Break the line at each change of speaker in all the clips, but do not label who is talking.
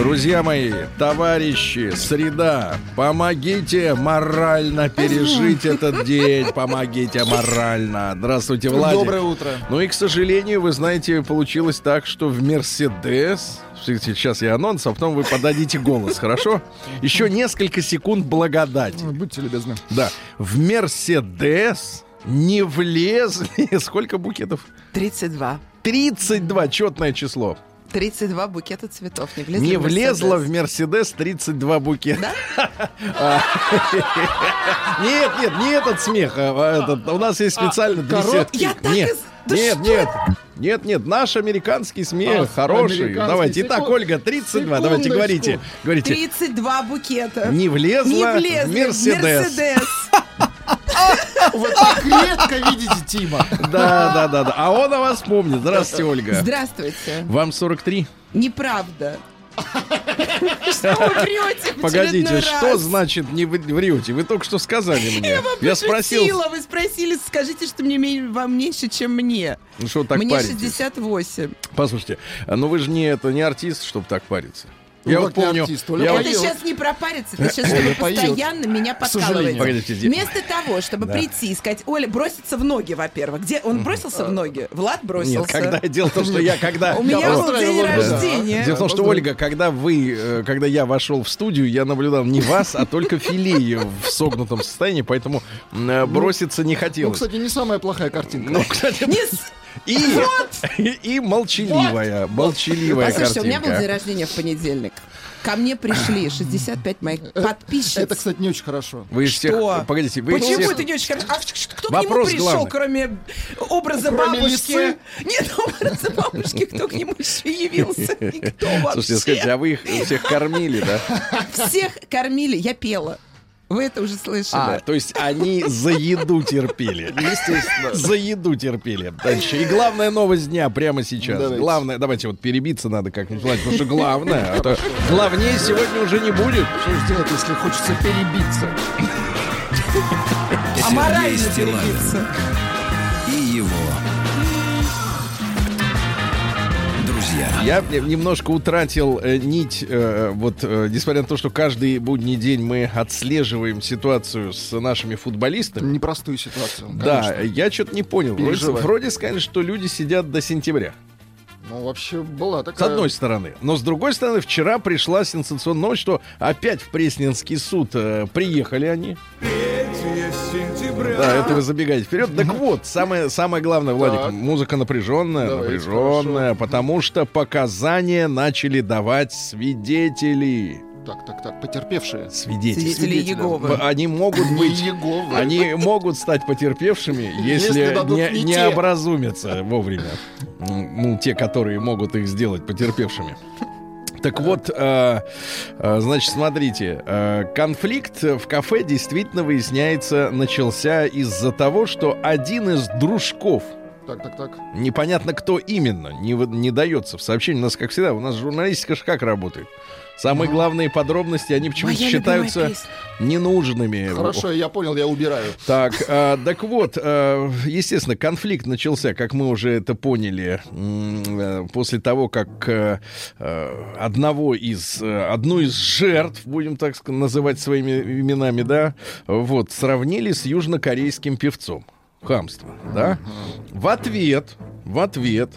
Друзья мои, товарищи, среда, помогите морально пережить этот день, помогите морально. Здравствуйте, Владик.
Доброе утро.
Ну и, к сожалению, вы знаете, получилось так, что в Мерседес... Сейчас я анонс, а потом вы подадите голос, хорошо? Еще несколько секунд благодати.
Будьте любезны.
Да, в Мерседес не влезли... Сколько букетов?
32.
32, четное число.
32 букета цветов. Не влезли
Не
в
влезло
Мерседес.
в Мерседес 32 букета. А, Нет, нет, не этот смех. а этот. У нас есть специально для Нет, нет, нет. Нет, нет, наш американский смех
А,
хороший.
американский.
Давайте. Итак, Ольга, 32. Давайте,
секундочку.
говорите. Говорите.
32 букета.
Не влезла
Не
в
влезли в
Мерседес.
Мерседес.
Вы так редко видите Тима.
Да, да, да, да. А он о вас помнит. Здравствуйте, Ольга.
Здравствуйте.
Вам 43?
Неправда. Что вы врете
Погодите, что
раз?
значит не врете? Вы только что сказали мне.
Я вам
Я спросил,
вы спросили, скажите, что мне вам меньше, чем мне.
ну что так
мне
паритесь?
68.
Послушайте, ну вы же не это не артист, чтобы так париться.
Ну,
Я
как
вот помню,
артист,
я
Это
поет.
сейчас не пропариться, это сейчас, чтобы постоянно меня
здесь-
Вместо того, чтобы
Да.
прийти и сказать, Оля, броситься в ноги, во-первых. Где он бросился в ноги? Влад бросился.
Нет, когда дело в том, что я когда
У меня был день рождения.
Дело в том, что. Ольга, когда вы, э, когда я вошел в студию, я наблюдал не вас, а только филею в согнутом состоянии, поэтому э, броситься не
Ну,
хотелось.
кстати, не самая плохая картинка.
Ну, кстати, и, и, и молчаливая, молчаливая
Послушайте, у меня был день
картинка.
рождения в понедельник. Ко мне пришли 65 моих подписчиц.
Это, кстати, не очень хорошо.
Вы из всех,
Что?
погодите, вы
Почему
всех-
это не очень хорошо? А кто к
Вопрос
нему пришел,
главный.
кроме образа
Кроме
бабушки?
лисы?
Нет, образа бабушки, кто к нему еще явился? Никто вообще.
Слушайте, скажите, а вы их всех кормили, да?
Всех кормили, я пела. Вы это уже слышали.
А, то есть они за еду терпели. Естественно. За еду терпели. Дальше. И главная новость дня прямо сейчас.
Давайте.
Главное, давайте вот перебиться надо как-нибудь, потому что главное, а то главнее сегодня уже не будет.
Что же делать, если хочется перебиться?
А морально перебиться.
Друзья.
Я немножко утратил э, нить, э, вот, э, несмотря на то, что каждый будний день мы отслеживаем ситуацию с нашими футболистами.
Непростую ситуацию.
Да,
конечно.
я что-то не понял. Вроде, вроде сказали, что люди сидят до сентября.
Ну, вообще была
С
такая...
одной стороны. Но с другой стороны, вчера пришла сенсационная новость, что опять в Пресненский суд э, приехали они. Да, это вы забегаете вперед. Так вот, самое, самое главное, Владик,
Так.
музыка напряженная,
Давайте,
напряженная, потому что показания начали давать свидетели.
Так, так, так, потерпевшие.
Свидетели.
Свидетели. Иеговы.
Они могут быть
Иеговы.
они могут стать потерпевшими, если,
Если
не,
не
не образумятся вовремя. Ну, те, которые могут их сделать потерпевшими. Так вот, э, э, значит, смотрите, э, конфликт в кафе действительно выясняется начался из-за того, что один из дружков,
Так, так, так.
непонятно кто именно, не, не дается в сообщении. У нас, как всегда, у нас журналистика ж как работает. Самые главные подробности, они почему-то считаются ненужными.
Хорошо, я понял, я убираю.
Так, э, так вот, э, естественно, конфликт начался, как мы уже это поняли, э, после того, как э, э, одного из, э, одну из жертв, будем так называть своими именами, да, вот, сравнили с южнокорейским певцом. Хамство, да? В ответ, в ответ,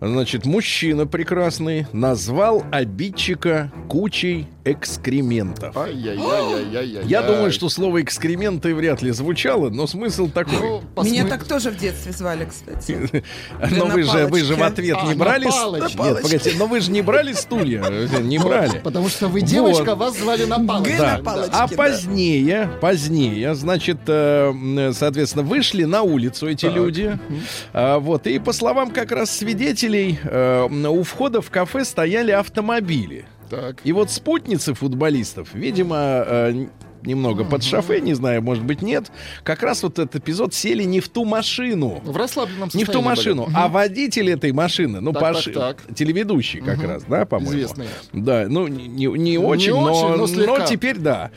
значит, мужчина прекрасный назвал обидчика кучей экскрементов. Я думаю, что слово экскременты вряд ли звучало, но смысл такой.
Ну,
Меня
посмы-
так тоже в детстве звали, кстати.
Но вы же, вы же в ответ
А,
не
на
брали... Нет, погодите, но вы же не брали стулья, э, не брали.
Потому что вы девочка,
Вот.
вас звали на палочке.
Г
Да.
на палочке.
А
да.
позднее, позднее, значит, э, соответственно, вышли на улицу эти люди. А, Вот, и по словам как раз свидетелей, э, у входа в кафе стояли автомобили.
Так.
И вот спутницы футболистов, видимо, э, немного под шофе, не знаю, может быть, нет. Как раз вот этот эпизод сели не в ту машину.
В расслабленном
Не в ту
состоянии
машину,
были.
а водитель этой машины, ну,
Так,
Паш-
так, так.
телеведущий как раз, да, по-моему.
Известный.
Да, ну, не, не- не очень, но,
очень, но слегка.
теперь да.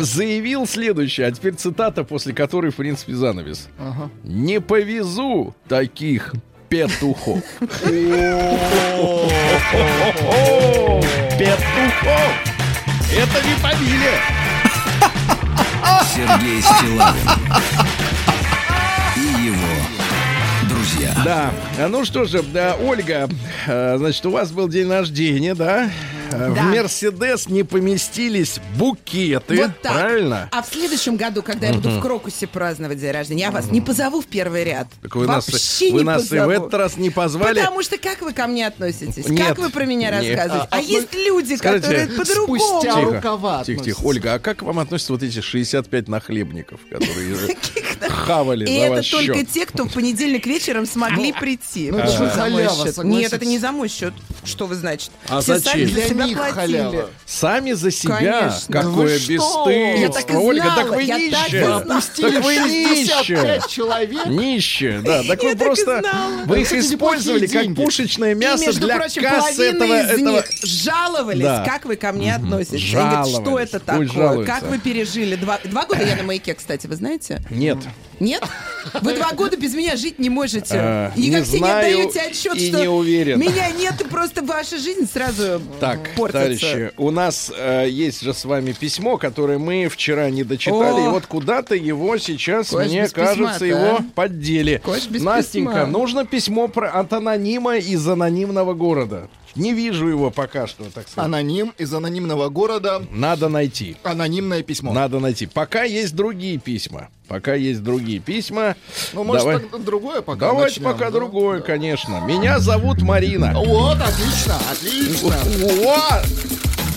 Заявил следующее, а теперь цитата, после которой, в принципе, занавес.
Ага.
Не повезу таких петухов. Петухов! Это не фамилия!
Сергей Стилавин и его друзья.
Да, А, ну что же, да, Ольга, э, значит, у вас был день рождения, да? Э, В. Мерседес не поместились букеты,
Вот так.
правильно?
А в следующем году, когда я буду в Крокусе праздновать день рождения, я вас не позову в первый ряд.
Так вы нас,
Вообще
вы
не
нас и в
позову.
этот раз не позвали.
Потому что как вы ко мне относитесь?
Нет.
Как вы про меня
Нет.
рассказываете?
А,
А,
а
есть люди,
скажите,
которые по-другому.
спустя
Тихо,
рукава
Тихо, тихо. Ольга, а как к вам относятся вот эти 65 нахлебников, которые хавали
И это только те, кто в понедельник вечером смогли прийти.
ну, это же халява,
счет?
согласитесь.
Нет, это не за мой счет. Что вы значит?
А зачем?
Сами за
Для
себя
них
платили.
халява.
Сами за себя.
Конечно.
Какое
Вы что?
бесстыдство.
Я так и
Ольга,
знала,
так вы
я так
вы нищая.
65 человек.
Нищая, да. Так вы
Я так и
просто... Вы их использовали как пушечное
И,
мясо
между
для
прочим,
кассы этого...
из
этого...
них жаловались,
Да.
как вы ко мне относитесь. Говорят, что
Жаловались.
это такое? Как вы пережили? Два, два года я на маяке, кстати, вы знаете?
Нет.
Нет? Вы два года без меня жить не можете.
А,
и себе не отдаете отчет,
и
что
не уверен.
меня нет, и просто ваша жизнь сразу
Так,
портится.
товарищи, у нас э, есть же с вами письмо, которое мы вчера не дочитали,
О!
и вот куда-то его сейчас,
Кость
мне кажется,
письма-то,
его
а?
поддели.
Кость без
Настенька,
письма.
нужно письмо про, от анонима из анонимного города. Не вижу его пока что, так сказать.
Аноним из анонимного города.
Надо найти.
Анонимное письмо.
Надо найти. Пока есть другие письма. Пока есть другие письма.
Ну, может,
Давай-
тогда другое пока
Давайте
начнем,
пока
да?
другое, конечно. Меня зовут Марина.
Вот, отлично, отлично.
О!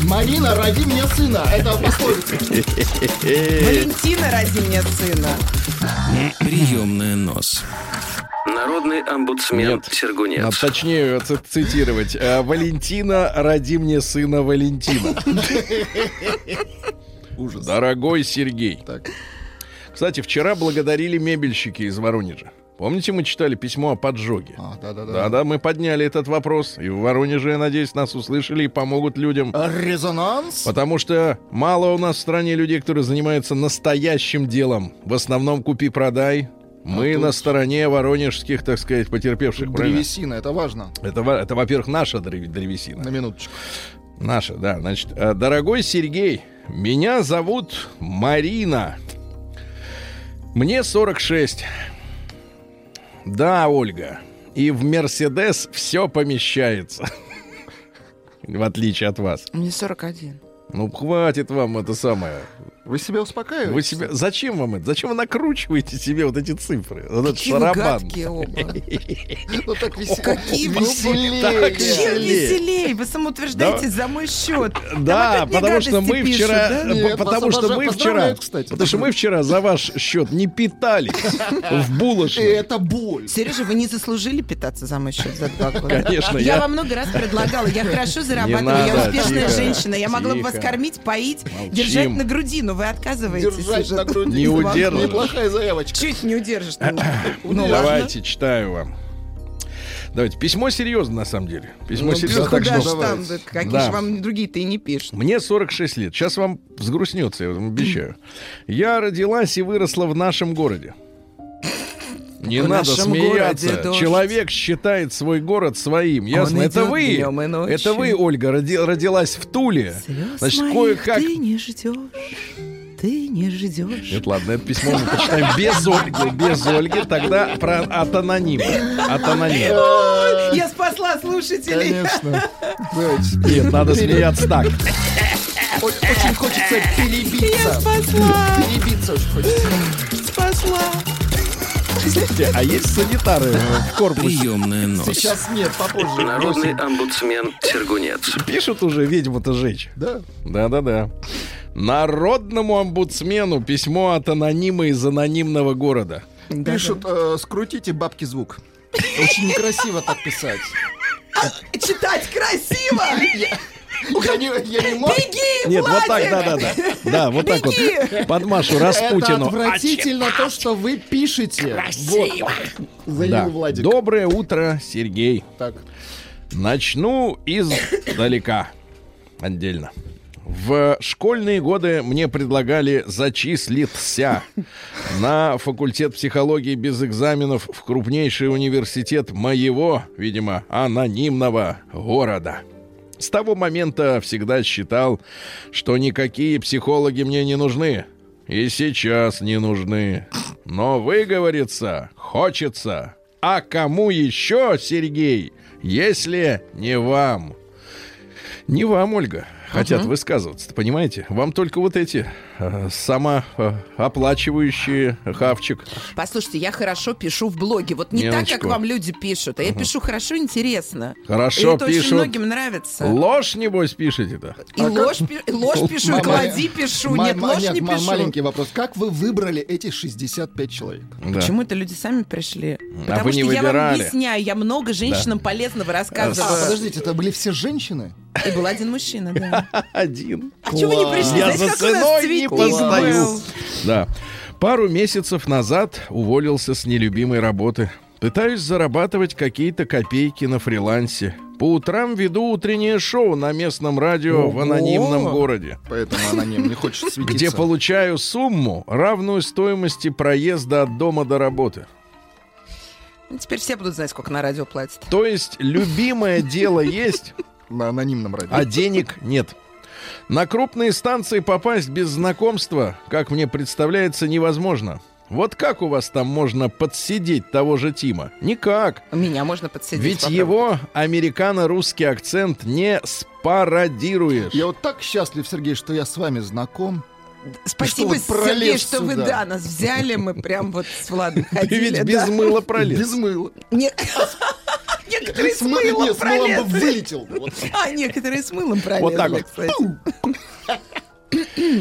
Марина, роди мне сына. Это пословица.
Валентина, ради мне сына.
Приемная нос.
Народный омбудсмен
Нет.
Сергунец.
Надо точнее ци- цитировать. Э, Валентина, роди мне сына Валентина.
Ужас.
Дорогой Сергей.
Так.
Кстати, вчера благодарили мебельщики из Воронежа. Помните, мы читали письмо о поджоге?
А, да-да-да.
Да-да, мы подняли этот вопрос. И в Воронеже, я надеюсь, нас услышали и помогут людям.
Резонанс.
Потому что мало у нас в стране людей, которые занимаются настоящим делом. В основном купи-продай. Мы
А тут-
на стороне воронежских, так сказать, потерпевших. правильно?
Древесина, это важно.
Это, это, во-первых, наша древ- древесина.
На минуточку.
Наша, да. Значит, э, дорогой Сергей, меня зовут Марина. Мне 46. Да, Ольга. И в Мерседес все помещается. В отличие от вас.
Мне 41.
Ну, хватит вам это самое.
Вы себя успокаиваете?
Вы себя... Зачем вам это? Зачем вы накручиваете себе вот эти цифры? Вот этот
Какие
шарабан.
оба.
Ну так
Какие
веселее.
Так
Чем
Веселее.
Вы самоутверждаетесь за мой счет.
Да, потому что мы вчера, потому что мы вчера, потому что мы вчера за ваш счет не питались в булочной.
это боль.
Сережа, вы не заслужили питаться за мой счет за два года?
Конечно,
я...
я-
вам много раз предлагала. Я хорошо зарабатываю, я успешная женщина. Я могла бы вас кормить, поить, держать на груди, но вы отказываетесь.
Держать
уже.
на груди.
Не удержишь.
Неплохая заявочка.
Чуть не удержишь. Ну, ладно.
Давайте, читаю вам. Давайте, письмо серьезно на самом деле. Письмо
Ну,
серьезно. так что
ж там? да Какие
Да.
же вам другие-то и не пишут.
Мне 46 лет. Сейчас вам взгрустнется, я вам обещаю. Я родилась и выросла в нашем городе. Не
В
надо смеяться.
городе дождь.
Человек считает свой город своим. Ясно?
Он
Это вы. Это вы, Ольга, роди- родилась в Туле.
Слез
Значит,
моих
кое-как.
ты не ждешь, ты не ждешь.
Нет, ладно, это письмо мы почитаем без Ольги. Без Ольги. Тогда про от анонима. От анонима.
Я спасла слушателей.
Конечно.
Нет, надо смеяться так.
Очень хочется
Я
перебиться.
спасла,
Перебиться очень хочется.
спасла.
Слушайте, а есть санитары в корпусе?
Приемная нос.
Сейчас нет, попозже.
Народный омбудсмен Сергунец.
Пишут уже ведьму-то жечь.
Да.
Да-да-да. Народному омбудсмену письмо от анонима из анонимного города.
Пишут, э, скрутите бабки звук. Очень некрасиво так писать.
Читать красиво.
Я не, я не мог.
Беги,
Нет, вот так,
Владик!
да, да, да. Да, вот так вот. Под Машу
Это
Распутину.
отвратительно то, что вы пишете. Красиво. Заявил
Да.
Владик.
Доброе утро, Сергей.
Так.
Начну издалека. Отдельно. В школьные годы мне предлагали зачислиться на факультет психологии без экзаменов в крупнейший университет моего, видимо, анонимного города. С того момента всегда считал, что никакие психологи мне не нужны. И сейчас не нужны. Но выговориться хочется. А кому еще, Сергей, если не вам? Не вам, Ольга, хотят высказываться, понимаете? Вам только вот эти самооплачивающие хавчик.
Послушайте, я хорошо пишу в блоге. Вот не так,
Минуточку.
как вам люди пишут, а я пишу хорошо, интересно.
Хорошо
и это очень
пишут.
многим нравится.
Ложь, небось, пишете-то?
И ложь, пи- и ложь пишу, и клади пишу. Нет, ложь не пишу.
Маленький вопрос. Как вы выбрали эти 65 человек?
Почему это люди сами пришли?
А
Потому что я вам объясняю, я много женщинам полезного
А,
рассказываю.
подождите, это были все женщины?
И был один мужчина, да.
Один.
А чего вы не пришли?
Я за ценой не постою. Да. Пару месяцев назад уволился с нелюбимой работы. Пытаюсь зарабатывать какие-то копейки на фрилансе. По утрам веду утреннее шоу на местном радио в
Ого!
анонимном городе,
Поэтому аноним не хочет светиться.
где получаю сумму, равную стоимости проезда от дома до работы.
Ну, Теперь все будут знать, сколько на радио платят.
То есть любимое дело есть,
На анонимном радио.
а денег нет. На крупные станции попасть без знакомства, как мне представляется, невозможно. Вот как у вас там можно подсидеть того же Тима? Никак.
Меня можно подсидеть.
Ведь
попробуй.
его американо-русский акцент не спародируешь.
Я вот так счастлив, Сергей, что я с вами знаком.
Спасибо,
что вот
Сергей, что вы,
сюда.
да, нас взяли. Мы прям вот с Владом
Ты
ходили.
ведь без
да.
мыла пролез.
Без мыла.
Не- Некоторые с
мылом- нет, с мылом бы
пролезли.
вылетел.
А, некоторые с мылом пролезли,
Вот так вот.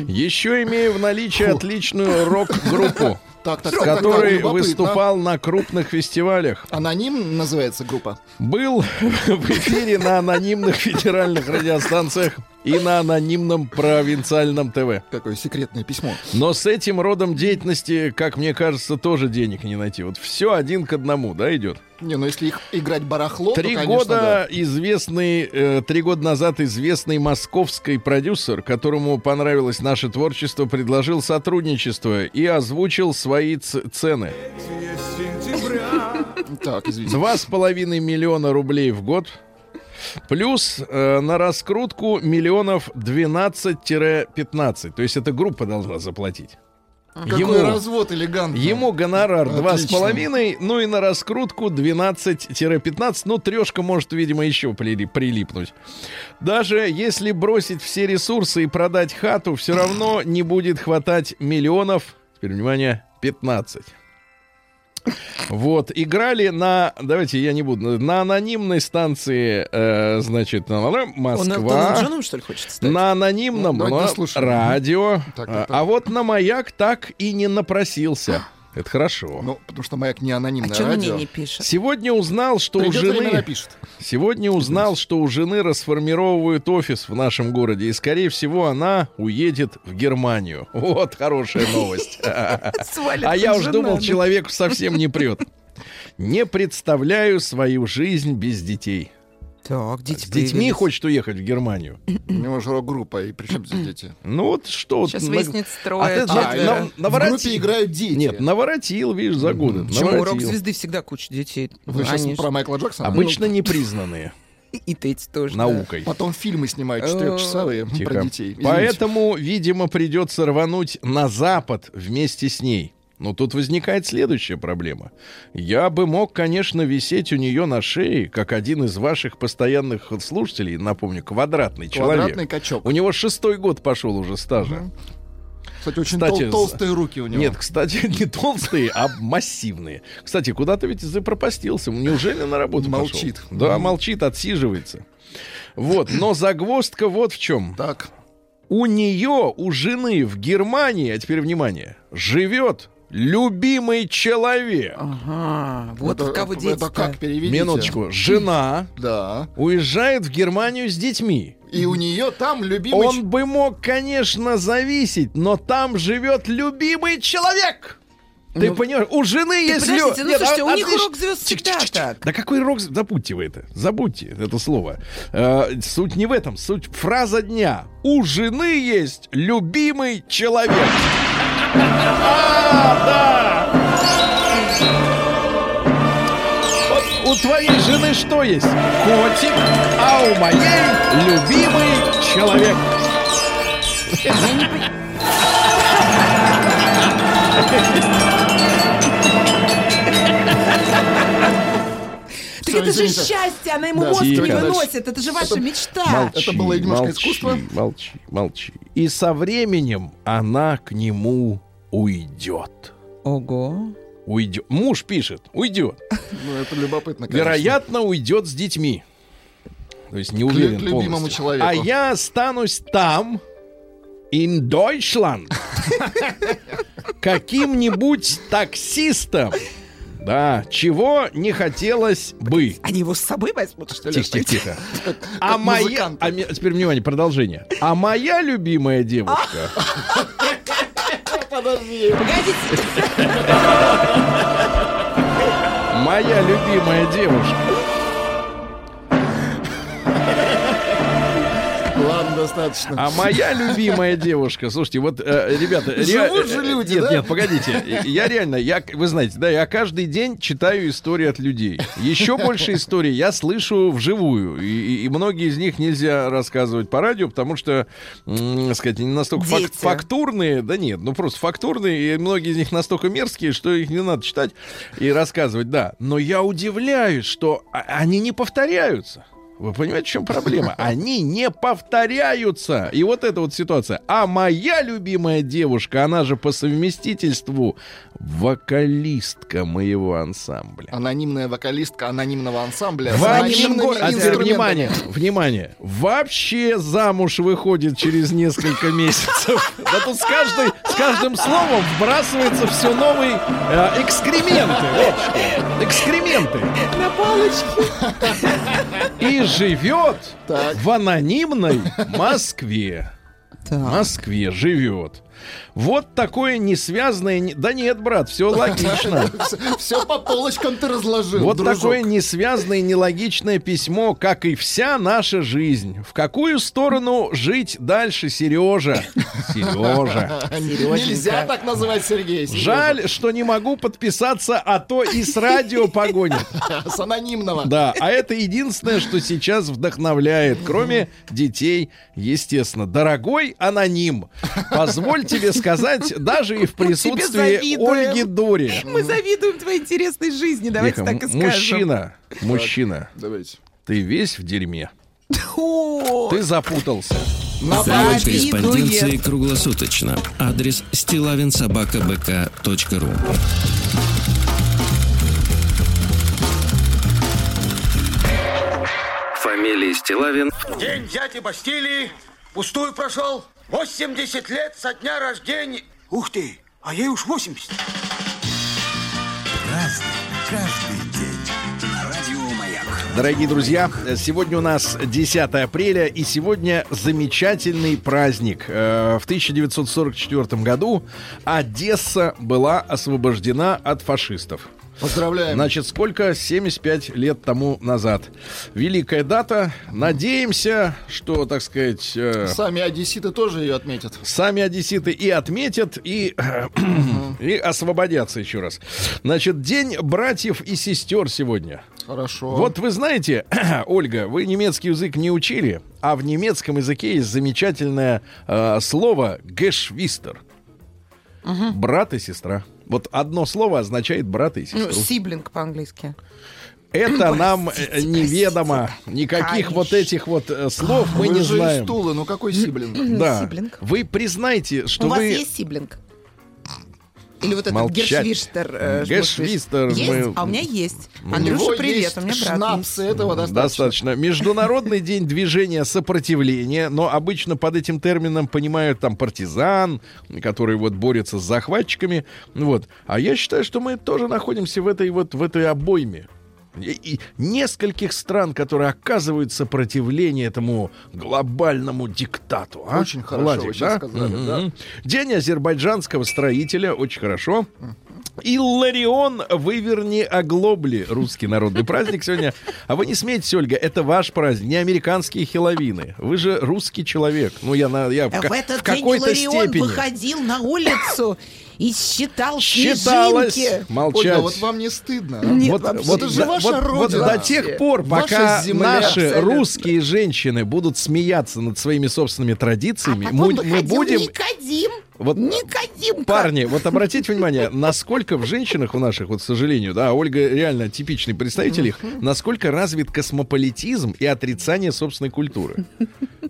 Еще имею в наличии отличную рок-группу,
Так, так,
с
так, так,
выступал на крупных фестивалях.
Аноним называется группа.
Был в эфире на анонимных федеральных радиостанциях и на анонимном провинциальном ТВ.
Какое секретное письмо.
Но с этим родом деятельности, как мне кажется, тоже денег не найти. Вот все один к одному, да, идет.
Не, ну если их играть барахло,
Три
то, конечно,
года известный, э, три года назад известный московский продюсер, которому понравилось наше творчество, предложил сотрудничество и озвучил свои ц- цены.
да. Так, извините.
Два с половиной миллиона рублей в год. Плюс э, на раскрутку миллионов 12-15. То есть эта группа должна заплатить.
Какой
Ему,
развод элегантный.
ему гонорар два с половиной, ну и на раскрутку 12-15. Ну, трешка может, видимо, еще прили- прилипнуть. Даже если бросить все ресурсы и продать хату, все равно не будет хватать миллионов. Теперь, внимание, 15. Вот, играли на, давайте я не буду, на анонимной станции, э, значит, на- на-
Он
Москва,
Элтоном Джоном, что ли, хочет стать?
на анонимном
Ну,
радио,
Так,
а,
так, так.
а вот на маяк так и не напросился. Это хорошо.
Ну, потому что маяк не
А
анонимное
что на
радио.
не пишет?
Сегодня узнал, что у
Придет время,
жены...
напишет.
Сегодня узнал, что у жены расформировывают офис в нашем городе, и, скорее всего, она уедет в Германию. Вот хорошая новость. А я уж думал, человеку совсем не прет. Не представляю свою жизнь без детей.
Так, дети
С детьми
появились.
хочет уехать в Германию.
У него же рок-группа, и причем здесь дети.
Ну вот что...
Сейчас
на-
выяснится
А
трое.
ты,
А,
на- на-
в
наворотил.
группе играют дети.
Нет, наворотил, видишь, за годы.
Почему у рок-звезды всегда куча детей?
Вы сейчас
Они
про Майкла Джексона?
Обычно непризнанные
И ты эти тоже. да.
наукой.
Потом фильмы снимают четырехчасовые
Тихо.
про детей. Извините.
Поэтому, видимо, придется рвануть на Запад вместе с ней. Но тут возникает следующая проблема. Я бы мог, конечно, висеть у нее на шее, как один из ваших постоянных слушателей, напомню, квадратный,
Квадратный
человек.
качок.
У него шестой год пошел уже стажа.
Кстати, очень
Кстати,
тол- толстые руки у него.
Нет, кстати, не толстые, а массивные. Кстати, куда-то ведь запропастился. Неужели на работу пошел?
Молчит.
Да,
Мгм.
молчит, отсиживается. Вот, но загвоздка вот в чем.
Так.
У нее, у жены в Германии, а теперь внимание, живет любимый человек.
Ага, вот
это,
у кого
это
дети
как переведите?
Минуточку. Жена
Да.
уезжает в Германию с детьми.
И у нее там любимый...
Он бы мог, конечно, зависеть, но там живет любимый человек. Ты
Ну,
понимаешь, у жены есть лё-
подождите, ну,
Нет,
слушайте,
а-
у них
отлично.
рок звезд всегда
Чик-чик-чик.
так.
Да какой рок? Забудьте вы это. Забудьте это слово. Э, суть не в этом. Суть фраза дня. У жены есть любимый человек. А, да. Вот у твоей жены что есть? Котик, а у моей любимый человек.
Так это же счастье, она ему мозг не выносит. Это же ваша мечта.
Это было немножко
молчи,
искусство?
Молчи, молчи. И со временем она к нему уйдет.
Ого.
Уйдет. Муж пишет, уйдет.
Ну, это любопытно, конечно.
Вероятно, уйдет с детьми. То есть не
К
уверен
лю- любимому
полностью.
человеку.
А я останусь там, in Deutschland, каким-нибудь таксистом. Да, чего не хотелось бы.
Они его с собой возьмут, что ли?
Тихо, тихо, тихо. А моя... а теперь, внимание, продолжение. А моя любимая девушка...
Подожди.
Погодите.
Моя любимая девушка.
Достаточно.
А моя любимая девушка, слушайте, вот, э, ребята, ре-
Живут же
э,
люди,
нет,
да?
нет, погодите, я реально, я, вы знаете, да, я каждый день читаю истории от людей. Еще больше историй я слышу вживую, и, многие из них нельзя рассказывать по радио, потому что, м, сказать, они настолько фак- фактурные, да нет, ну просто фактурные, и многие из них настолько мерзкие, что их не надо читать и рассказывать, да. Но я удивляюсь, что а- они не повторяются. Вы понимаете, в чем проблема? Они не повторяются. И вот эта вот ситуация. А моя любимая девушка, она же по совместительству вокалистка моего ансамбля.
Анонимная вокалистка анонимного ансамбля. с
Вообще,
анонимными
а теперь внимание, внимание. Вообще замуж выходит через несколько месяцев. Да тут с, каждой, с каждым словом вбрасывается все новые э, экскременты. Вот что. Экскременты.
На палочке.
И живет
Так.
в анонимной Москве. В Москве живет. Вот такое несвязанное... не- Да нет, брат, все логично.
Все по полочкам ты разложил,
Вот такое несвязанное нелогичное письмо, как и вся наша жизнь. В какую сторону жить дальше, Сережа? Сережа.
Нельзя так называть Сергея. серьезно.
Жаль, что не могу подписаться, а то и с радио погонят.
С анонимного.
Да, а это единственное, что сейчас вдохновляет, кроме детей, естественно. Дорогой аноним, позволь тебе сказать, даже и в присутствии. Ольги Дори.
Мы завидуем твоей интересной жизни, давайте так и скажем.
Мужчина, мужчина,
Давайте.
ты весь в дерьме. Ты запутался.
Завидует.
корреспонденции круглосуточно. Адрес стилавинсобакабк.ру
Фамилия Стилавин
День дяди Бастилии пустую прошел. 80 лет со дня рождения. Ух ты, а ей уж 80.
Дорогие друзья, сегодня у нас 10 апреля, и сегодня замечательный праздник. Э, В 1944 году Одесса была освобождена от фашистов.
Поздравляем.
Значит, сколько? 75 лет тому назад. Великая дата. Надеемся, что, так сказать, э,
Сами одесситы тоже ее отметят.
сами одесситы и отметят, и, и освободятся еще раз. Значит, День братьев и сестер сегодня.
Хорошо.
Вот вы знаете, Ольга, вы немецкий язык не учили, а в немецком языке есть замечательное э, слово «гешвистер». Брат и сестра. Вот одно слово означает брат и
ну,
сестру.
сиблинг по-английски.
Это нам э,
простите,
неведомо. Никаких вот
Конечно.
этих вот э, слов мы
Вы
не
же из
знаем.
Тулы, ну какой сиблинг?
Да.
Сиблинг.
Вы признайте, что
У вас
вы...
есть сиблинг? Или вот этот
Молчать.
Гершвистер. э,
Гершвистер
Есть?
мы-
А у меня есть.
У
Андрюша,
него
привет,
есть
у меня брат
шнапс,
есть.
этого достаточно.
Достаточно. Международный день движения сопротивления, но обычно под этим термином понимают там партизан, который вот борется с захватчиками. Вот. А я считаю, что мы тоже находимся в этой вот в этой обойме. И, и нескольких стран, которые оказывают сопротивление этому глобальному диктату. а?
Очень хорошо
Владик,
вы сейчас
да?
сказали,
Мгм.
да.
День азербайджанского строителя, очень хорошо. Илларион выверни оглобли. Русский народный праздник сегодня. А вы не смейтесь, Ольга, это ваш праздник, не американские хиловины. Вы же русский человек. Ну, я, на, я в,
А в этот
в
день
какой-то степени.
выходил на улицу и считал
Считалось
снежинки.
молчать.
Ольга, вот вам не стыдно? а?
Нет,
вот,
вообще.
вот
Это же
до-
ваша
вот- вот
родина.
до тех пор, пока
земля.
наши
Абсолютно.
русские женщины будут смеяться над своими собственными традициями,
А
мы,
потом
мы будем...
Никодим.
Вот,
Никодим.
Парни, вот обратите внимание, насколько в женщинах у наших, вот, к сожалению, да, Ольга реально типичный представитель их, насколько развит космополитизм и отрицание собственной культуры.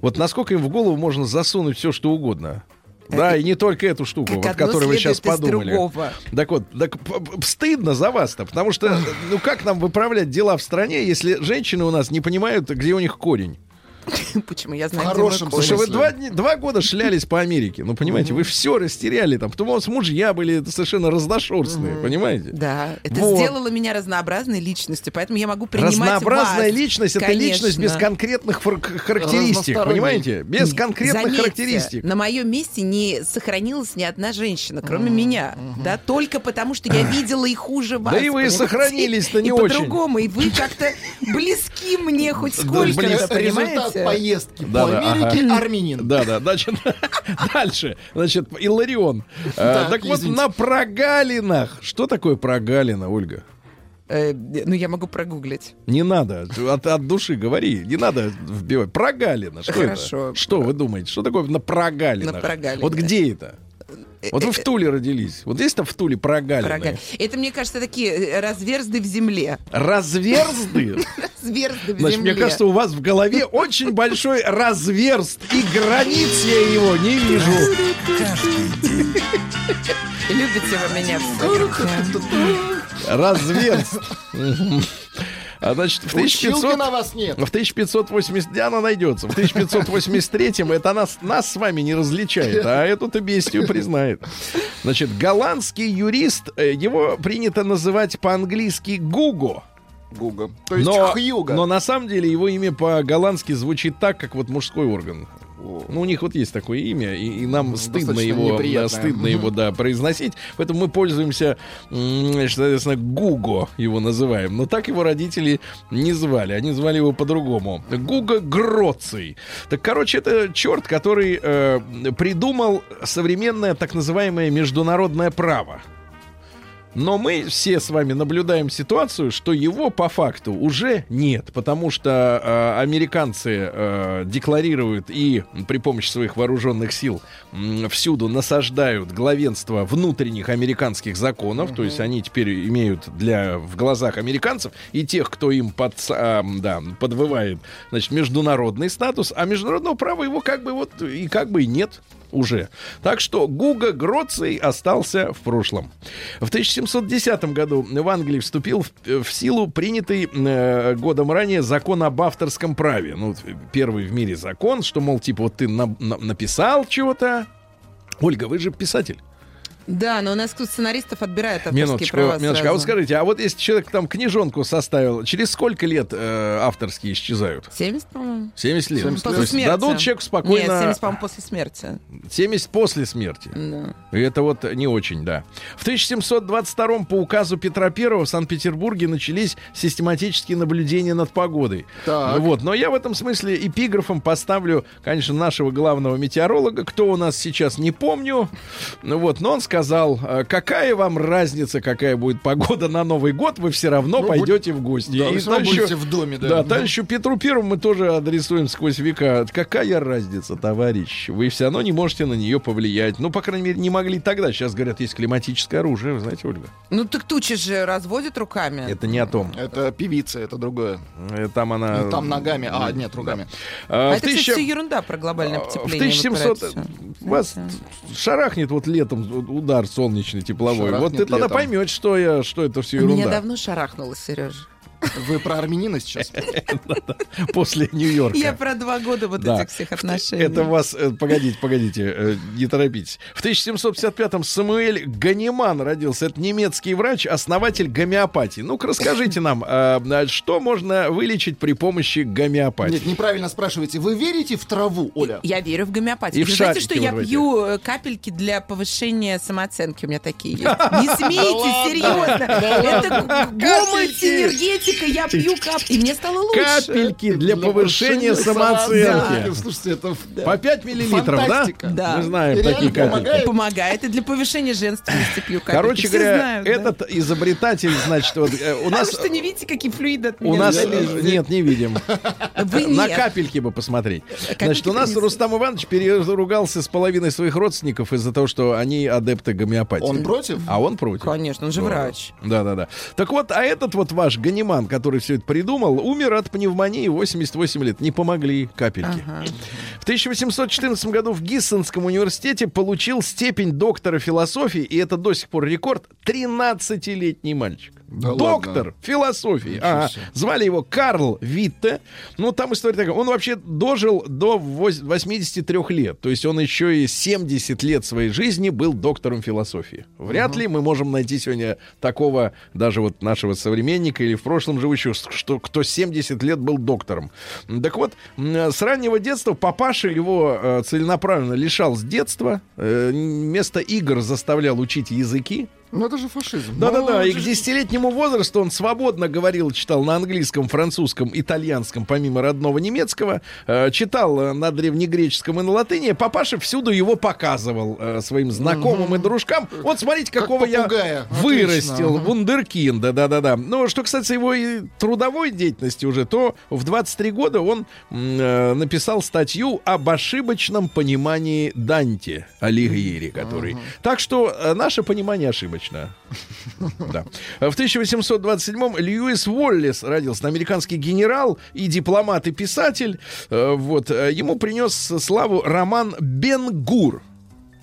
Вот насколько им в голову можно засунуть все, что угодно. Да, и не только эту штуку, вот, которую вы сейчас подумали.
другого.
Так вот, так стыдно за вас-то, потому что, ну как нам выправлять дела в стране, если женщины у нас не понимают, где у них корень?
Почему? Я знаю,
В хорошем.
Слушай, вы два, два года шлялись по Америке. Ну, понимаете, вы все растеряли там. Потом у вас мужья были совершенно разношерстные, понимаете?
Да, это
Вот.
сделало меня разнообразной личностью, поэтому я могу принимать
Разнообразная
вас.
личность это
Конечно.
личность без конкретных характеристик, понимаете? Без конкретных
Заметьте,
характеристик.
На моем месте не сохранилась ни одна женщина, кроме меня. Да, только потому, что я видела и хуже вас.
и вы сохранились-то не
и
очень.
по-другому, и вы как-то близки мне хоть
Да,
сколько-то, понимаете?
Поездки
Да,
по
да,
Америке
ага.
армянин.
Да, да, значит, дальше. Значит, Илларион. А,
Так,
Так вот, на прогалинах. Что такое прогалина, Ольга?
Э, ну, я могу прогуглить.
Не надо, от, от души говори, не надо вбивать. Прогалина, что
Хорошо.
это? Что вы думаете? Что такое на прогалинах?
На прогалинах.
Вот где это? Вот вы в Туле родились. Вот есть там в Туле прогалины?
Прогал- Это, мне кажется, такие э, разверзды в земле.
Разверзды?
Разверзды в
Значит,
земле.
мне кажется, у вас в голове очень большой разверст, и границ я его не вижу.
Любите вы меня все.
Разверст. А значит, в
Училки
1500...
на вас нет.
В 1580... Да, она найдется. В 1583-м это нас, нас с вами не различает, а эту-то бестию признает. Значит, голландский юрист, э, его принято называть по-английски Гуго.
Гуга. То есть
Но,
Хьюга.
но на самом деле его имя по-голландски звучит так, как вот мужской орган. Ну, у них вот есть такое имя, и, и нам стыдно его, да, стыдно его, да, произносить. Поэтому мы пользуемся, значит, соответственно, Гуго его называем. Но так его родители не звали. Они звали его по-другому. Гуго Гроций. Так, короче, это черт, который э, придумал современное так называемое международное право. Но мы все с вами наблюдаем ситуацию, что его по факту уже нет, потому что э, американцы э, декларируют и при помощи своих вооруженных сил м, всюду насаждают главенство внутренних американских законов, то есть они теперь имеют для в глазах американцев и тех, кто им под, а, да, подвывает, значит, международный статус, а международного права его как бы вот и как бы и нет уже. Так что Гуга Гроций остался в прошлом. В 1710 году в Англии вступил в, в силу принятый э, годом ранее закон об авторском праве. Ну, первый в мире закон, что, мол, типа, вот ты на- на- написал чего-то. Ольга, вы же писатель.
Да, но у нас тут сценаристов отбирают авторские
Минуточку,
права
минуточку. А вот скажите, а вот если человек там книжонку составил, через сколько лет э, авторские исчезают?
70, по-моему.
70 лет.
70
То
После
есть
смерти.
дадут человеку спокойно...
Нет, 70, по-моему, после смерти.
70 после смерти.
Да.
И это вот не очень, да. В 1722 по указу Петра I в Санкт-Петербурге начались систематические наблюдения над погодой.
Так.
Вот. Но я в этом смысле эпиграфом поставлю, конечно, нашего главного метеоролога, кто у нас сейчас, не помню. Ну Вот. Но он сказал, э, какая вам разница, какая будет погода на Новый год, вы все равно
Ну,
пойдете в гости.
Да,
И
вы всё равно будете в доме, да.
Да, товарищу Петру Первому мы тоже адресуем сквозь века. Какая разница, товарищ? Вы все равно не можете на нее повлиять. Ну, по крайней мере, не могли тогда. Сейчас, говорят, есть климатическое оружие. Вы знаете, Ольга?
Ну так тучи же разводят руками.
Это не о том.
Это певица, это другое.
Э, Там она...
Ну, там ногами. А, нет, руками.
А,
А
в
это, кстати,
тысяча-
все ерунда про глобальное
а,
потепление.
В
вот про
1700...
это всё.
Вас шарахнет вот летом. Удар солнечный тепловой. Вот
Шарахнет
ты тогда поймете, что, я, что это все
У меня
ерунда.
давно шарахнуло, Сережа.
Вы про армянина сейчас?
После Нью-Йорка.
Я про два года вот этих всех отношений.
Это вас, э, погодите, погодите, э, не торопитесь. В 1755-м Самуэль Ганиман родился. Это немецкий врач, основатель гомеопатии. Ну-ка, расскажите нам, э, что можно вылечить при помощи гомеопатии?
Нет, неправильно спрашиваете. Вы верите в траву, Оля?
Я верю в гомеопатию. Вы знаете, что я пью капельки для повышения самооценки? У меня такие есть. Не смейтесь, серьезно. Это гомосинергетика. Я пью капельки. И мне стало лучше.
Капельки для повышения самооценки.
Слушайте, это...
По 5 миллилитров, да?
Да.
Мы знаем
Реально
такие капельки.
помогает?
Помогает. И для повышения женственности пью капельки.
Короче
Все
говоря,
знают, да.
этот изобретатель, значит, вот э, у
А
нас...
вы что, не видите, какие флюиды от
У
меня
нас
залезли?
э, нет, не видим.
Вы
На
нет.
капельки бы посмотреть.
Капельки
Значит, у нас. Рустам Иванович переругался с половиной своих родственников из-за того, что они адепты гомеопатии.
Он против?
А он против.
Конечно, он же врач.
Да, да, да. Так вот, а этот вот ваш Ганиман, который все это придумал, умер от пневмонии в 88 лет. Не помогли капельки.
Ага.
В 1814 году в Гиссенском университете получил степень доктора философии, и это до сих пор рекорд, 13-летний мальчик.
Да
Доктор
ладно?
философии. Ага.
себе.
Звали его Карл Витте. Ну, там история такая. Он вообще дожил до вось- 83 лет. То есть он еще и 70 лет своей жизни был доктором философии. Вряд ли мы можем найти сегодня такого даже вот нашего современника или в прошлом живущего, что кто 70 лет был доктором. Так вот, с раннего детства папаша его э, целенаправленно лишал с детства. э, Вместо игр заставлял учить языки.
Ну это же фашизм.
Да-да-да,
Ну,
и
это
к десятилетнему возрасту он свободно говорил, читал на английском, французском, итальянском, помимо родного немецкого, э, читал э, на древнегреческом и на латыни. Папаша всюду его показывал э, своим знакомым и дружкам. Вот смотрите,
Как
какого я
попугая.
вырастил,
Отлично, ага.
вундеркинда, да-да-да. Ну, что касается его и трудовой деятельности уже, то в 23 года он э, написал статью об ошибочном понимании Данте Алигьери, который. Так что э, наше понимание ошибочно. Да. В 1827-м Льюис Уоллес родился, американский генерал и дипломат и писатель. Э, Вот э, ему принес славу роман Бен Гур.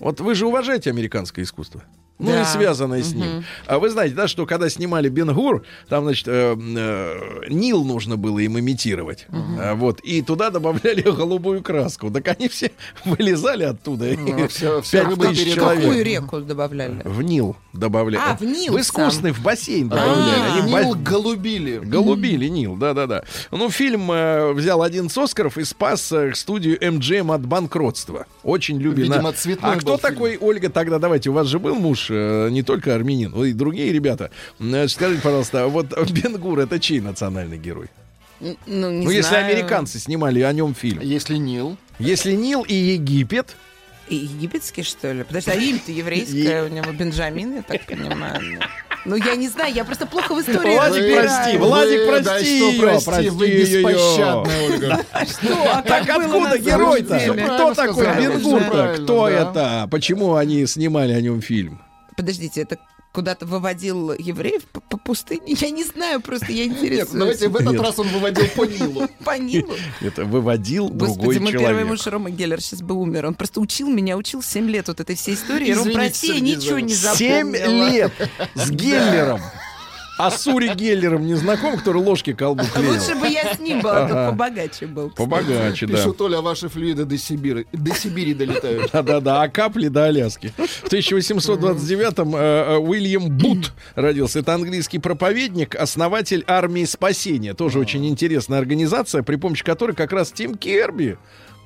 Вот вы же уважаете американское искусство. Ну
Да.
и связанное с ним. А вы знаете, да, что когда снимали Бен Гур, там, значит, э, э, Нил нужно было им имитировать. А, вот. И туда добавляли голубую краску. Так они все вылезали оттуда. и
Ну, всё- всё
пять
рыба
тысяч
перед
человек.
Какую реку добавляли?
В Нил добавляли.
А, в Нил
В искусственный, в бассейн добавляли.
А,
Они
Нил
ба-
голубили.
Голубили Нил, да-да-да. Ну, фильм э, взял один с Оскаров и спас э, студию MGM от банкротства. Очень любили.
Видимо, цветной
А
был
кто
фильм.
такой, Ольга, тогда, давайте, у вас же был муж, э, не только армянин, но и другие ребята. Э, Скажите, пожалуйста, а вот Бенгур это чей национальный герой?
Ну, не
ну, если
знаю.
американцы снимали о нем фильм.
Если Нил.
Если Нил и Египет,
И Египетский, что ли? Подожди, а имя-то еврейское у него Бенджамин, я так понимаю. Ну, я не знаю, я просто плохо в истории
Владик,
разбираюсь.
прости, Владик,
Вы-
прости
да
её,
что прости,
прости
вы беспощадная, Ольга.
А
Так
как было
откуда герой-то? Кто такой Бенгур-то? Кто это? Почему они снимали о нем фильм?
Подождите, это куда-то выводил евреев по, по пустыне? Я не знаю, просто я
Нет,
интересуюсь.
давайте в этот
Нет.
раз он выводил по Нилу.
По Нилу.
Это выводил
Господи,
другой
мой первый
человек.
муж Рома Геллер сейчас бы умер. Он просто учил меня, учил 7 лет вот этой всей истории. Ром, прости, я ничего не запомнила.
Семь лет с Геллером. А с Ури Геллером не знаком, который ложки колбу клеил?
Лучше бы я с ним была,
Ага.
побогаче был. кстати.
Побогаче, да.
Пишут, Оля, ваши флюиды до Сибири, до Сибири долетают.
Да-да-да, а капли до Аляски. В 1829-м э, э, Уильям Бут родился. Это английский проповедник, основатель армии спасения. Тоже очень интересная организация, при помощи которой как раз Тим Керби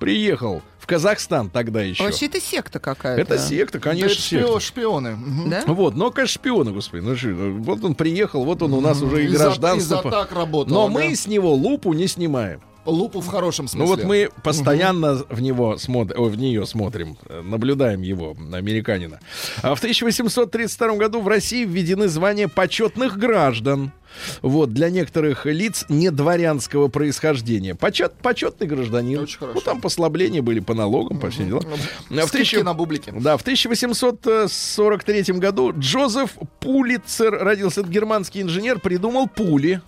приехал в Казахстан тогда еще.
Вообще это секта какая-то.
Это секта,
Да
конечно,
это
секта.
шпио- шпионы.
Да?
Вот, но, конечно, шпионы, господи. Ну, что, вот он приехал, вот он у нас уже и
Из-за-
гражданство.
из-за так работало,
Но
да.
мы с него лупу не снимаем.
Лупу в хорошем смысле.
Ну вот мы постоянно в него смотрим, в нее смотрим, наблюдаем его, американина. А в 1832 году в России введены звания почетных граждан. Вот, для некоторых лиц недворянского происхождения. Почет, почетный гражданин.
Очень хорошо.
Ну, там послабления были по налогам, по всем делам. А в тысяча-
на бублики.
да, в 1843 году Джозеф Пулитцер родился. Это германский инженер, придумал пули.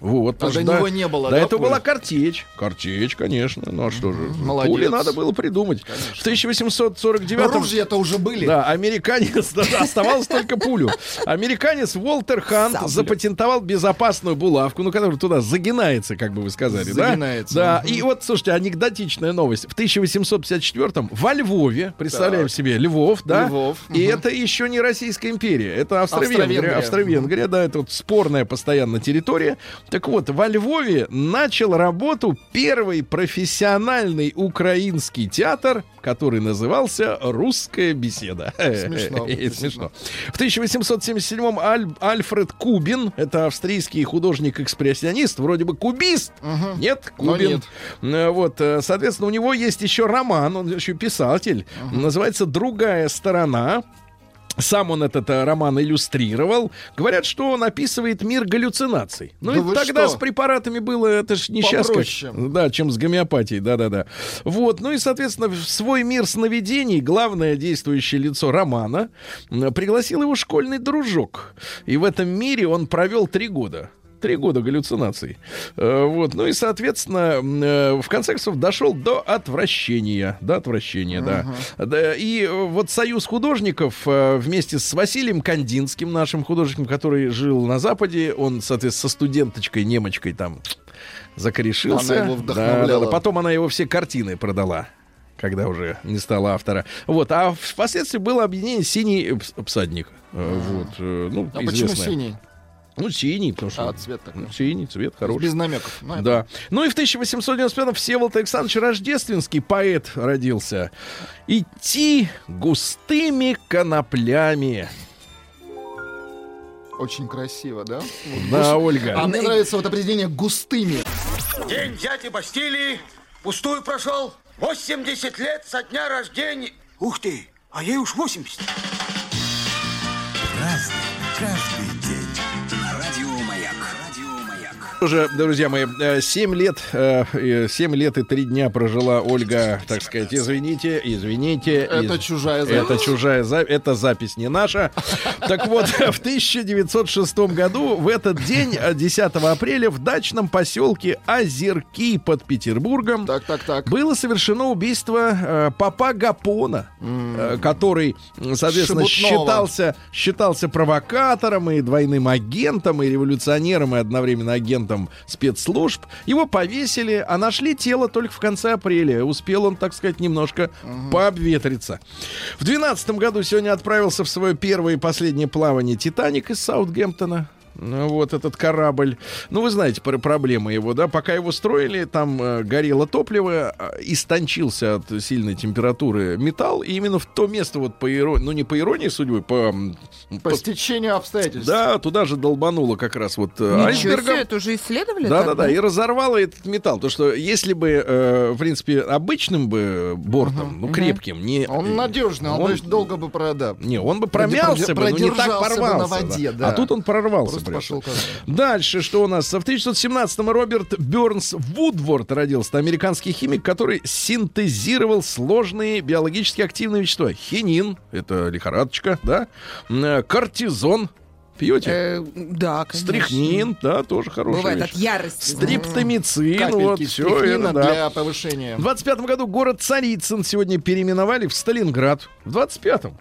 Вот,
А до него не было,
До
да,
этого была картечь. Картечь, конечно. Ну а что же?
молодец.
Пули надо было придумать. В 1849
Оружие-то уже были.
да, американец, оставалось только пулю. Американец Уолтер Хант запатентовал безопасную булавку, ну, которая туда загинается, как бы вы сказали, да?
Загинается.
Да, и вот, слушайте, анекдотичная новость. В 1854-м во Львове, представляем себе, Львов, да?
Львов,
И это еще не Российская империя, это Австро-Венгрия.
Австро-Венгрия.
Австро-Венгрия, да, это вот спорная постоянно территория. Так вот, во Львове начал работу первый профессиональный украинский театр, который назывался «Русская беседа».
Смешно,
Смешно. В 1877-м Аль- Альфред Кубин, это австрийский художник-экспрессионист, вроде бы кубист, нет,
Но
Кубин.
нет.
Э, Вот, э, соответственно, у него есть еще роман, он еще писатель, называется «Другая сторона». Сам он этот э, роман иллюстрировал. Говорят, что он описывает мир галлюцинаций. Ну
Да
и тогда
что?
с препаратами было это ж не сейчас как-
Попроще.
Да, чем с гомеопатией, да-да-да. Вот, ну и, соответственно, в свой мир сновидений главное действующее лицо романа пригласил его школьный дружок. И в этом мире он провел три года. Три года галлюцинаций. Э, Вот. Ну и, соответственно, э, в конце концов дошел до отвращения. До отвращения, да. Да, И вот союз художников э, вместе с Василием Кандинским, нашим художником, который жил на Западе, он, соответственно, со студенточкой, немочкой там закорешился.
Она его
Да,
вдохновляла.
да, да. Потом она его все картины продала когда уже не стало автора. Вот, а впоследствии было объединение «Синий всадник». Вот, ну,
А почему
известное.
синий?
Ну, синий, потому что...
А, цвет такой.
Ну, Синий, цвет хороший.
Без намеков. Ну, это-
Да. Ну и в 1895-м Всеволод Александрович Рождественский, поэт, родился. «Идти густыми коноплями».
Очень красиво, да?
Да, Ольга.
А мне нравится вот определение густыми.
День взятия Бастилии пустую прошел. 80 лет со дня рождения. Ух ты, а ей уж 80.
Уже, друзья мои, 7 лет, 7 лет и 3 дня прожила Ольга, так сказать, извините, извините.
Это
из-
чужая запись.
Это чужая запись, это запись не наша. Так вот, в 1906 году, в этот день, э, 10 апреля, в дачном поселке Озерки под Петербургом
Так, так, так.
было совершено убийство э, папа Гапона, э, который, соответственно,
Шебутного.
считался, считался провокатором и двойным агентом, и революционером, и одновременно агентом спецслужб. Его повесили, а нашли тело только в конце апреля. Успел он, так сказать, немножко пообветриться. В 2012 году сегодня отправился в свое первое и последнее плавание «Титаник» из Саутгемптона. Ну, Вот этот корабль. Ну, вы знаете про проблемы его, да? Пока его строили, там э, горело топливо, э, истончился от сильной температуры металл, и именно в то место, вот по иронии, ну, не по иронии судьбы, по...
По
по-
стечению обстоятельств.
да, туда же долбануло как раз вот э,
Ничего
айсбергом.
себе, это уже исследовали?
Да,
так,
да, да, и разорвало этот металл. То, что если бы, э, в принципе, обычным бы бортом, ну, крепким, не...
Он надежный, он,
он-
долго бы продал.
Не, он бы промялся бы, но не так
продержался бы
порвался.
на воде, да.
А тут он прорвался.
Просто. Пошел как
Дальше, что у нас? В 1917-м Роберт Бернс Вудворд родился. Это американский химик, который синтезировал сложные биологически активные вещества. Хинин, это лихорадочка, да? Э, Кортизон, пьете?
Э, да, конечно.
Стрихнин, да, тоже хорошая
Бывает
вещь.
от ярости.
Стриптомицин, вот все это,
стрихнина
да.
для повышения.
В 25 году город Царицын сегодня переименовали в Сталинград. В 25-м.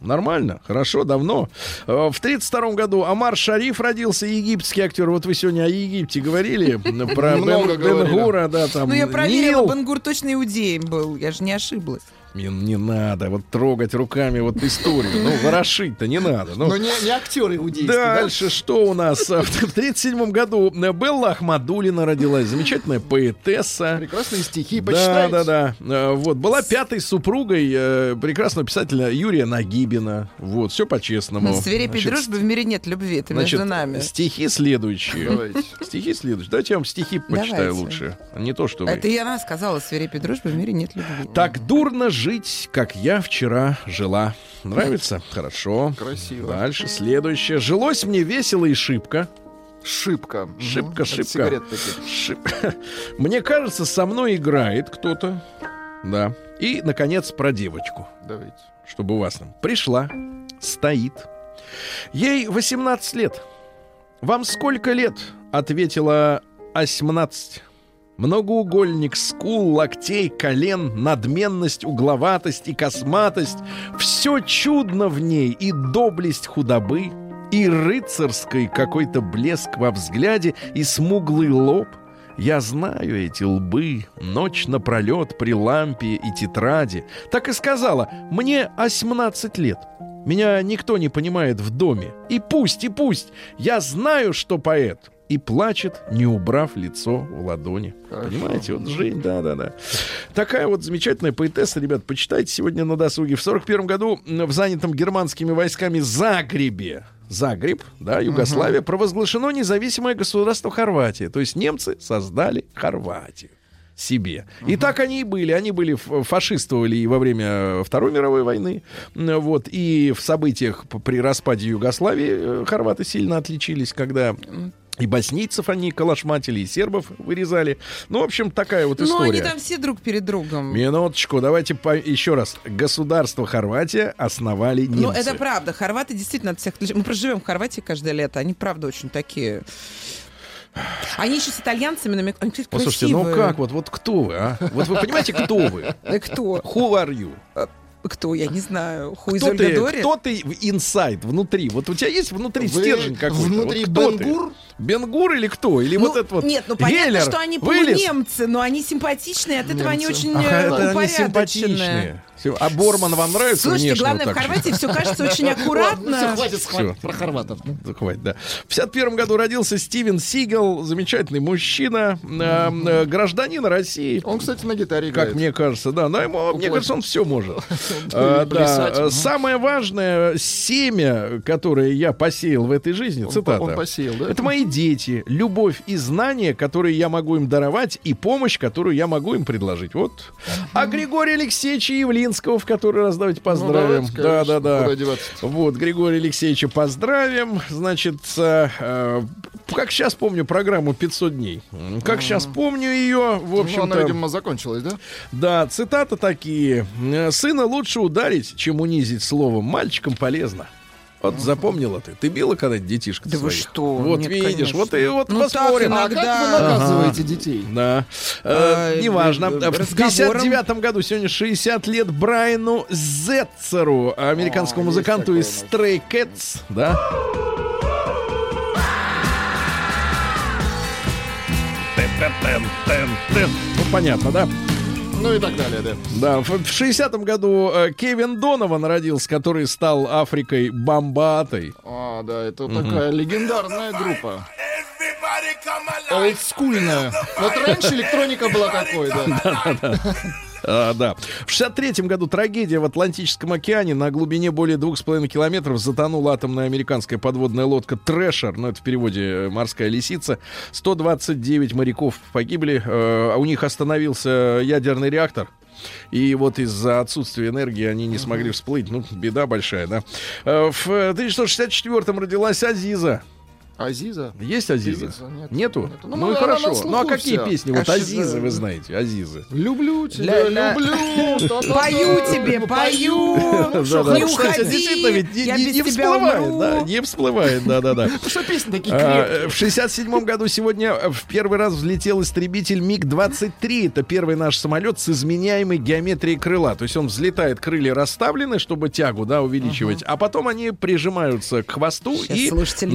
Нормально, хорошо, давно. Э, В 32 году Амар Шариф родился, египетский актер. Вот вы сегодня о Египте говорили, про
Много
Бен,
говорили.
Гура, да, там.
Ну, я проверила. Бенгур точно иудеем был, я же не ошиблась.
Не, не надо вот трогать руками вот историю. Ну, ворошить-то не надо. Ну,
Но не, не актер иудейский, да?
Дальше что у нас? В 37 году Белла Ахмадулина родилась, замечательная поэтесса.
Прекрасные стихи,
Да,
почитайте.
да, да. Э, Вот. Была пятой супругой э, прекрасного писателя Юрия Нагибина. Вот, все по-честному. Значит,
дружбы в мире нет любви, это
Значит,
между нами.
стихи следующие.
Давайте.
Стихи следующие. Давайте я вам стихи почитаю
Давайте.
лучше. а Не то, что вы.
Это и она сказала, свирепой дружбы в мире нет любви.
Так дурно жить, как я вчера жила. Нравится? Хорошо.
Красиво.
Дальше следующее. Жилось мне весело и шибко.
Шибко.
Шибко, шибко.
сигарет.
Шиб- Мне кажется, со мной играет кто-то. Да. И, наконец, про девочку.
Давайте.
чтобы у вас там пришла, стоит. Ей 18 лет. Вам сколько лет? ответила 18. Многоугольник скул, локтей, колен, надменность, угловатость и косматость. Все чудно в ней, и доблесть худобы, и рыцарский какой-то блеск во взгляде, и смуглый лоб. Я знаю эти лбы, ночь напролет при лампе и тетради. Так и сказала, мне 18 лет. Меня никто не понимает в доме. И пусть, и пусть, я знаю, что поэт. И плачет, не убрав лицо в ладони. Понимаете, вот Жень, да-да-да. Такая вот замечательная поэтесса, ребят, почитайте сегодня на досуге. В 41 году в занятом германскими войсками Загребе, Загреб, да, Югославия, провозглашено независимое государство Хорватия. То есть немцы создали Хорватию себе. И так они и были. Они были фашистовали и во время Второй мировой войны. Вот. И в событиях при распаде Югославии э, хорваты сильно отличились, когда и боснийцев они калашматили, и сербов вырезали. Ну, в общем, такая вот
Ну,
история.
они там все друг перед другом.
Минуточку, давайте по- еще раз. Государство Хорватия основали немцы.
Ну, это правда. Хорваты действительно от всех. Мы проживем в Хорватии каждое лето. Они, правда, очень такие... Они еще с итальянцами намек... Они, кстати,
Послушайте, ну как, вот, вот кто вы, а? Вот вы понимаете, кто вы?
Э, Кто?
Who are you?
Кто? Я не знаю. Хуй
Кто ты,
Дори?
кто ты в inside, внутри? Вот у тебя есть внутри
Вы
стержень какой-то?
внутри
вот?
Бенгур?
Бенгур или кто? Или
Ну,
вот этот вот
Нет, ну понятно,
Геллер
что они
вылез?
полунемцы, но они симпатичные, от этого они
Немцы.
очень
Ага,
э,
это они симпатичные. Всё. А Борман вам нравится
Слушайте,
внешне
главное,
вот
в? Хорватии все кажется очень
Ладно, все,
аккуратно.
хватит хватит про хорватов.
Да, хватит, да. В 51 году родился Стивен Сигел, замечательный мужчина, э, э, гражданин России.
Он, кстати, на гитаре
Как
играет.
мне кажется, да. Но ему, мне кажется, он все может. А, да.
мгм.
Самое важное семя, которое я посеял в этой жизни,
Он
цитата.
он посеял, да?
Это мои дети, любовь и знания, которые я могу им даровать, и помощь, которую я могу им предложить. Вот. А Григория Алексеевича Явлинского, в который раз давайте поздравим.
давайте,
да, да, да. Вот, Григория Алексеевича поздравим. Значит, э, э, как сейчас помню программу «500 дней». Как сейчас помню ее, в
Ну,
общем-то...
она, видимо, закончилась, да?
Да, цитаты такие. «Э, Сына лучше ударить, чем унизить словом. Мальчикам полезно. Вот запомнила ты. Ты била когда-нибудь детишка
Да вы что?
Вот
Нет,
видишь,
конечно.
вот и вот
Ну, так
поспорим.
А
Иногда-
как вы наказываете детей?
Да. Э,
А,
неважно.
э,
В
разговором.
59 году сегодня 60 лет Брайану Зетцеру, американскому
А,
музыканту из
у нас.
Stray Cats, да. Ну, понятно, да?
Ну и так далее, да.
Да, в в 60-м году э, Кевин Донован родился, который стал Африкой Бомбатой.
А, да, это такая легендарная группа. Олдскульная. Вот раньше электроника была такой, да.
А, да. В 63-м году трагедия в Атлантическом океане на глубине более двух с половиной километров затонула атомная американская подводная лодка Трэшер, ну это в переводе э, морская лисица. 129 моряков погибли, э, а у них остановился ядерный реактор. И вот из-за отсутствия энергии они не смогли всплыть. Ну, беда большая, да. Э, В 1964-м родилась Азиза.
Азиза?
Есть Азиза?
Певица? Нет.
Нету?
Нету.
Ну,
Ну,
и
она на
хорошо. Ну а какие
вся.
песни? Вот Азизы, вы знаете, Азизы.
Люблю тебя,
Ля-ля.
люблю.
Пою тебе, пою. Не уходи,
действительно, ведь не,
я
не-
без
не
тебя
всплывает, не всплывает, да, да, да.
Потому что песни такие
А,
крепкие.
В 67 году сегодня в первый раз взлетел истребитель МиГ-23. Это первый наш самолет с изменяемой геометрией крыла. То есть он взлетает, крылья расставлены, чтобы тягу, да, увеличивать, а потом они прижимаются к хвосту и
слушатель не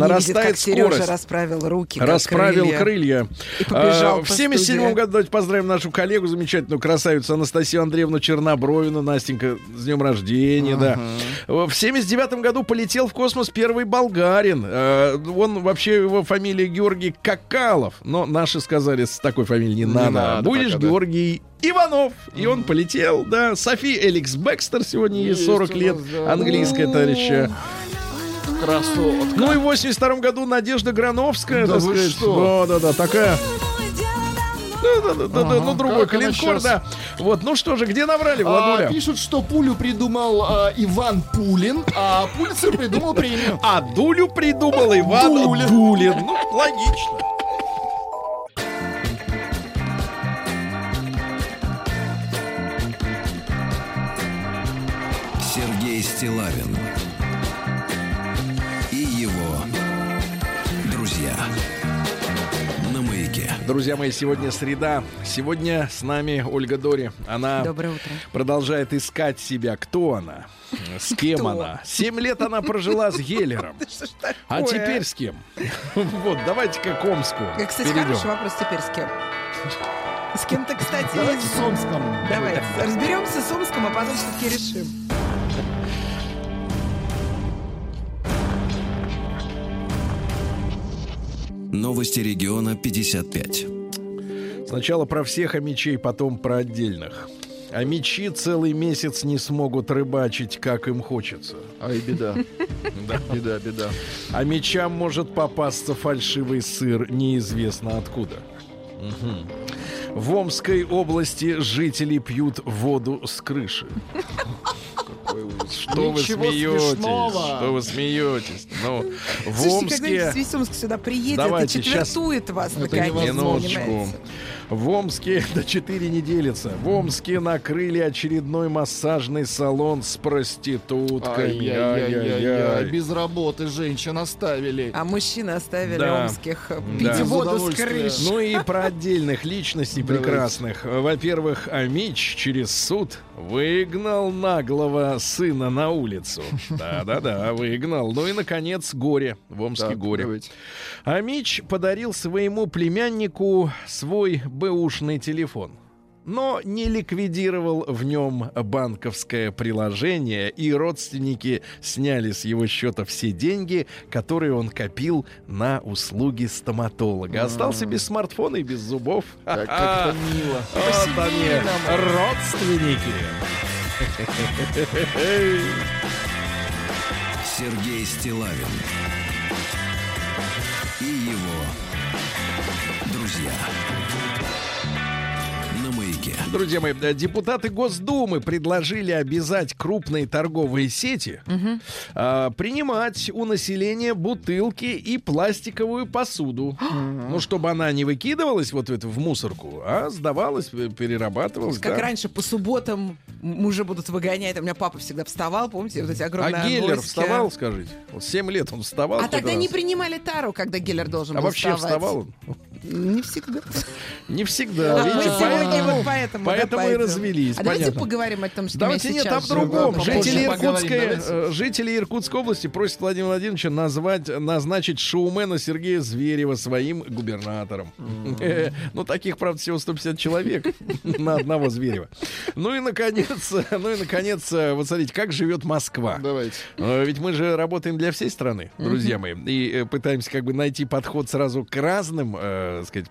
как Сережа
скорость.
расправил руки,
Расправил крылья.
крылья. И побежал
А,
по
в 77
студии.
году давайте поздравим нашу коллегу, замечательную красавицу Анастасию Андреевну Чернобровину. Настенька, с днем рождения, да. В 79 году полетел в космос первый болгарин. Э, Он вообще, его фамилия Георгий Какалов. Но наши сказали, с такой фамилией не, надо.
надо
Будешь
пока.
Георгий Иванов. И он полетел, да. Софи Эликс Бекстер сегодня ей
Есть
40
у
лет.
да.
Английская товарища.
Красотка.
Ну и в 82 году Надежда Грановская,
Да
так
вы
сказать.
что?
Да, да, да, такая. Да, да, да, да, ну другой
щас?
да. Вот, ну что же, где набрали,
А,
Владуля?
пишут, что пулю придумал а, Иван Пулин, а Пулицер придумал премию.
А Дулю придумал Иван
Дуля.
Дулин. Ну, логично.
Сергей Стилавин Друзья
мои, сегодня среда. Сегодня с нами Ольга Дори. Она продолжает искать себя. Кто она? С кем
Кто?
она? Семь лет она прожила с Геллером. А теперь с кем? Вот, давайте-ка к Омску
Э, Кстати, хороший вопрос теперь с кем? С кем-то, кстати,
Давайте с Омском.
Давайте разберемся с Омском, а потом все-таки решим.
Новости региона 55.
Сначала про всех амичей, потом про отдельных. Амичи целый месяц не смогут рыбачить, как им хочется.
Ай, беда.
Да.
Беда, беда.
А мечам может попасться фальшивый сыр неизвестно откуда. Мгм. В Омской области жители пьют воду с крыши. Что вы смеетесь?
смешного.
Что вы смеетесь? Ну, в
Слушайте, когда
Омске...
весь Омск сюда приедет
Давайте,
и четвертует вас,
Это
наконец.
Минуточку. В Омске до 4 не делится. В Омске накрыли очередной массажный салон с проститутками.
Ай-яй-яй-яй-яй.
Ай-яй-яй.
Без работы женщин оставили.
А мужчины оставили
Да.
омских э,
Да.
пить воду с крыши.
Ну и про отдельных личностей прекрасных. Во-первых, Амич через суд выгнал наглого сына на улицу. Да-да-да, выгнал. Ну и, наконец, горе. В Омске
Так,
горе.
давайте.
Амич подарил своему племяннику свой бэушный телефон. Но не ликвидировал в нем банковское приложение, и родственники сняли с его счета все деньги, которые он копил на услуги стоматолога. Остался без смартфона и без зубов.
Как, как это мило.
Вот они, родственники.
Сергей Стилавин Друзья
мои, э, депутаты Госдумы предложили обязать крупные торговые сети а, принимать у населения бутылки и пластиковую посуду. ну, чтобы она не выкидывалась вот в, эту, в мусорку, а сдавалась, э, перерабатывалась.
Как
да.
раньше по субботам мужа будут выгонять. У меня папа всегда вставал, помните, вот эти огромные
А Геллер
авоськи.
вставал, скажите? Вот 7 лет он вставал.
А тогда
раз?
не принимали тару, когда Геллер должен
А
был
вообще
вставать.
вставал он?
Не всегда.
Не всегда.
А мы сегодня
поэтому-
вот поэтому, да,
поэтому и развелись.
А давайте поговорим о том, что
Давайте нет,
сейчас
о другом. Жители Иркутской, э, жители Иркутской области просят Владимира Владимировича назвать, назначить шоумена Сергея Зверева своим губернатором. Э, Ну, таких, правда, всего 150 человек на одного Зверева. Ну и, наконец, ну и, наконец, вот смотрите, как живет Москва.
Давайте.
Э, Ведь мы же работаем для всей страны, друзья мои, и пытаемся как бы найти подход сразу к разным, э, сказать,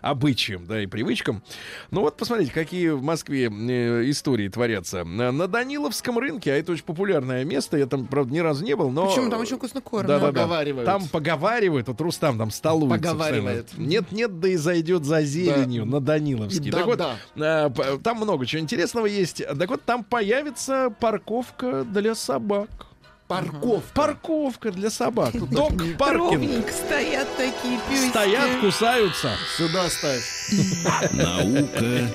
обычаям, да, и привычкам. Ну вот посмотрите, какие в Москве э, истории творятся. На Даниловском рынке, а это очень популярное место, я там, правда, ни разу не был, но...
Почему? Там очень вкусно кормят.
Да, да, да.
Поговаривают.
Там поговаривают, вот Рустам там столуется.
Поговаривает.
Нет-нет, да и зайдет за зеленью на Даниловский.
И
так вот,
да,
п- там много чего интересного есть. Так вот, там появится парковка для собак.
Парковка.
Парковка для собак. Док-паркинг.
Ровненько стоят такие пёсики.
Стоят, кусаются.
Сюда ставь.
Наука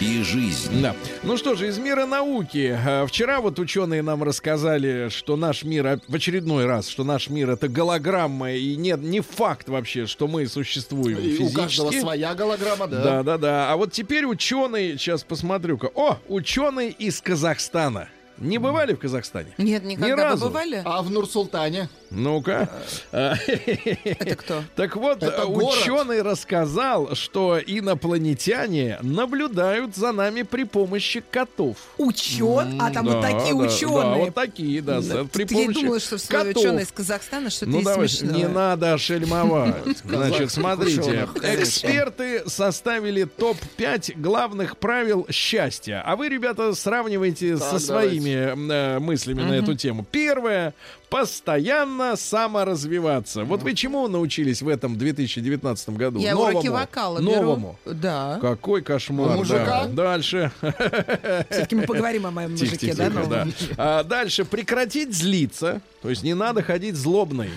и жизнь.
Да. Ну что же, из мира науки. А, Вчера вот ученые нам рассказали, что наш мир, в очередной раз, что наш мир это голограмма, и нет, не факт вообще, что мы существуем
И у каждого
физически.
своя голограмма, да.
Да, да, да. А вот теперь ученый, сейчас посмотрю-ка. О, ученый из Казахстана. Не бывали в Казахстане?
Нет, никогда
Ни
вы
разу.
бывали?
А в Нур-Султане?
Ну-ка. А,
Это кто?
Так вот,
Это город.
ученый рассказал, что инопланетяне наблюдают за нами при помощи котов.
Учен? А там вот
Да,
такие
да,
ученые.
Да, вот такие, да. При
Я
помощи
думала, что
котов.
ученый из Казахстана что-то
Ну
есть
давай,
смешное.
не надо ошельмовать. Значит, смотрите. Эксперты составили топ-5 главных правил счастья. А вы, ребята, сравнивайте со
Так,
своими э, мыслями на эту тему. Первое. Постоянно саморазвиваться. Вот вы чему научились в этом 2019 году?
Я
Новому.
уроки вокала беру.
Новому.
Да.
Какой кошмар.
У мужика?
да. Дальше.
Все-таки мы поговорим о моем мужике,
тихо,
да?
тихо,
новом?
да. А, дальше прекратить злиться. То есть не надо ходить злобной.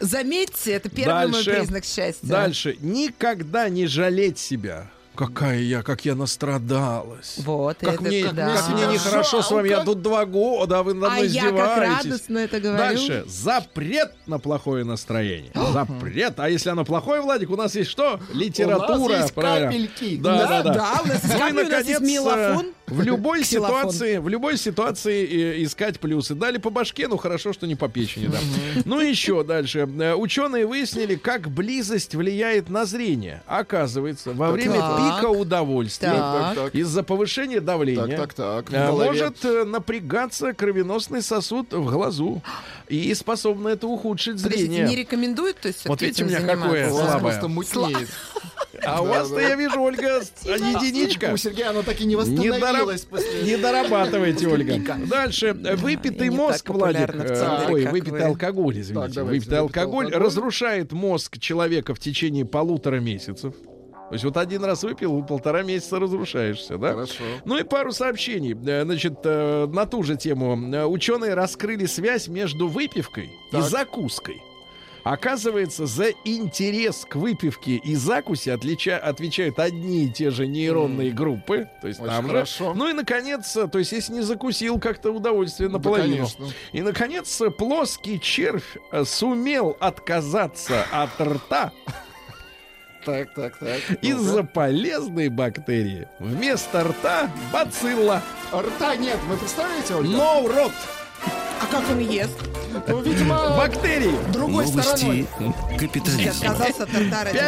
Заметьте, это первый мой
Дальше.
признак счастья.
Дальше. Никогда не жалеть себя. Какая я, как я настрадалась.
Вот,
Как
это
мне,
да.
как мне нехорошо с вами, я тут два года, а вы над
А
мной
я как радостно это говорю.
Дальше. Запрет на плохое настроение. Запрет. А если оно плохое, Владик, у нас есть что? Литература.
У нас есть
правильно.
капельки.
Да, да, да.
Да, у нас есть
и,
капли, у нас есть
наконец,
мелофон.
В любой ситуации, в любой ситуации э, искать плюсы. Дали по башке, ну хорошо, что не по печени, да. Ну и еще дальше. Э, Ученые выяснили, как близость влияет на зрение. Оказывается, во время
Так.
пика удовольствия из-за повышения давления
так, так, так. в
э, может напрягаться кровеносный сосуд в глазу. И способно это ухудшить
Подождите,
зрение.
не рекомендуют, то есть
Вот видите, у меня какое слабое.
просто мутнеет.
А у вас-то, я вижу, Ольга, единичка.
У Сергея оно так и не восстановилось после...
не дорабатывайте, Ольга. Дальше. Выпитый
И
мозг, Владик, ой, выпитый
вы.
алкоголь, извините. Выпитый алкоголь разрушает мозг человека в течение полутора месяцев. То есть вот один раз выпил, полтора месяца разрушаешься, да?
Хорошо.
Ну и пару сообщений. Э, Значит, э, на ту же тему. Э, Ученые раскрыли связь между выпивкой и
Так.
закуской. Оказывается, за интерес к выпивке и закусе отлича- отвечают одни и те же нейронные группы. То есть
Очень
там же.
хорошо.
Ну и, наконец, э, то есть если не закусил, как-то удовольствие наполовину.
конечно.
и, наконец, э, плоский червь э, сумел отказаться от рта
Так, так, так.
из-за полезной бактерии. Вместо рта бацилла.
Рта нет, вы представляете, Ольга?
Но рот.
А как он ест?
Ну, видимо,
Бактерии.
другой стороной.
Новости
Я
капитализма.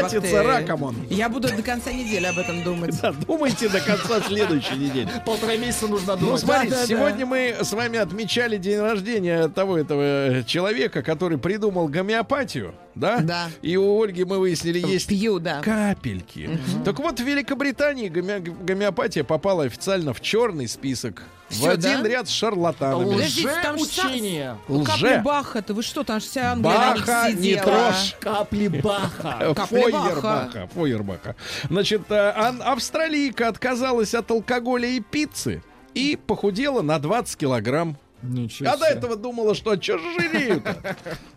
бактерий.
раком он.
Я буду до конца недели об этом думать.
Да, думайте до конца следующей недели.
Полтора месяца нужно
Ну,
думать.
смотрите,
да, да.
сегодня мы с вами отмечали день рождения того этого э, человека, который придумал гомеопатию, да?
Да.
И у Ольги мы выяснили, есть
Пью, да.
капельки. Так вот, в Великобритании гоме- гомеопатия попала официально в черный список. В
Всё,
один
да?
ряд с шарлатанами.
Лжеучение.
Лже.
Капли Баха-то, вы что, там же вся Англия
Баха не трожь.
Капли Баха.
Фойербаха. Фойербаха. Значит, э, австралийка отказалась от алкоголя и пиццы и похудела на 20 килограмм.
Ничего
А до
себе.
этого думала, что что же жиреют?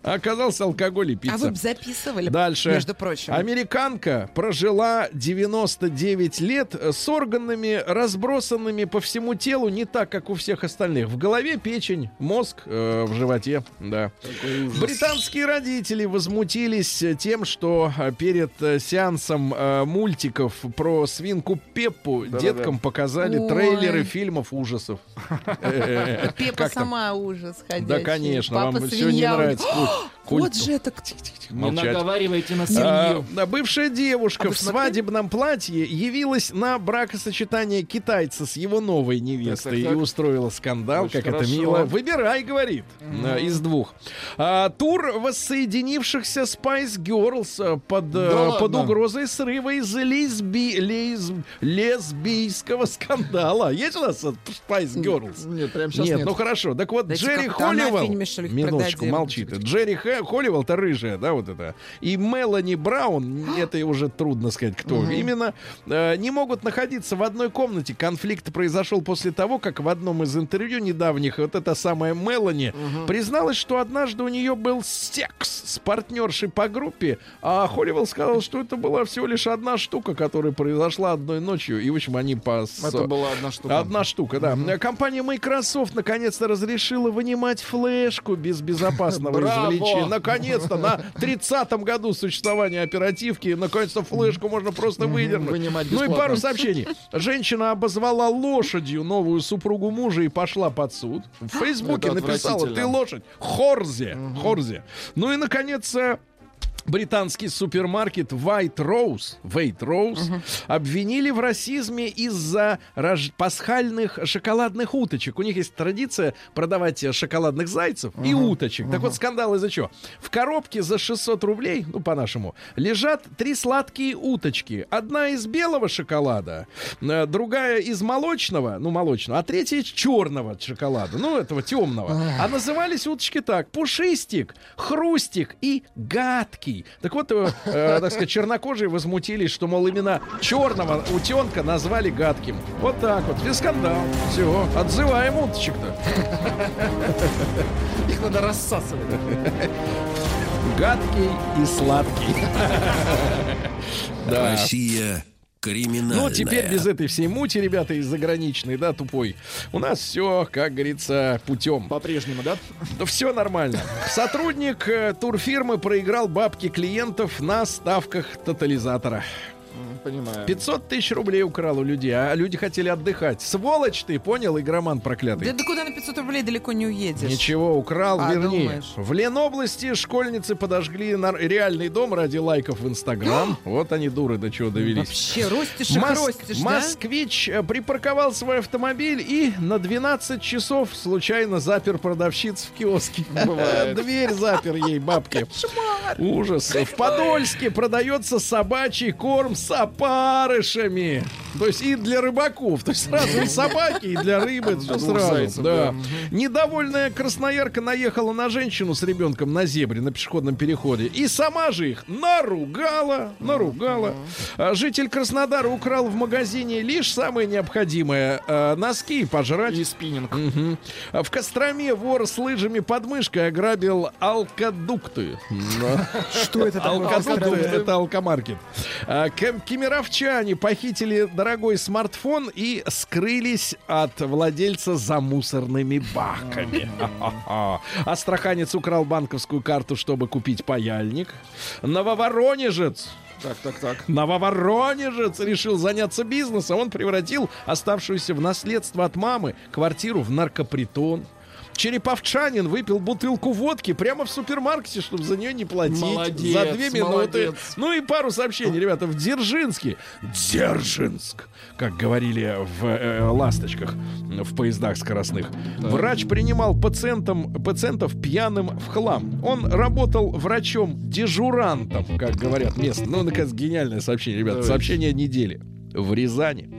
А оказался алкоголь и
А
пицца.
вы бы записывали,
Дальше.
между прочим.
Американка прожила 99 лет с органами, разбросанными по всему телу, не так, как у всех остальных. В голове печень, мозг э, в животе. Да. Британские родители возмутились тем, что э, перед э, сеансом э, мультиков про свинку Пеппу деткам показали
Ой.
трейлеры фильмов ужасов. Э,
Пеппа? Сама ужас ходячий.
Да, конечно,
Папа
вам все не
свинья.
нравится. Куль-
Вот
культ-
же это...
Не наговаривайте на
А,
семью.
да, бывшая девушка
А
в свадебном платье явилась на бракосочетание китайца с его новой невестой
Так, так,
и
так.
устроила скандал,
Очень
как это
хорошо.
мило. Выбирай, говорит, э, из двух. А, тур воссоединившихся Spice Girls э, под, э,
Да
под
ладно?
угрозой срыва из-за лесби- лес- лесбийского скандала. Есть у нас Spice Girls?
Нет, прям сейчас
нет,
нет.
ну хорошо. Так вот,
Дайте
Джерри Холливелл... Минуточку,
продадим.
молчит. Джерри Холливелл-то рыжая, да, вот это. И Мелани Браун, это уже трудно сказать, кто именно, э, не могут находиться в одной комнате. Конфликт произошел после того, как в одном из интервью недавних вот эта самая Мелани призналась, что однажды у нее был секс с партнершей по группе, а Холливелл сказал, что это была всего лишь одна штука, которая произошла одной ночью. И, в общем, они по...
Это была одна штука.
Одна штука, да. Компания Microsoft наконец-то разрешила вынимать флешку без безопасного извлечения. Наконец-то на 30-м году существования оперативки, наконец-то флешку можно просто выдернуть. Ну и пару сообщений. Женщина обозвала лошадью новую супругу мужа и пошла под суд. В Фейсбуке
Это
написала, ты лошадь. Хорзе. Хорзе. Ну и, наконец, э, Британский супермаркет White Rose, White Rose обвинили в расизме из-за рож- пасхальных шоколадных уточек. У них есть традиция продавать шоколадных зайцев и уточек. Так вот, скандал из-за чего? В коробке за 600 рублей, ну, по-нашему, лежат три сладкие уточки. Одна из белого шоколада, э, другая из молочного, ну, молочного, а третья из черного шоколада, ну, этого темного. А назывались уточки так. Пушистик, хрустик и гадкий. Так вот, э, э, так сказать, чернокожие возмутились, что, мол, именно черного утенка назвали гадким. Вот так вот. И скандал. Все, отзываем уточек-то.
Их надо рассасывать.
Гадкий и сладкий. Да.
Россия Криминальная.
Ну, теперь без этой всей мути, ребята, из заграничной, да, тупой. У нас все, как говорится, путем.
По-прежнему, да?
Да все нормально. Сотрудник э, турфирмы проиграл бабки клиентов на ставках тотализатора.
Понимаю.
500 тысяч рублей украл у людей, а люди хотели отдыхать. Сволочь ты, понял, игроман проклятый?
Да ты куда на 500 рублей далеко не уедешь.
Ничего, украл,
А,
верни.
думаешь?
В Ленобласти школьницы подожгли нар- реальный дом ради лайков в Инстаграм. вот они, дуры, до чего довелись.
Вообще, ростишь и
Мос-
ростишь, да?
Москвич э, припарковал свой автомобиль и на 12 часов случайно запер продавщиц в киоске. Дверь запер ей, бабки. Ужас. В Подольске продается собачий корм с опарышами. То есть и для рыбаков. То есть сразу и собаки, и для рыбы. Все сразу.
зайцев,
да.
да.
Недовольная красноярка наехала на женщину с ребенком на зебре на пешеходном переходе. И сама же их наругала. Наругала. А Житель Краснодара украл в магазине лишь самое необходимое. а, носки и пожрать.
И спиннинг.
А В Костроме вор с лыжами под мышкой ограбил алкодукты.
Что это такое?
Алкодукты — это алкомаркет. А, кем- Кемеровчане похитили дорогой смартфон и скрылись от владельца за мусорными баками. Астраханец украл банковскую карту, чтобы купить паяльник. Нововоронежец
Так, так, так.
Нововоронежец решил заняться бизнесом. Он превратил оставшуюся в наследство от мамы квартиру в наркопритон. Череповчанин выпил бутылку водки прямо в супермаркете, чтобы за нее не платить.
Молодец,
за две минуты.
молодец.
Ну и пару сообщений, ребята. В Дзержинске. Дзержинск. Как говорили в э, «Ласточках» в поездах скоростных. Врач принимал пациентам, пациентов пьяным в хлам. Он работал врачом-дежурантом, как говорят местные. Ну, наконец, гениальное сообщение, ребята.
Давайте.
Сообщение недели. В Рязани.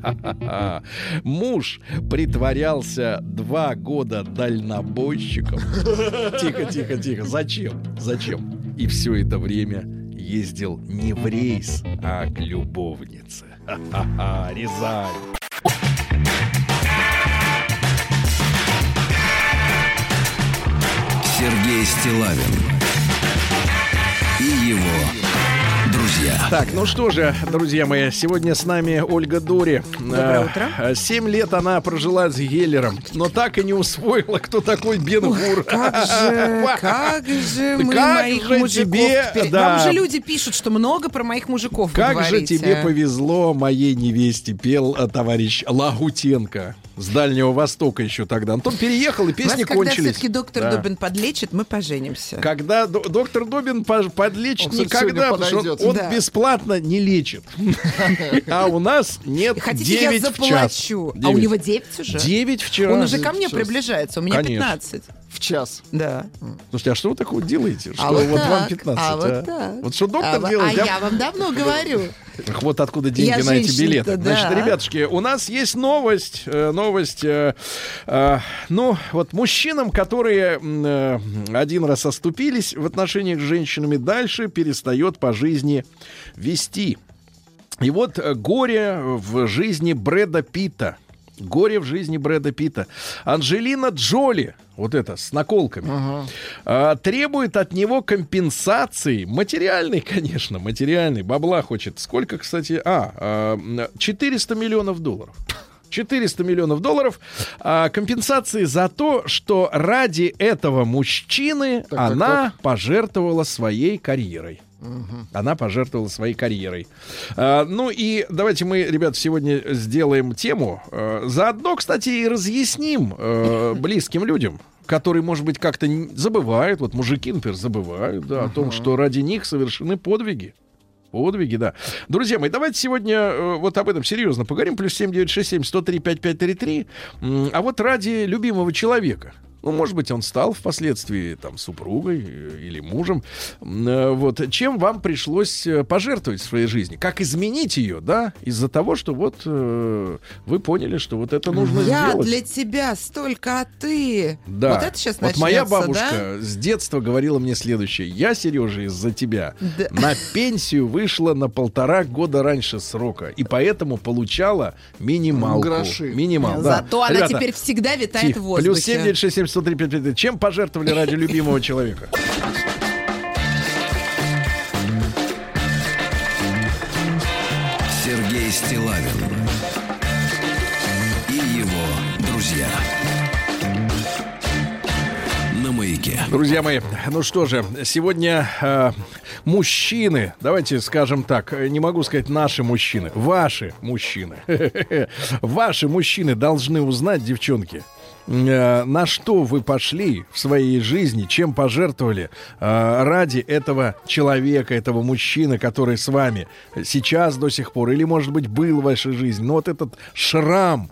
Ха-ха-ха. Муж притворялся два года дальнобойщиком. Тихо, тихо, тихо. Зачем? Зачем? И все это время ездил не в рейс, а к любовнице. Ха-ха-ха, Рязань.
Сергей Стилавин и его друзья.
Так, ну что же, друзья мои, сегодня с нами Ольга Дори.
Доброе
Э,
утро.
э, Семь лет она прожила с Геллером, но так и не усвоила, кто такой Бен Гур.
Как же, как же мы
Как
моих
же
мужиков...
тебе,
теперь-
да.
Вам же люди пишут, что много про моих мужиков
Как же тебе повезло, моей невесте, пел э, товарищ Лагутенко. С Дальнего Востока еще тогда. Антон переехал, и
Вас,
песни
когда
кончились.
все-таки доктор
Да.
Добин подлечит, мы поженимся.
Когда до- доктор Добин по- подлечит
Он,
никогда, потому что он, он
Да.
бесплатно не лечит. А у нас нет
Хотите, я
9 в час.
заплачу? А у него 9 уже?
9 в час.
Он уже ко мне приближается, у меня
Конечно.
15.
В час.
Да.
Слушайте, а что вы такого делаете? Что
А вот
вот вам
так,
15?
а вот так.
Вот что доктор
а,
делает?
а
я-
я вам давно говорю.
Ах, Вот откуда деньги
Я
на эти билеты. Значит,
да.
ребятушки, у нас есть новость. э, новость. э, э, ну, вот мужчинам, которые э, один раз оступились в отношениях с женщинами, дальше перестает по жизни вести. И вот э, горе в жизни Брэда Питта. Горе в жизни Брэда Питта. Анджелина Джоли, вот это, с наколками, а, требует от него компенсации, материальной, конечно, материальной, бабла хочет. Сколько, кстати, а, а, 400 миллионов долларов. 400 миллионов долларов а, компенсации за то, что ради этого мужчины
так,
она пожертвовала своей карьерой. Она пожертвовала своей карьерой. А, ну и давайте мы, ребят, сегодня сделаем тему. э, заодно, кстати, и разъясним э, близким людям, которые, может быть, как-то забывают, вот мужики, например, забывают, да, о том, что ради них совершены подвиги. Подвиги, да. Друзья мои, давайте сегодня э, вот об этом серьезно поговорим. Плюс 7967 103 5533. М, А вот ради любимого человека. Ну, может быть, он стал впоследствии там супругой э, или мужем. Э, Вот чем вам пришлось э, пожертвовать в своей жизни? Как изменить ее, да? Из-за того, что вот э, вы поняли, что вот это нужно
Я
сделать.
для тебя столько, а ты...
Да.
Вот это сейчас
Вот моя бабушка с детства говорила мне следующее. Я, Сережа, из-за тебя
Да.
на пенсию вышла на полтора года раньше срока. И поэтому получала минималку.
Гроши.
Минимал, да.
Зато она
Ребята,
теперь всегда витает в воздухе.
Плюс 7967 103 7373948, чем пожертвовали ради любимого человека? Сергей Стилавин и его друзья на маяке. Друзья мои, ну что же, сегодня э, мужчины, давайте скажем так, э, не могу сказать наши мужчины, ваши мужчины, ваши мужчины должны узнать, девчонки, на что вы пошли в своей жизни, чем пожертвовали э, ради этого человека, этого мужчины, который с вами сейчас до сих пор, или, может быть, был в вашей жизни. Но вот этот шрам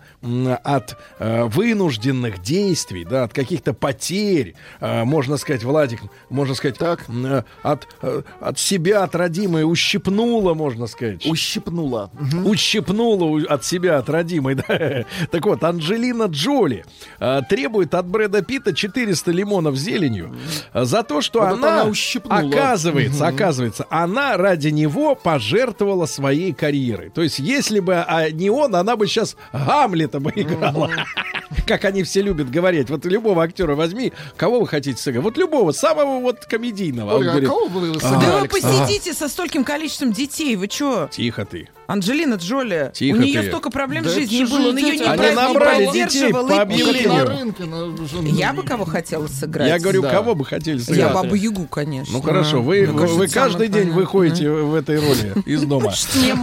от э, вынужденных действий, да, от каких-то потерь, э, можно сказать, Владик, можно сказать,
Так.
э, от, э, от себя, от родимой ущипнуло, можно сказать.
Ущипнула.
Ущипнула у- от себя, от родимой, да. Так вот, Анджелина Джоли э, требует от Брэда Питта 400 лимонов зеленью э, за то, что
Вот
она,
она ущипнула.
оказывается, оказывается, она ради него пожертвовала своей карьерой. То есть, если бы а, не он, она бы сейчас Гамлета бы играла. Как они все любят говорить. Вот любого актера возьми, кого вы хотите сыграть? Вот любого, самого вот комедийного.
Ольга, а кого вы
Да вы
кстати?
посидите со стольким количеством детей, вы чё?
Тихо ты.
Анджелина Джоли,
Тихо
у нее
ты.
столько проблем
Да
в жизни было, он ее не,
Они
про- не поддерживал
по объявлению.
на рынке. на-
Я бы кого хотела сыграть?
Я говорю,
Да.
кого бы хотели сыграть?
Я бабу Ягу, конечно.
Ну хорошо, вы, вы,
кажется,
вы каждый день
понятное.
выходите в этой роли из дома.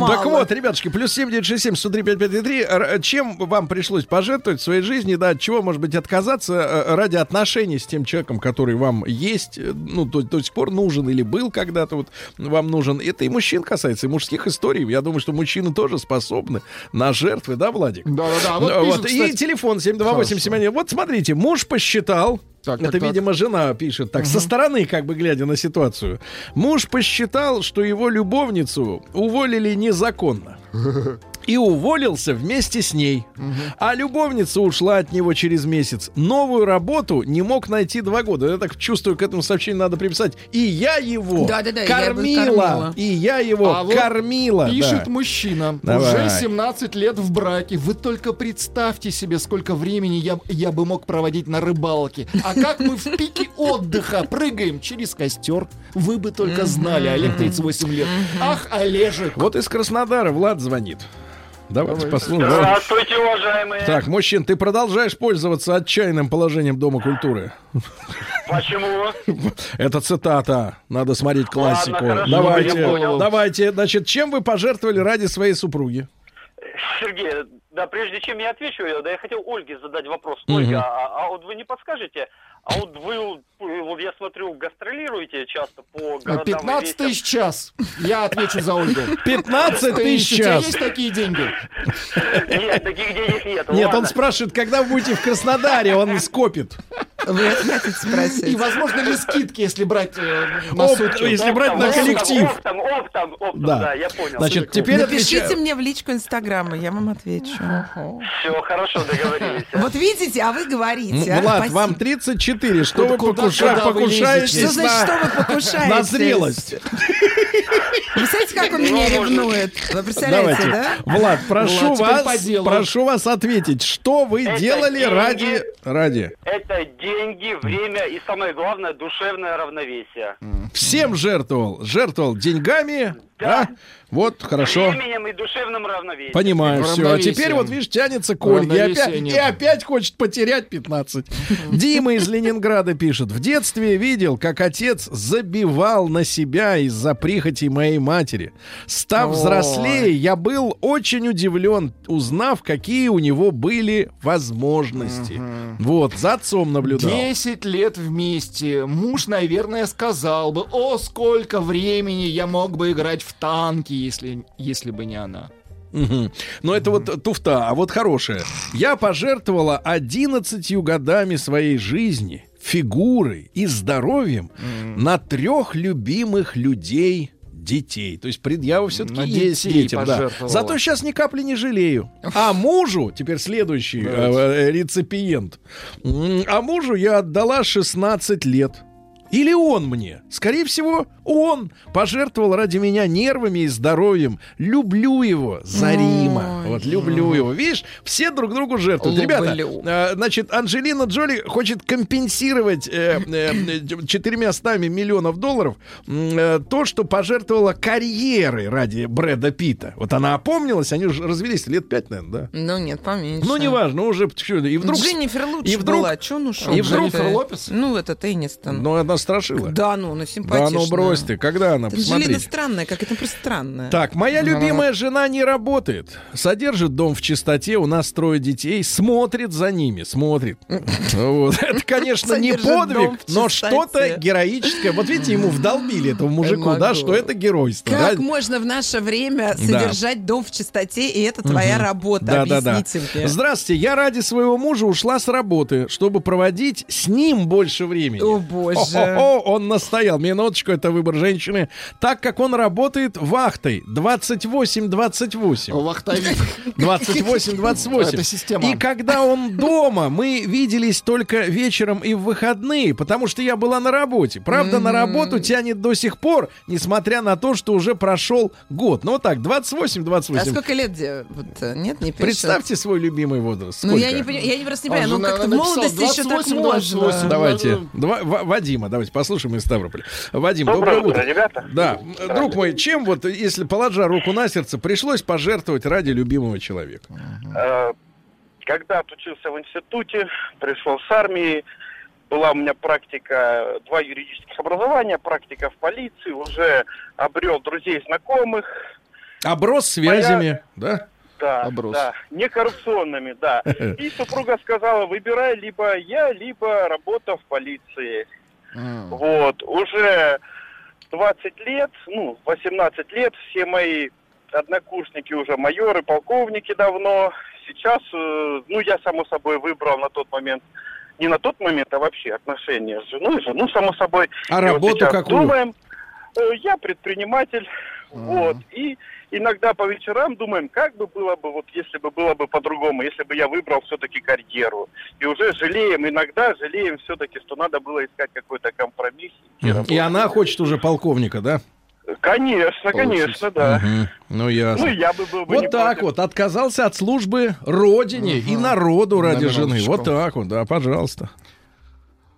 Так вот, ребятушки, плюс 7967 103 5533. Р- Чем вам пришлось пожертвовать в своей жизни, да, от чего, может быть, отказаться э, ради отношений с тем человеком, который вам есть, э, ну, до, до сих пор нужен или был когда-то вот вам нужен. Это и мужчин касается, и мужских историй. Я думаю, что мужчины тоже способны на жертвы, да, Владик?
Да-да-да. Вот
Ну,
пишут,
вот.
кстати,
И телефон 728 Вот смотрите, муж посчитал.
Так,
это,
так, так.
видимо, жена пишет так, со стороны, как бы глядя на ситуацию. Муж посчитал, что его любовницу уволили незаконно. И уволился вместе с ней. А любовница ушла от него через месяц. Новую работу не мог найти два года. Я так чувствую, к этому сообщению надо приписать. И я его
Да-да-да, я его
кормила.
кормила.
И я его
А вот
кормила.
Пишет
да.
мужчина.
Давай.
Уже 17 лет в браке. Вы только представьте себе, сколько времени я, я бы мог проводить на рыбалке. А как мы в пике отдыха прыгаем через костер. Вы бы только знали, Олег 38 лет. Ах, Олежек.
Вот из Краснодара Влад звонит. Давайте
Давай.
послушаем.
Здравствуйте, уважаемые.
Так, мужчин, ты продолжаешь пользоваться отчаянным положением Дома культуры.
Почему?
Это цитата. Надо смотреть классику.
хорошо,
давайте,
я понял.
давайте. Значит, чем вы пожертвовали ради своей супруги?
Сергей, да прежде чем я отвечу, да я хотел Ольге задать вопрос.
Мгм.
Ольга, а, а вот вы не подскажете, а вот вы, вот я смотрю, гастролируете часто по городам и
15
весям.
тысяч час. Я отвечу за Ольгу.
15 тысяч
У тебя
час.
есть такие деньги?
Нет, таких денег нет.
Нет, он спрашивает, когда вы будете в Краснодаре, он скопит.
Вы это хотите
И возможно ли скидки, если брать э, на
Оп,
сутки?
если брать на коллектив.
Оптом, оптом, оптом,
Да.
да. я понял.
Значит, теперь
Напишите
отвечаю.
мне в личку Инстаграма, я вам отвечу.
Все, хорошо, договорились.
Вот видите, а вы говорите. а?
Влад, вам 34. Что вы
куда-
покуша- покушаетесь?
Что значит, что вы покушаетесь?
на зрелость?
Вы представляете, как он меня
Ну,
ревнует? Вы представляете,
Давайте.
да?
Влад, прошу
Влад,
вас, прошу вас ответить, что вы
Это
делали
деньги.
ради, ради?
Это деньги, время и самое главное, душевное равновесие.
Всем жертвовал, жертвовал деньгами,
Да.
а? Вот, хорошо.
Временем и душевным равновесием.
Понимаю все. А теперь вот, видишь, тянется к Ольге. И опять, и опять хочет потерять 15. Дима из Ленинграда пишет. В детстве видел, как отец забивал на себя из-за прихоти моей матери. Став взрослее, я был очень удивлен, узнав, какие у него были возможности. Вот, за отцом наблюдал.
10 лет вместе. Муж, наверное, сказал бы, о, сколько времени я мог бы играть в танки, если, если бы не она.
Мгм. Но это вот туфта, а вот хорошая. Я пожертвовала 11 годами своей жизни, фигурой и здоровьем на трех любимых людей детей. То есть предъява все-таки есть детям. Да. Зато сейчас ни капли не жалею. А мужу, теперь следующий э, э, реципиент, а мужу я отдала 16 лет. Или он мне? Скорее всего, он пожертвовал ради меня нервами и здоровьем. Люблю его за Рима. Вот, люблю его. Видишь, все друг другу жертвуют. Ребята, э, значит, Анджелина Джоли хочет компенсировать э, э, 400 миллионов долларов э, то, что пожертвовала карьерой ради Брэда Питта. Вот она опомнилась, они уже развелись лет пять, наверное, да?
Ну нет, поменьше.
Ну, неважно, уже... И вдруг...
Дженнифер лучше
и вдруг-
была. Че он ушел?
и вдруг-
Лопес?
Ну, это Энистон.
Ну, она страшила.
Да, ну,
Да
симпатичная.
ну брось ты, когда она?
Анджелина
Посмотри.
странная, как это просто странная.
Так, моя любимая жена не работает. Содержит дом в чистоте, у нас трое детей, смотрит за ними, смотрит. Вот. Это, конечно, не подвиг, но что-то героическое. Вот видите, ему вдолбили этому мужику, да, что это геройство.
Как
да?
можно в наше время
Да.
содержать дом в чистоте, и это твоя работа?
Да, да, да. Здравствуйте, я ради своего мужа ушла с работы, чтобы проводить с ним больше времени.
О, боже.
О, он настоял. Минуточку, это выбор женщины. Так как он работает вахтой 28-28.
Вахтовик.
28-28.
Это система.
И когда он дома, мы виделись только вечером и в выходные, потому что я была на работе. Правда, на работу тянет до сих пор, несмотря на то, что уже прошел год. Ну вот так, 28-28.
А сколько лет? где? Вот, э, нет, не пишет.
Представьте свой любимый возраст.
Ну, я не, я не просто не
Он
понимаю, ну как-то в молодости еще так
28,
можно.
28.
Давайте. Два- Ва- Вадима, давайте послушаем из Ставрополя. Вадим,
Доброе
доброе,
утро, ребята.
Да, м, друг мой, чем вот, если положа руку на сердце, пришлось пожертвовать ради любимого человека?
Э, Когда отучился в институте, пришел с армии, была у меня практика, два юридических образования, практика в полиции, уже обрел друзей, знакомых,
Оброс связями, да?
да,
Оброс.
да, не коррупционными, да. И супруга сказала, выбирай либо я, либо работа в полиции. Вот, уже 20 лет, ну, 18 лет, все мои однокурсники уже майоры, полковники давно. Сейчас, э, ну, я, само собой, выбрал на тот момент, не на тот момент, а вообще отношения с женой, жену, само собой.
А
И вот
работу
сейчас
какую?
Думаем, э, я предприниматель, вот, и иногда по вечерам думаем, как бы было бы, вот если бы было бы по-другому, если бы я выбрал все-таки карьеру. И уже жалеем, иногда жалеем все-таки, что надо было искать какой-то компромисс.
И
работать.
она хочет уже полковника, да?
Конечно, конечно, да.
Мгм. Ну, ясно.
Ну, я бы был бы не
Вот так
против.
вот, отказался от службы родине и народу ради
На
жены. Вот так вот, да, пожалуйста.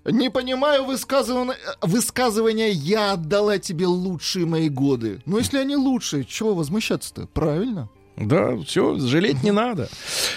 Не понимаю высказывания, «я отдала тебе лучшие мои годы». Ну, если они лучшие, чего возмущаться-то? Правильно?
Да, все, жалеть не надо.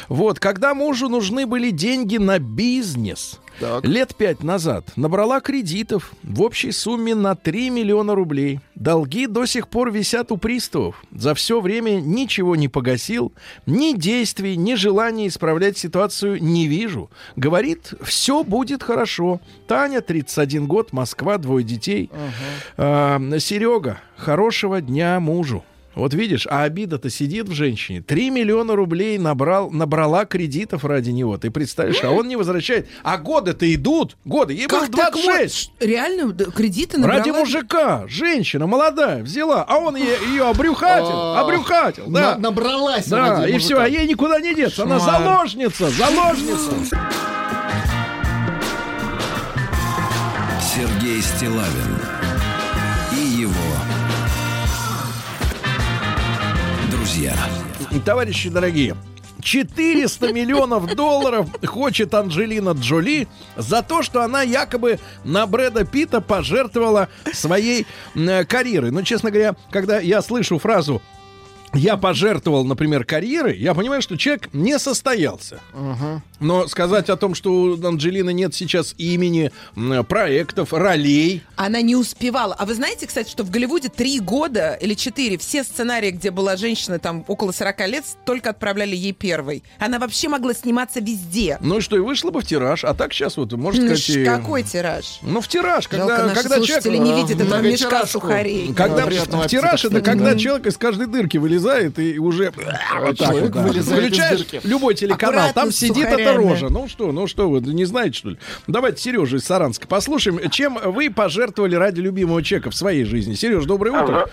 Вот, когда мужу нужны были деньги на бизнес,
Так.
лет пять назад набрала кредитов в общей сумме на 3 миллиона рублей. Долги до сих пор висят у приставов. За все время ничего не погасил, ни действий, ни желания исправлять ситуацию не вижу. Говорит, все будет хорошо. Таня, 31 год, Москва, двое детей. А, Серега, хорошего дня мужу. Вот видишь, а обида-то сидит в женщине. 3 миллиона рублей набрал, набрала кредитов ради него. Ты представляешь, а он не возвращает. А годы-то идут. Годы. Ей было
Как так
26.
вот? Реально, кредиты набрала?
Ради мужика, женщина молодая взяла, а он ее, ее обрюхатил,
А,
обрюхатил, да.
на- набралась
Да, и все, а ей никуда не деться. Она заложница, заложница.
Сергей Стилавин друзья.
Товарищи дорогие, 400 миллионов долларов хочет Анджелина Джоли за то, что она якобы на Брэда Питта пожертвовала своей м, карьерой. Но, честно говоря, когда я слышу фразу я пожертвовал, например, карьерой, я понимаю, что человек не состоялся. Но сказать о том, что у Анджелины нет сейчас имени, проектов, ролей,
Она не успевала. А вы знаете, кстати, что в Голливуде три года или четыре все сценарии, где была женщина там около 40 лет, только отправляли ей первой. Она вообще могла сниматься везде.
ну и что, и вышло бы в тираж. А так сейчас вот, можно
Ну,
сказать...
ш-
и-
Какой тираж?
Ну, в тираж,
Жалко,
когда,
наши
когда человек...
не видят этого мешка сухарей.
Когда в тираж это когда
Да.
человек из каждой дырки вылезает и уже вот так
человек
вот,
вылезает
включаешь любой телеканал,
Аккуратно
там сидит эта рожа. Ну что, ну что вы не знаете что ли? Давайте Сережа из Саранска послушаем, чем вы пожертвовали ради любимого человека в своей жизни. Сереж, доброе утро.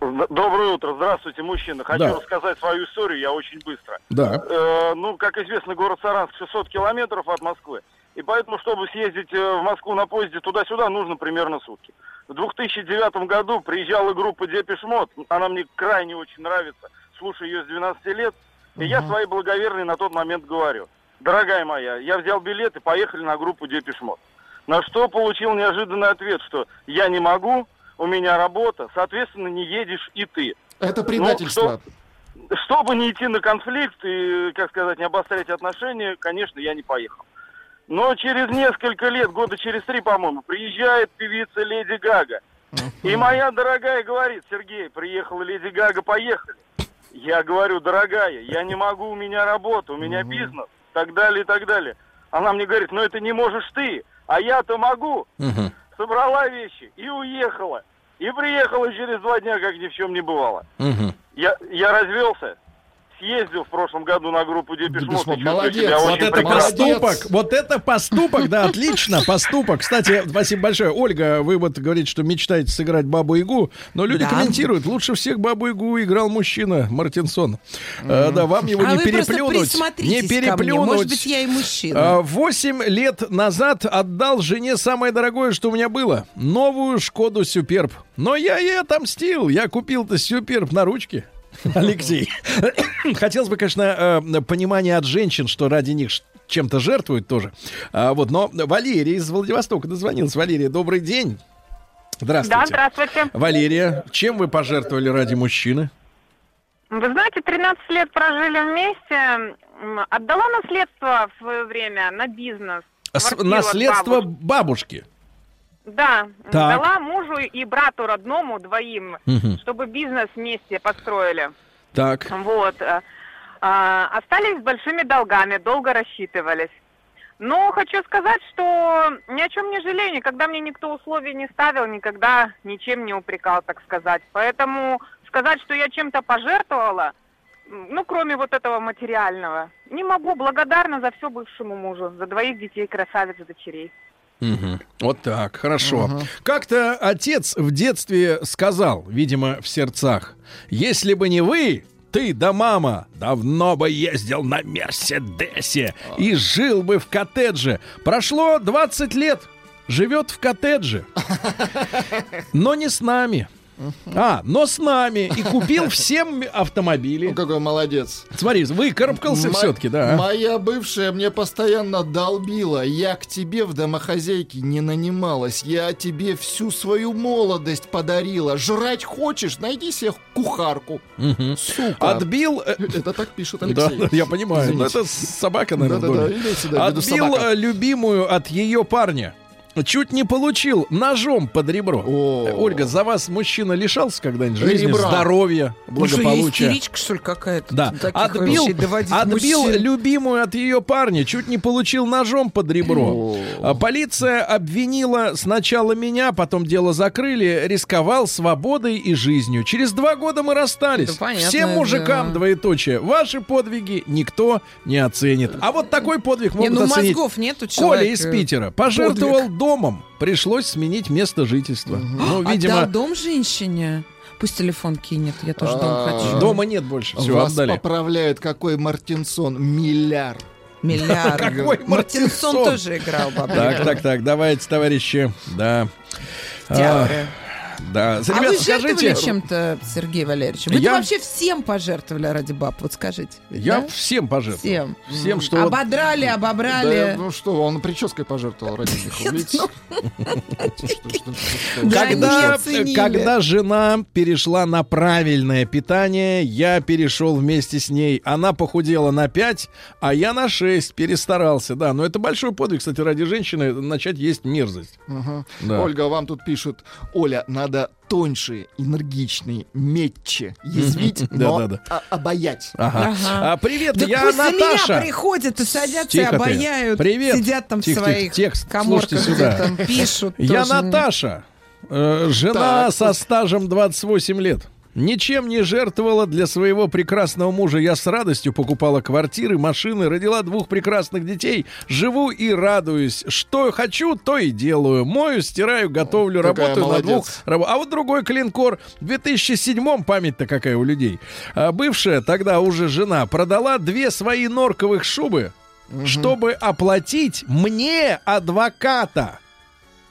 Здра- Доброе утро, здравствуйте, мужчина. Хочу
Да.
рассказать свою историю, я очень быстро.
Да.
Э, ну, как известно, город Саранск 600 километров от Москвы. И поэтому, чтобы съездить э, в Москву на поезде туда-сюда, нужно примерно сутки. В 2009 году приезжала группа Депешмот. Она мне крайне очень нравится. Слушаю ее с 12 лет. И я своей благоверной на тот момент говорю. Дорогая моя, я взял билет и поехали на группу Депешмот. На что получил неожиданный ответ, что я не могу, у меня работа, соответственно, не едешь и ты.
Это предательство.
Ну, что- чтобы не идти на конфликт и, как сказать, не обострять отношения, конечно, я не поехал. Но через несколько лет, года через три, по-моему, приезжает певица Леди Гага. И моя дорогая говорит, Сергей, приехала Леди Гага, поехали. Я говорю, дорогая, я не могу, у меня работа, у меня бизнес, так далее и так далее. Она мне говорит, ну это не можешь ты, а я-то могу. Собрала вещи и уехала. И приехала через два дня, как ни в чем не бывало. Я, я развелся, съездил в прошлом году на группу Depeche
Depeche
Mode,
Mode,
и чувствую
молодец. Вот
это
прекрасно.
поступок, вот это поступок, да, отлично, поступок. Кстати, спасибо большое. Ольга, вы вот говорите, что мечтаете сыграть Бабу Ягу, но люди
Да.
комментируют, лучше всех Бабу Ягу играл мужчина Мартинсон. Э, Да, вам его
а
не
вы просто
переплюнуть. Не переплюнуть.
Может быть, я и мужчина.
А, Восемь лет назад отдал жене самое дорогое, что у меня было. Новую Шкоду Superb. Но я ей отомстил. Я купил-то Superb на ручке. Алексей. Хотелось бы, конечно, э, понимания от женщин, что ради них чем-то жертвуют тоже. А, вот, но Валерия из Владивостока дозвонилась. Валерия, добрый день. Здравствуйте.
Да, здравствуйте.
Валерия, чем вы пожертвовали ради мужчины?
Вы знаете, 13 лет прожили вместе. Отдала наследство в свое время на бизнес.
С-
от
наследство
бабушки.
бабушки.
Да,
Так.
дала мужу и брату родному двоим,
Мгм.
чтобы бизнес вместе построили.
Так.
Вот. э, а, остались с большими долгами, долго рассчитывались. Но хочу сказать, что ни о чем не жалею, никогда мне никто условий не ставил, никогда ничем не упрекал, так сказать. Поэтому сказать, что я чем-то пожертвовала, ну, кроме вот этого материального, не могу. Благодарна за все бывшему мужу, за двоих детей, красавиц, дочерей.
Мгм. Вот так, хорошо. Как-то отец в детстве сказал, видимо, в сердцах, если бы не вы, ты да мама, давно бы ездил на Мерседесе и жил бы в коттедже. Прошло 20 лет, живет в коттедже. Но не с нами. А, но с нами. И купил всем
Ну,
автомобили.
какой молодец.
Смотри, выкарабкался
Мо-
все-таки, да. а?
Моя бывшая мне постоянно долбила. Я к тебе в домохозяйке не нанималась. Я тебе всю свою молодость подарила. Жрать хочешь? Найди себе кухарку.
Мгм.
Сука.
Отбил... э,
Это так пишет Алексей.
да, я понимаю.
Извините.
это собака, наверное,
Да-да-да,
Отбил э, любимую от ее парня. Чуть не получил ножом под ребро.
О.
Э, Ольга, за вас мужчина лишался когда-нибудь жизни,
Ребра.
здоровья, благополучия?
истеричка, что ли, какая-то?
Да, отбил, отбил
мужчин.
любимую от ее парня, чуть не получил ножом под ребро. А Полиция обвинила сначала меня, потом дело закрыли, рисковал свободой и жизнью. Через два года мы расстались.
Да, понятно,
Всем мужикам
да.
двоеточие. Ваши подвиги никто не оценит. А вот такой подвиг
Не,
могут
ну
оценить.
мозгов нету
Коля из Питера пожертвовал домом. Пришлось сменить место жительства. Ну, видимо,
Отдал дом женщине. Пусть телефон кинет, я тоже дом
А,
хочу.
дома нет больше. Все,
Вас
отдали.
поправляют, какой Мартинсон. Миллиард.
Миллиард.
Какой
Мартинсон тоже играл.
Так, так, так, давайте, товарищи. Да. А,
Театры.
Да.
А
Ребята,
вы жертвовали
скажите,
чем-то, Сергей Валерьевич? Вы
Я-
вообще всем пожертвовали ради баб, вот скажите.
я
да?
всем пожертвовал.
Всем.
Всем, что вот-
Ободрали,
Да,
обобрали.
ну что, он прической пожертвовал ради них.
Ну.
Когда,
оценили.
когда жена перешла на правильное питание, я перешел вместе с ней. Она похудела на 5, а я на 6. Перестарался, да. Но это большой подвиг, кстати, ради женщины начать есть мерзость.
Ольга, вам тут пишут, Оля, надо тоньше, энергичнее, метче, язвить, но обаять.
А, привет, я Наташа.
меня приходят и садятся, и обаяют.
Привет.
Сидят там в своих
текст.
коморках, там пишут.
Я. Наташа. Э, Жена со стажем 28 лет. Ничем не жертвовала для своего прекрасного мужа. Я с радостью покупала квартиры, машины, родила двух прекрасных детей. Живу и радуюсь. Что хочу, то и делаю. Мою, стираю, готовлю,
Какая
работаю на
молодец.
двух. рабо- А вот другой клинкор в 2007 память-то какая у людей. А бывшая тогда уже жена продала две свои норковых шубы чтобы оплатить мне адвоката.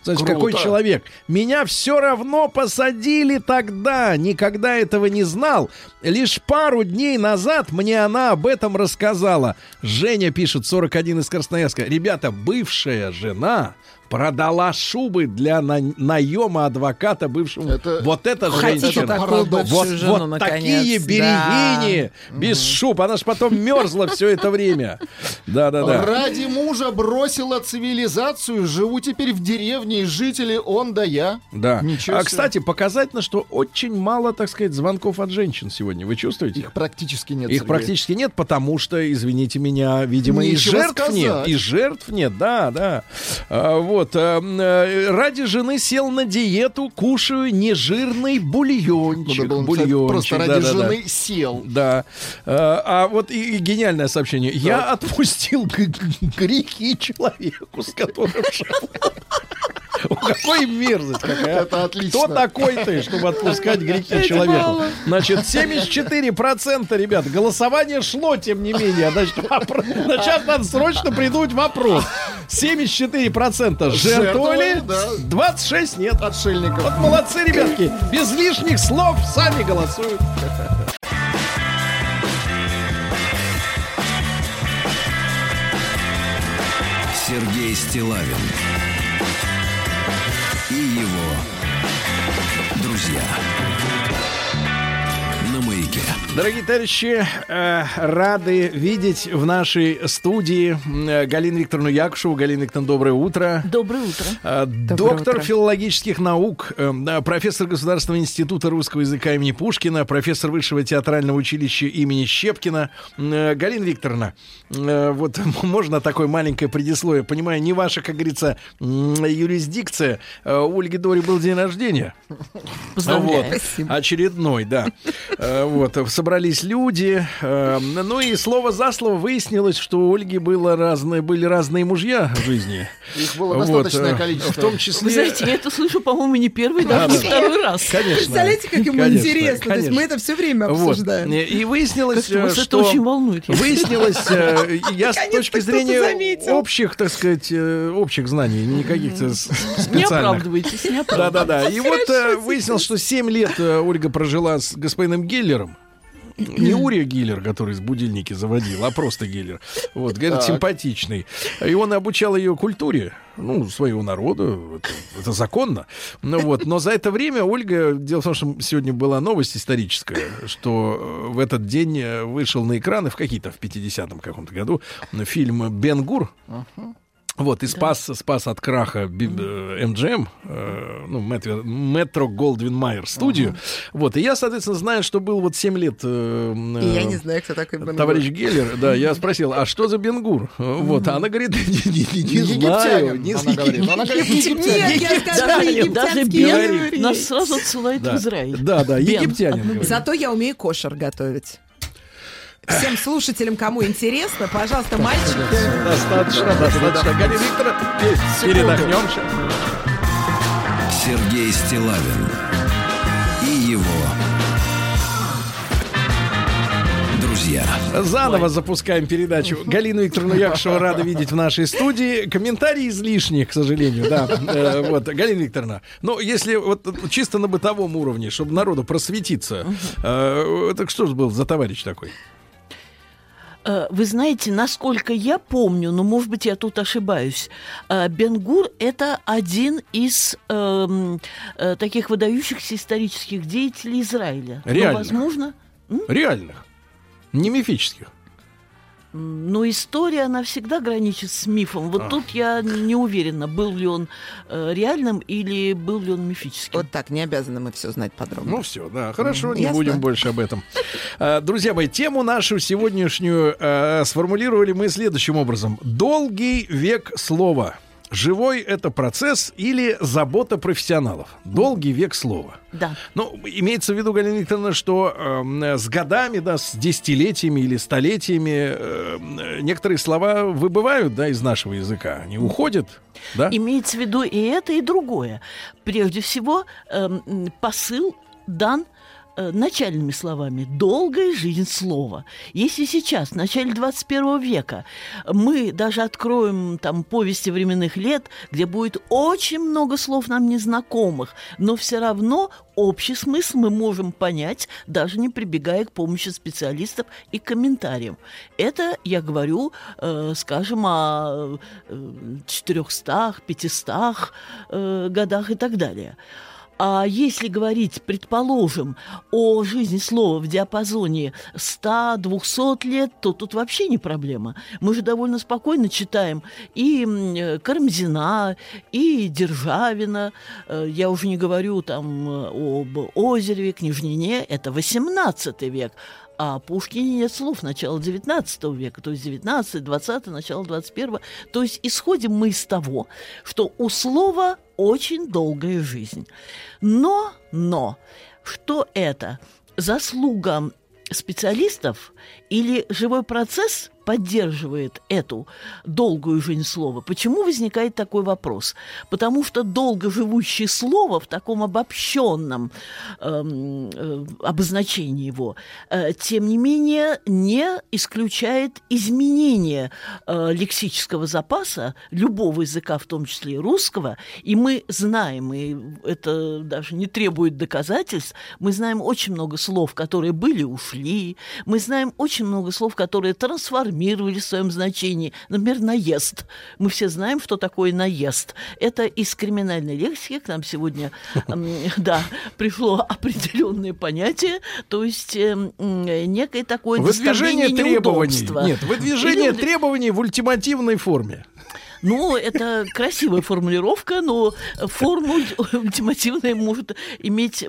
Значит, какой
Круто.
человек. Меня все равно посадили тогда. Никогда этого не знал. Лишь пару дней назад мне она об этом рассказала. Женя пишет, 41 из Красноярска. Ребята, бывшая жена продала шубы для на- наема адвоката бывшему.
Это-
вот это женщина. Вот,
жену,
вот
наконец.
такие берегини без шуб. Она ж потом мерзла все это время. Да-да-да.
Ради мужа бросила цивилизацию, живу теперь в деревне, и жители он да я.
Да.
Ничего
а, кстати, показательно, что очень мало, так сказать, звонков от женщин сегодня. Вы чувствуете?
Их практически нет.
Их
Сергей.
практически нет, потому что, извините меня, видимо, и
Нечего
жертв
сказать.
нет. И жертв нет, да, да. А, вот. А, э, ради жены сел на диету, кушаю нежирный бульончик.
Было написать,
бульончик.
Просто ради
да-да-да.
жены сел.
Да. А, а вот и, и гениальное сообщение. Я отпустил грехи человеку, с которым жил. Какой мерзость какая.
Это отлично.
Кто такой ты, чтобы отпускать грехи человеку? Значит, 74%, ребят, голосование шло, тем не менее. Значит, сейчас надо срочно придумать вопрос. 74% жертвовали,
Жертвовали, да.
26 нет.
Отшельников.
Вот молодцы, ребятки. Без лишних слов сами голосуют.
Сергей Стилавин
Дорогие товарищи, э, рады видеть в нашей студии э, Галину Викторовну Якушеву. Галина Викторовна, доброе утро.
Доброе утро.
Э, Доктор
утро.
филологических наук, профессор Государственного института русского языка имени Пушкина, профессор Высшего театрального училища имени Щепкина. Галина Викторовна, вот можно такое маленькое предисловие. Понимаю, не ваша, как говорится, юрисдикция. У Ольги Дори был день рождения.
Поздравляю.
Вот.
Спасибо.
Очередной, да. Вот, собрались люди. э, Ну и слово за слово выяснилось, что у Ольги было разные, были разные мужья в жизни.
Их было
Вот,
достаточное
э,
количество.
В том числе...
Вы знаете, я это слышу, по-моему, не первый, даже не второй раз.
Конечно.
Представляете, как ему
Конечно,
интересно? То есть мы
конечно.
это все время
Вот.
обсуждаем.
И выяснилось,
вас
э,
это
что...
очень волнует. я
Выяснилось, э, я с точки зрения
заметил.
общих, так сказать, э, общих знаний, никаких э, с-
Не
специальных.
оправдывайтесь, не оправдывайтесь.
Да-да-да. И вот э, выяснилось, что 7 лет э, Ольга прожила с господином Геллером. Не Урия Гиллер, который с будильники заводил, а просто Гиллер. Вот, говорит, симпатичный. И он обучал ее культуре, ну, своего народа. Это, это законно. Ну, вот. Но за это время Ольга... Дело в том, что сегодня была новость историческая, что э, в этот день э, вышел на экраны в какие-то, в 50-м каком-то году, фильм «Бен Гур». Вот, и спас, спас от краха Би- э, МГМ, э, ну, Метро, Метро Голдвин Майер студию. Вот, и я, соответственно, знаю, что был вот 7 лет... э,
И я
э,
не знаю, кто такой Бен
Товарищ Геллер, да, я спросил, а что за Бенгур? Вот, а она говорит, не, не- не- не знаю. Не
она говорит. Она говорит, египтянин.
Нет, я скажу,
Даже Бен нас сразу отсылает
Да.
в Израиль.
Да, да, египтянин.
Зато я умею кошер готовить. Всем слушателям, кому интересно, пожалуйста, мальчики.
Достаточно, достаточно. Галина Викторовна, пе- передохнем сейчас.
Сергей Стилавин и его друзья.
Заново запускаем передачу. Галину Викторовну Якушеву рада видеть в нашей студии. Комментарии излишние, к сожалению, да. Э, Вот, Галина Викторовна, ну, если вот чисто на бытовом уровне, чтобы народу просветиться, э, так что же был за товарищ такой?
Э, Вы знаете, насколько я помню, но, может быть, я тут ошибаюсь, э, Бенгур – это один из эм, э, таких выдающихся исторических деятелей Израиля. Ну,
Реально?
возможно.
Реальных, не мифических.
Но история, она всегда граничит с мифом. Вот
А.
тут я не уверена, был ли он э, реальным или был ли он мифическим.
Вот так, не обязаны мы все знать подробно.
Ну все, да, хорошо, не
Ясно.
будем больше об этом. А, Друзья мои, тему нашу сегодняшнюю а, сформулировали мы следующим образом. Долгий век слова. Живой это процесс или забота профессионалов? Долгий век слова.
Да.
Ну, имеется в виду, Галина Викторовна, что эм, с годами, да, с десятилетиями или столетиями эм, некоторые слова выбывают, да, из нашего языка. Они уходят, да?
Имеется в виду и это, и другое. Прежде всего, м, посыл дан э, начальными словами «долгая жизнь слова». Если сейчас, в начале 21 века, мы даже откроем там повести временных лет, где будет очень много слов нам незнакомых, но все равно общий смысл мы можем понять, даже не прибегая к помощи специалистов и комментариям. Это я говорю, э, скажем, о э, 400, 500 э, годах и так далее. А если говорить, предположим, о жизни слова в диапазоне 100-200 лет, то тут вообще не проблема. Мы же довольно спокойно читаем и Карамзина, и Державина. Э, Я уже не говорю там э, об Озерове, Княжнине. Это 18 век. А Пушкине нет слов начала XIX века, то есть 19, 20, начало 21. То есть исходим мы из того, что у слова очень долгая жизнь. Но, но, что это? Заслуга специалистов или живой процесс поддерживает эту долгую жизнь слова? Почему возникает такой вопрос? Потому что долго живущее слово в таком обобщенном эм, э, обозначении его, э, тем не менее, не исключает изменения э, лексического запаса любого языка, в том числе и русского. И мы знаем, и это даже не требует доказательств, мы знаем очень много слов, которые были, ушли. Мы знаем очень много слов, которые трансформировали в своем значении. Например, наезд. Мы все знаем, что такое наезд. Это из криминальной лексики к нам сегодня да, пришло определенное понятие, то есть эм, некое такое
Выдвижение требований. Нет, выдвижение требований в ультимативной форме.
Ну, это красивая формулировка, но форму ультимативная может иметь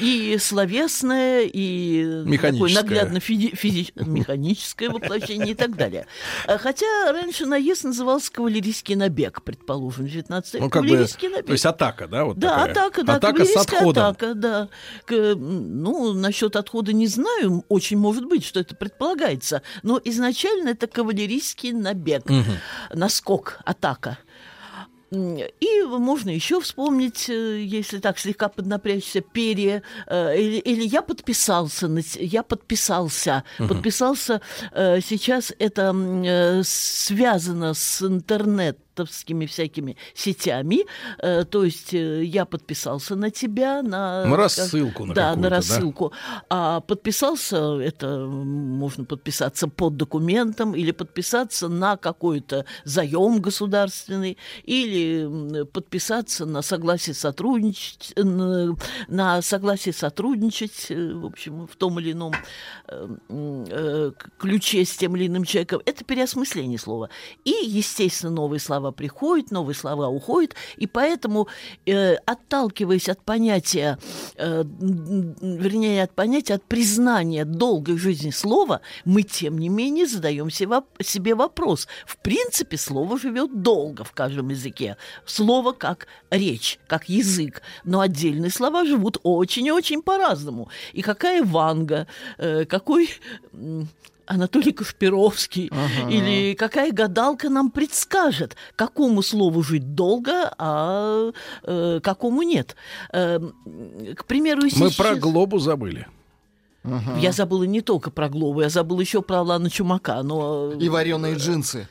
и словесное, и такое наглядно физи- физи- механическое воплощение и так далее. Хотя раньше наезд назывался кавалерийский набег, предположим, в 19 веке.
Ну, как бы,
набег.
то есть атака, да? Вот
Да,
такая?
атака, да,
Атака с
кавалерийская
отходом.
атака, да. К- ну, насчет отхода не знаю, очень может быть, что это предполагается, но изначально это кавалерийский набег, наскок, атака. М, И можно еще вспомнить, э, если так слегка поднапрячься, перья. э, Или, или я подписался, я подписался. Подписался э, сейчас это связано с интернетовскими всякими сетями. Э, То есть э, я подписался на тебя, на...
На рассылку на
Да, на
да?
рассылку. А подписался, это можно подписаться под документом или подписаться на какой-то заем государственный или подписаться на согласие сотрудничать, на, согласие сотрудничать, э, в общем, в том или ином э, м, э, ключе с тем или иным человеком. Это переосмысление слова. И, естественно, новые слова приходят, новые слова уходят, и поэтому, э, отталкиваясь от понятия, э, вернее, от понятия, от признания долгой жизни слова, мы, тем не менее, задаем себе вопрос. В принципе, слово живет долго в каждом языке. Слово как речь, как язык. Но отдельные слова живут очень и очень по-разному. И какая Ванга, э, какой... Анатолий Кашпировский или какая гадалка нам предскажет, какому слову жить долго, а э, какому нет. Э, к примеру, если
Мы про
сейчас-
глобу забыли.
Я забыла не только про Глобу, я забыла еще про Алана Чумака, но...
И вареные джинсы.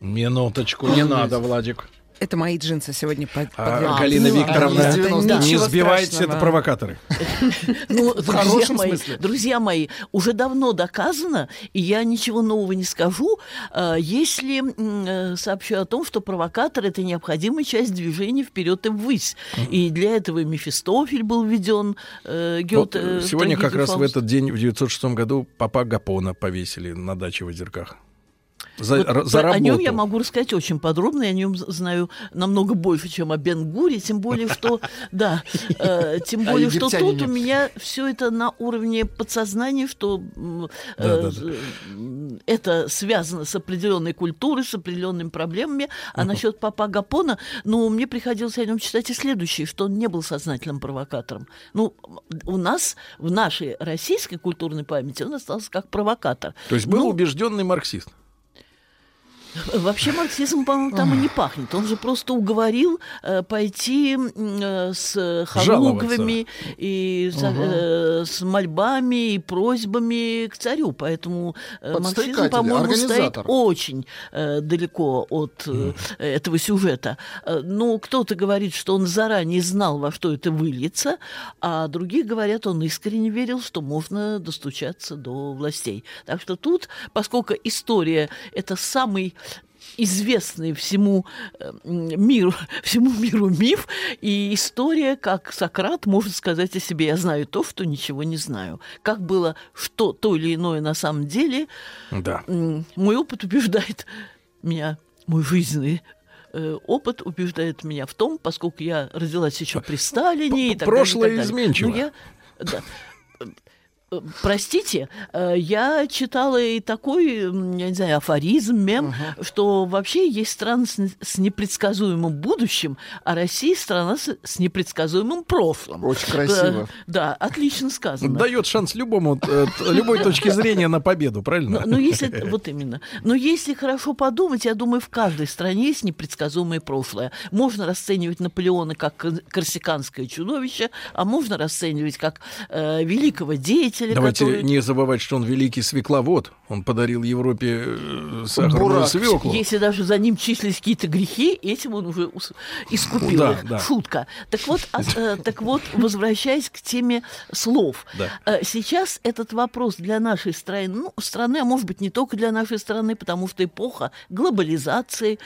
Минуточку, не надо, Владик.
Это мои джинсы сегодня под,
А. Галина
ну,
Викторовна,
а, из
Да,
не сбивайте,
страшного.
это провокаторы.
Ну,
В
друзья
хорошем
мои,
смысле.
друзья мои, уже давно доказано, и я ничего нового не скажу, э, если э, сообщу о том, что провокатор это необходимая часть движения вперед и ввысь. И для этого Мефистофель был введен э, Гёте.
э, сегодня как раз в этот день, в 906 году, папа Гапона повесили на даче в Озерках. За,
Вот
за
про- о нем
работу.
я могу рассказать очень подробно, я о нем знаю намного больше, чем о Бенгуре, тем более, что, да, э, тем
О
более, что тут у меня все это на уровне подсознания, что э, это связано с определенной культурой, с определенными проблемами. А насчет папа Гапона, ну, мне приходилось о нем читать и следующее, что он не был сознательным провокатором. Ну, у нас, в нашей российской культурной памяти он остался как провокатор.
То есть был
Ну,
убежденный марксист.
Вообще марксизм, по-моему, там и не пахнет. Он же просто уговорил э, пойти э, с халугвами и с, э, с мольбами и просьбами к царю. Поэтому э, марксизм, по-моему, стоит очень э, далеко от э, этого сюжета. Ну, кто-то говорит, что он заранее знал, во что это выльется, а другие говорят, он искренне верил, что можно достучаться до властей. Так что тут, поскольку история – это самый известный всему э, м, миру, всему миру миф, и история, как Сократ может сказать о себе, я знаю то, что ничего не знаю. Как было что то или иное на самом деле,
Да.
Мой опыт убеждает меня, мой жизненный э, опыт убеждает меня в том, поскольку я родилась еще при Сталине и так
прошлое
далее, далее.
изменчиво.
Ну, я- да. Э, Простите, э, я читала и такой, я не знаю, афоризм, мем, что вообще есть страны с не- с непредсказуемым будущим, а Россия страна с с непредсказуемым прошлым.
Очень красиво.
Э, Да, отлично сказано.
Дает шанс любому, любой точки зрения на победу, правильно?
Но, но если, вот именно. Но если хорошо подумать, я думаю, в каждой стране есть непредсказуемое прошлое. Можно расценивать Наполеона как кор- корсиканское чудовище, а можно расценивать как э, великого деятеля,
Давайте
который...
не забывать, что он великий свекловод. Он подарил Европе э, сахарную
Бурак.
свеклу.
Если даже за ним числились какие-то грехи, этим он уже искупил
Да,
их.
да.
Шутка. Так вот, а, э, так вот, возвращаясь к теме слов.
Да.
Э, Сейчас этот вопрос для нашей страны, ну, страны, а может быть, не только для нашей страны, потому что эпоха глобализации,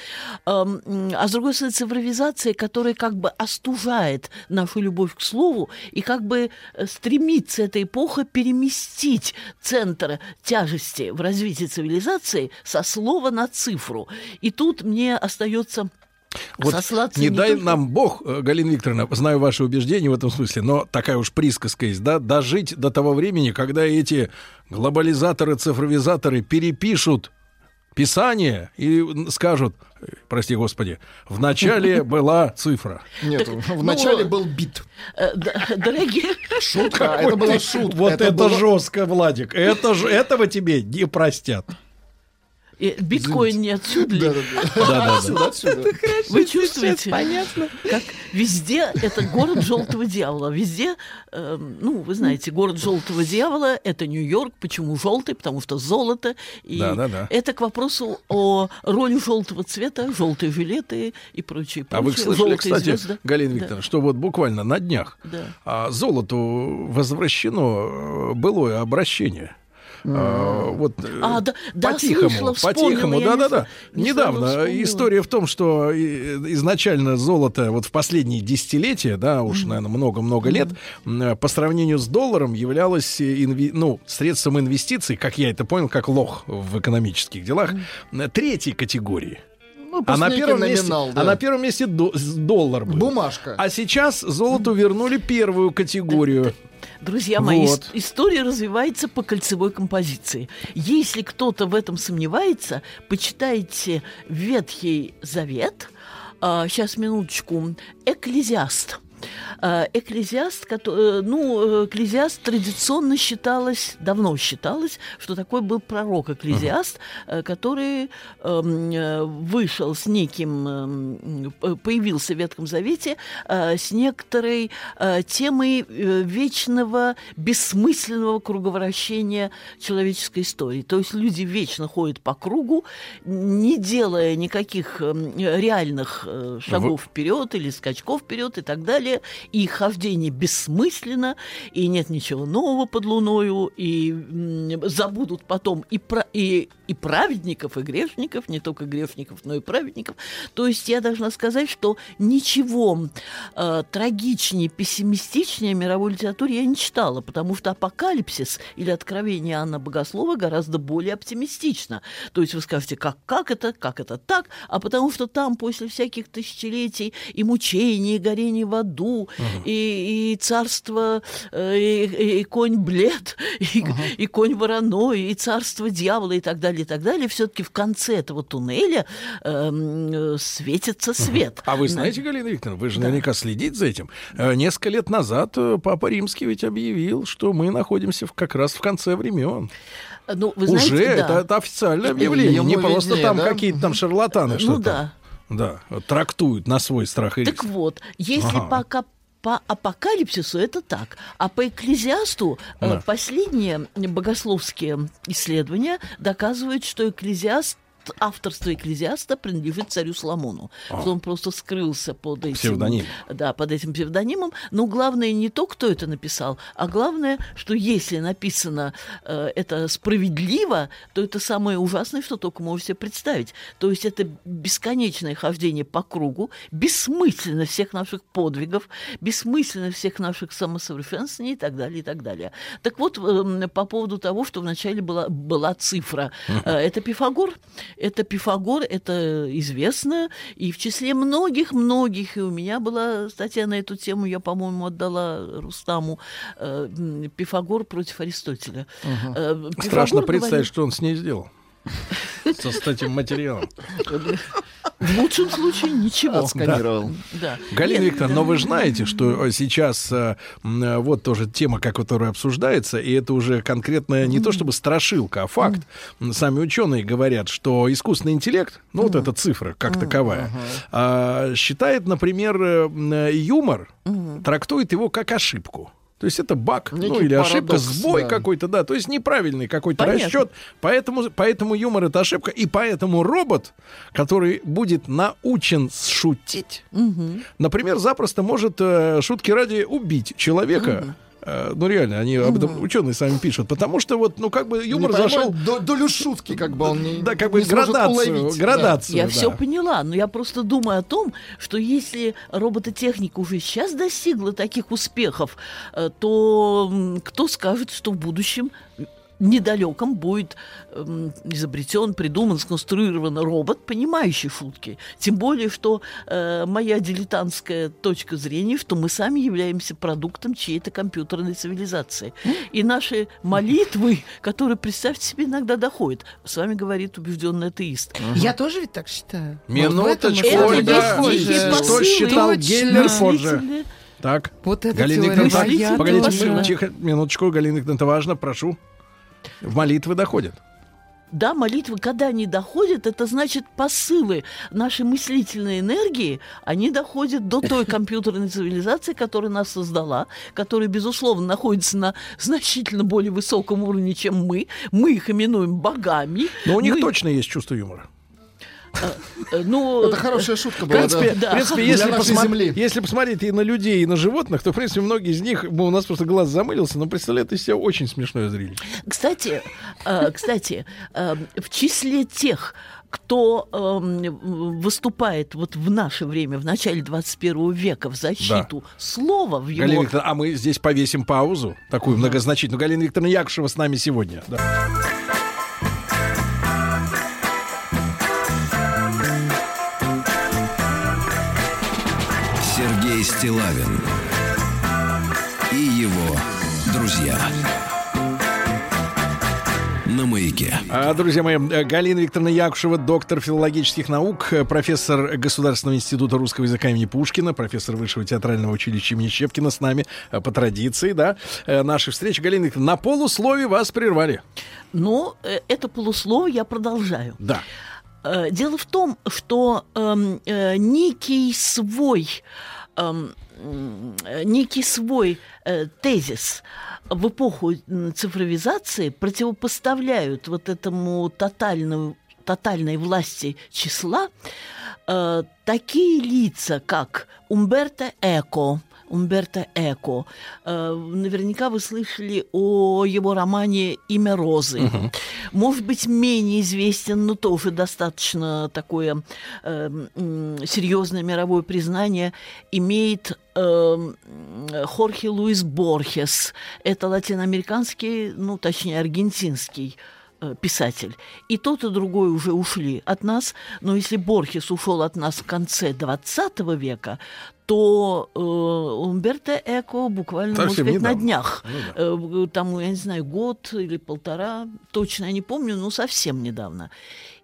эм, а с другой стороны, цифровизации, которая как бы остужает нашу любовь к слову и как бы стремится эта эпоха переместить центр тяжести в развитии цивилизации со слова на цифру. И тут мне остается
Вот
сослаться
не,
не
дай
только-
нам Бог, э, Галина Викторовна, знаю ваши убеждения в этом смысле, но такая уж присказка есть, да, дожить до того времени, когда эти глобализаторы, цифровизаторы перепишут Писание и скажут, э, прости господи, в начале была цифра.
Нет, в
ну,
начале был бит.
Э, Дорогие,
Шутка, это была шутка.
Вот это,
было-
жестко, Владик. Этого тебе не простят.
Биткоин не отсюда ли?
Да-да-да. Отсюда, отсюда.
Вы чувствуете,
понятно.
как везде это город желтого дьявола. Везде, э, ну, вы знаете, город желтого дьявола это Нью-Йорк. Почему желтый? Потому что золото. И это к вопросу о роли желтого цвета, желтые жилеты и прочее.
А вы слышали,
Желтые
кстати,
звезды.
Галина
Да.
Викторовна, что вот буквально на днях
Да.
а, золоту возвращено э, былое обращение. А, вот э,
А, да, да,
по-тихому,
вспомнила,
по-тихому, да-да-да.
не
Недавно
вспомнила.
история в том, что э, изначально золото вот в последние десятилетия, да, уж, наверное, много-много лет, э, по сравнению с долларом являлось инви- ну, средством инвестиций, как я это понял, как лох в экономических делах, э, третьей категории.
Ну,
А на, первом месте,
да.
а на первом месте до- доллар был.
Бумажка.
А сейчас золоту вернули первую категорию.
Друзья мои,
Вот.
ис- история развивается по кольцевой композиции. Если кто-то в этом сомневается, почитайте Ветхий Завет. сейчас, минуточку. Экклезиаст. А, Экклезиаст, э, ну, э, экклезиаст традиционно считалось, давно считалось, что такой был пророк экклезиаст, э, который эм, э, вышел с неким, эм, появился в Ветхом Завете э, с некоторой э, темой э, вечного, бессмысленного круговращения человеческой истории. То есть люди вечно ходят по кругу, не делая никаких эм, реальных э, шагов вперед или скачков вперед и так далее. И хождение бессмысленно, и нет ничего нового под луною, и забудут потом и, про, и, и праведников, и грешников, не только грешников, но и праведников. То есть я должна сказать, что ничего э, трагичнее, пессимистичнее мировой литературе я не читала, потому что «Апокалипсис» или «Откровение Анна Богослова» гораздо более оптимистично. То есть вы скажете, как, как это, как это так, а потому что там после всяких тысячелетий и мучений, и горения в аду, виду, и, и царство, э, и, и- конь блед, и, и конь вороной, и царство дьявола, и так далее, и так далее, все-таки в конце этого туннеля эм, э, светится свет.
А вы знаете, Галина Викторовна, вы же наверняка следите за этим. Э, Несколько лет назад э, Папа Римский ведь объявил, что мы находимся в- как раз в конце времен.
Ну, вы
Уже
знаете, да.
это, это официальное объявление,
Ему
не просто
виднее,
там
да?
какие-то там шарлатаны
Ну
что-то.
да.
Да, трактуют на свой страх и риск.
Так вот, если
Ага.
пока по апокалипсису это так, а по экклезиасту э,
Да.
последние богословские исследования доказывают, что экклезиаст авторство экклезиаста принадлежит царю Соломону. Что он просто скрылся под этим,
Псевдоним.
да, под этим псевдонимом. Но главное не то, кто это написал, а главное, что если написано э, это справедливо, то это самое ужасное, что только можете себе представить. То есть это бесконечное хождение по кругу, бессмысленно всех наших подвигов, бессмысленно всех наших самосовершенствований и так далее, и так далее. Так вот, эм, по поводу того, что вначале была, была цифра. Э, Это Пифагор. Это Пифагор, это известно. И в числе многих-многих, и у меня была статья на эту тему, я, по-моему, отдала Рустаму, э, Пифагор против Аристотеля. Э, Пифагор
Страшно представить,
говорит-
что он с ней сделал. Со с этим материалом.
В лучшем случае ничего.
Отсканировал.
Да.
Галина
Нет,
Викторовна,
да.
но вы знаете, что э, сейчас э, э, вот тоже тема, как- которая обсуждается, и это уже конкретно не то чтобы страшилка, а факт. Сами ученые говорят, что искусственный интеллект, ну вот эта цифра как таковая, а, считает, например, юмор, трактует его как ошибку. То есть это баг, ну
Некий
или ошибка,
парадокс,
сбой
да.
какой-то, да, то есть неправильный какой-то
Понятно.
расчет. Поэтому, поэтому юмор это ошибка, и поэтому робот, который будет научен шутить, например, запросто может э, шутки ради убить человека. Э, ну реально, они об этом ученые сами пишут, потому что вот, ну как бы юмор зашел,
до- долю шутки, как бы он не
да, как бы
не
градацию,
уловить.
градацию.
Я
да.
все поняла, но я просто думаю о том, что если робототехника уже сейчас достигла таких успехов, э, то кто скажет, что в будущем недалеком будет эм, изобретен, придуман, сконструирован робот, понимающий шутки. Тем более, что э, моя дилетантская точка зрения, что мы сами являемся продуктом чьей-то компьютерной цивилизации. И наши молитвы, которые, представьте себе, иногда доходят, с вами говорит убежденный атеист.
Я тоже ведь так считаю.
Минуточку, Ольга. Что считал. Геллер позже? Так.
Вот это
Галина
моя
погодите, ми- тихо, минуточку, Галина это важно, прошу. В молитвы доходят.
Да, молитвы, когда они доходят, это значит посылы нашей мыслительной энергии, они доходят до той компьютерной цивилизации, которая нас создала, которая, безусловно, находится на значительно более высоком уровне, чем мы. Мы их именуем богами.
Но у них
Мы-
точно есть чувство юмора.
Э, Ну,
Это хорошая шутка
В
была,
принципе,
да.
в принципе, если,
земли.
если посмотреть и на людей, и на животных, то, в принципе, многие из них, ну, у нас просто глаз замылился, но представляют из себя очень смешное зрелище.
Кстати, э, кстати, э, в числе тех, кто эм, выступает вот в наше время, в начале 21 века, в защиту слова, в его...
Галина Викторовна, а мы здесь повесим паузу, такую многозначительную. Галина Викторовна Якушева с нами сегодня. Да.
Стилавин и его друзья. На маяке.
А, Друзья мои, Галина Викторовна Якушева, доктор филологических наук, профессор Государственного института русского языка имени Пушкина, профессор Высшего театрального училища имени Щепкина с нами э, по традиции, да, э, нашей встречи. Галина Викторовна, на полуслове вас прервали.
Но э, это полуслово я продолжаю.
Да.
Дело в том, что эм, э, некий свой, э, некий свой э, тезис. В эпоху цифровизации противопоставляют вот этому тотальному, тотальной власти числа э, такие лица, как Умберто Эко, Умберто Эко. Э, наверняка вы слышали о его романе «Имя Розы». Может быть, менее известен, но тоже достаточно такое э, м, серьезное мировое признание имеет э, м, Хорхе Луис Борхес. Это латиноамериканский, ну, точнее, аргентинский э, писатель. И тот, и другой уже ушли от нас. Но если Борхес ушел от нас в конце 20 века, то э, Умберто Эко буквально,
Совсем
может быть, на
недавно.
днях.
Ну
Э, Там, я не знаю, год или полтора, точно я не помню, но совсем недавно.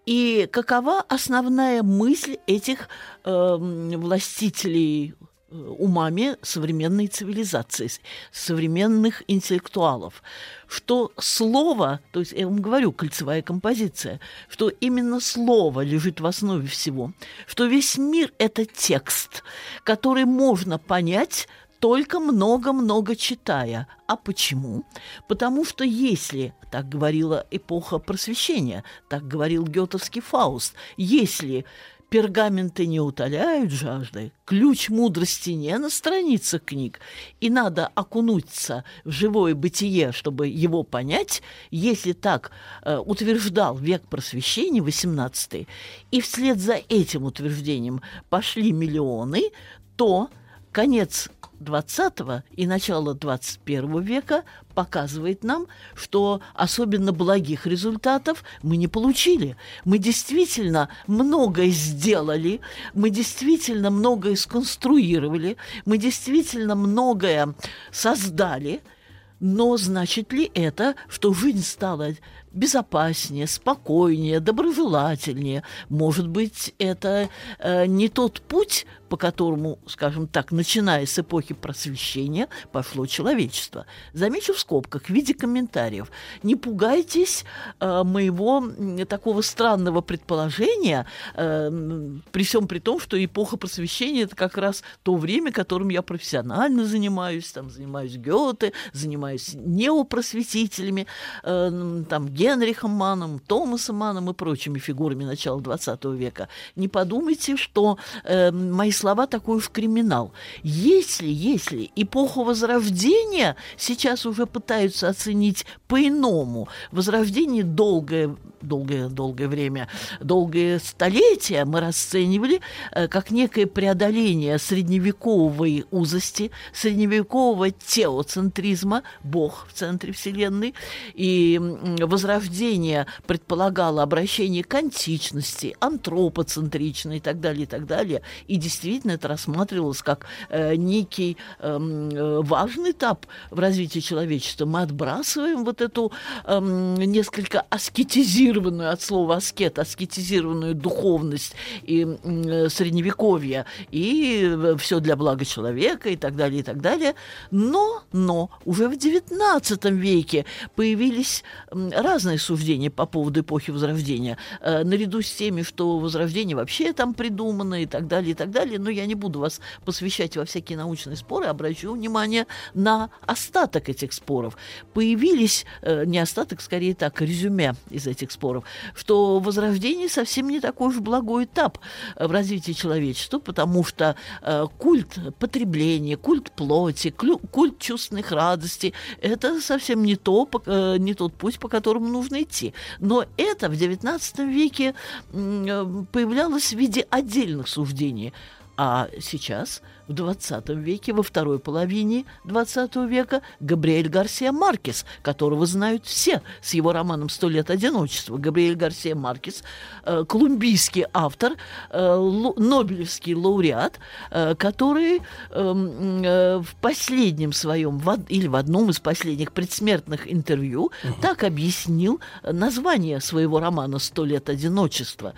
И какова основная мысль этих эм, властителей э, умами современной цивилизации, современных интеллектуалов, что слово, то есть я вам говорю, кольцевая композиция, что именно слово лежит в основе всего, что весь мир – это текст, который можно понять только много-много читая. А почему? Потому что если, так говорила эпоха просвещения, так говорил гетовский Фауст, если пергаменты не утоляют жажды, ключ мудрости не на страницах книг, и надо окунуться в живое бытие, чтобы его понять, если так э, утверждал век просвещения, 18 и вслед за этим утверждением пошли миллионы, то конец 20 и начало 21 века показывает нам, что особенно благих результатов мы не получили. Мы действительно многое сделали, мы действительно многое сконструировали, мы действительно многое создали, но значит ли это, что жизнь стала безопаснее, спокойнее, доброжелательнее? Может быть, это э, не тот путь, по которому, скажем так, начиная с эпохи просвещения, пошло человечество. Замечу в скобках в виде комментариев. Не пугайтесь э, моего такого странного предположения, э, при всем при том, что эпоха просвещения это как раз то время, которым я профессионально занимаюсь, там занимаюсь Гёте, занимаюсь неопросветителями, э, там Генрихом Маном, Томасом Маном и прочими фигурами начала XX века. Не подумайте, что э, мои слова такой уж криминал. Если, если эпоху Возрождения сейчас уже пытаются оценить по-иному, Возрождение долгое, долгое, долгое время, долгое столетие мы расценивали э, как некое преодоление средневековой узости, средневекового теоцентризма, Бог в центре Вселенной, и Возрождение предполагало обращение к античности, антропоцентричной и так далее, и так далее. И действительно это рассматривалось как э, некий эм, э, важный этап в развитии человечества. Мы отбрасываем вот эту эм, несколько аскетизированную от слова аскет, аскетизированную духовность и э, средневековье, и все для блага человека и так далее, и так далее. Но, но уже в XIX веке появились разные суждения по поводу эпохи Возрождения. Э, наряду с теми, что Возрождение вообще там придумано и так далее, и так далее. Но я не буду вас посвящать во всякие научные споры, обращу внимание на остаток этих споров. Появились, э, не остаток, скорее так, резюме из этих споров, что Возрождение совсем не такой уж благой этап в развитии человечества, потому что э, культ потребления, культ плоти, клю- культ чувственных радостей – это совсем не, то, э, не тот путь, по которому нужно идти. Но это в XIX веке э, появлялось в виде отдельных суждений. А сейчас, в 20 веке, во второй половине 20 века, Габриэль Гарсия Маркес, которого знают все с его романом «Сто лет одиночества». Габриэль Гарсия Маркес, э, колумбийский автор, э, ло- Нобелевский лауреат, э, который эм, э, в последнем своем, в или в одном из последних предсмертных интервью так объяснил название своего романа «Сто лет одиночества».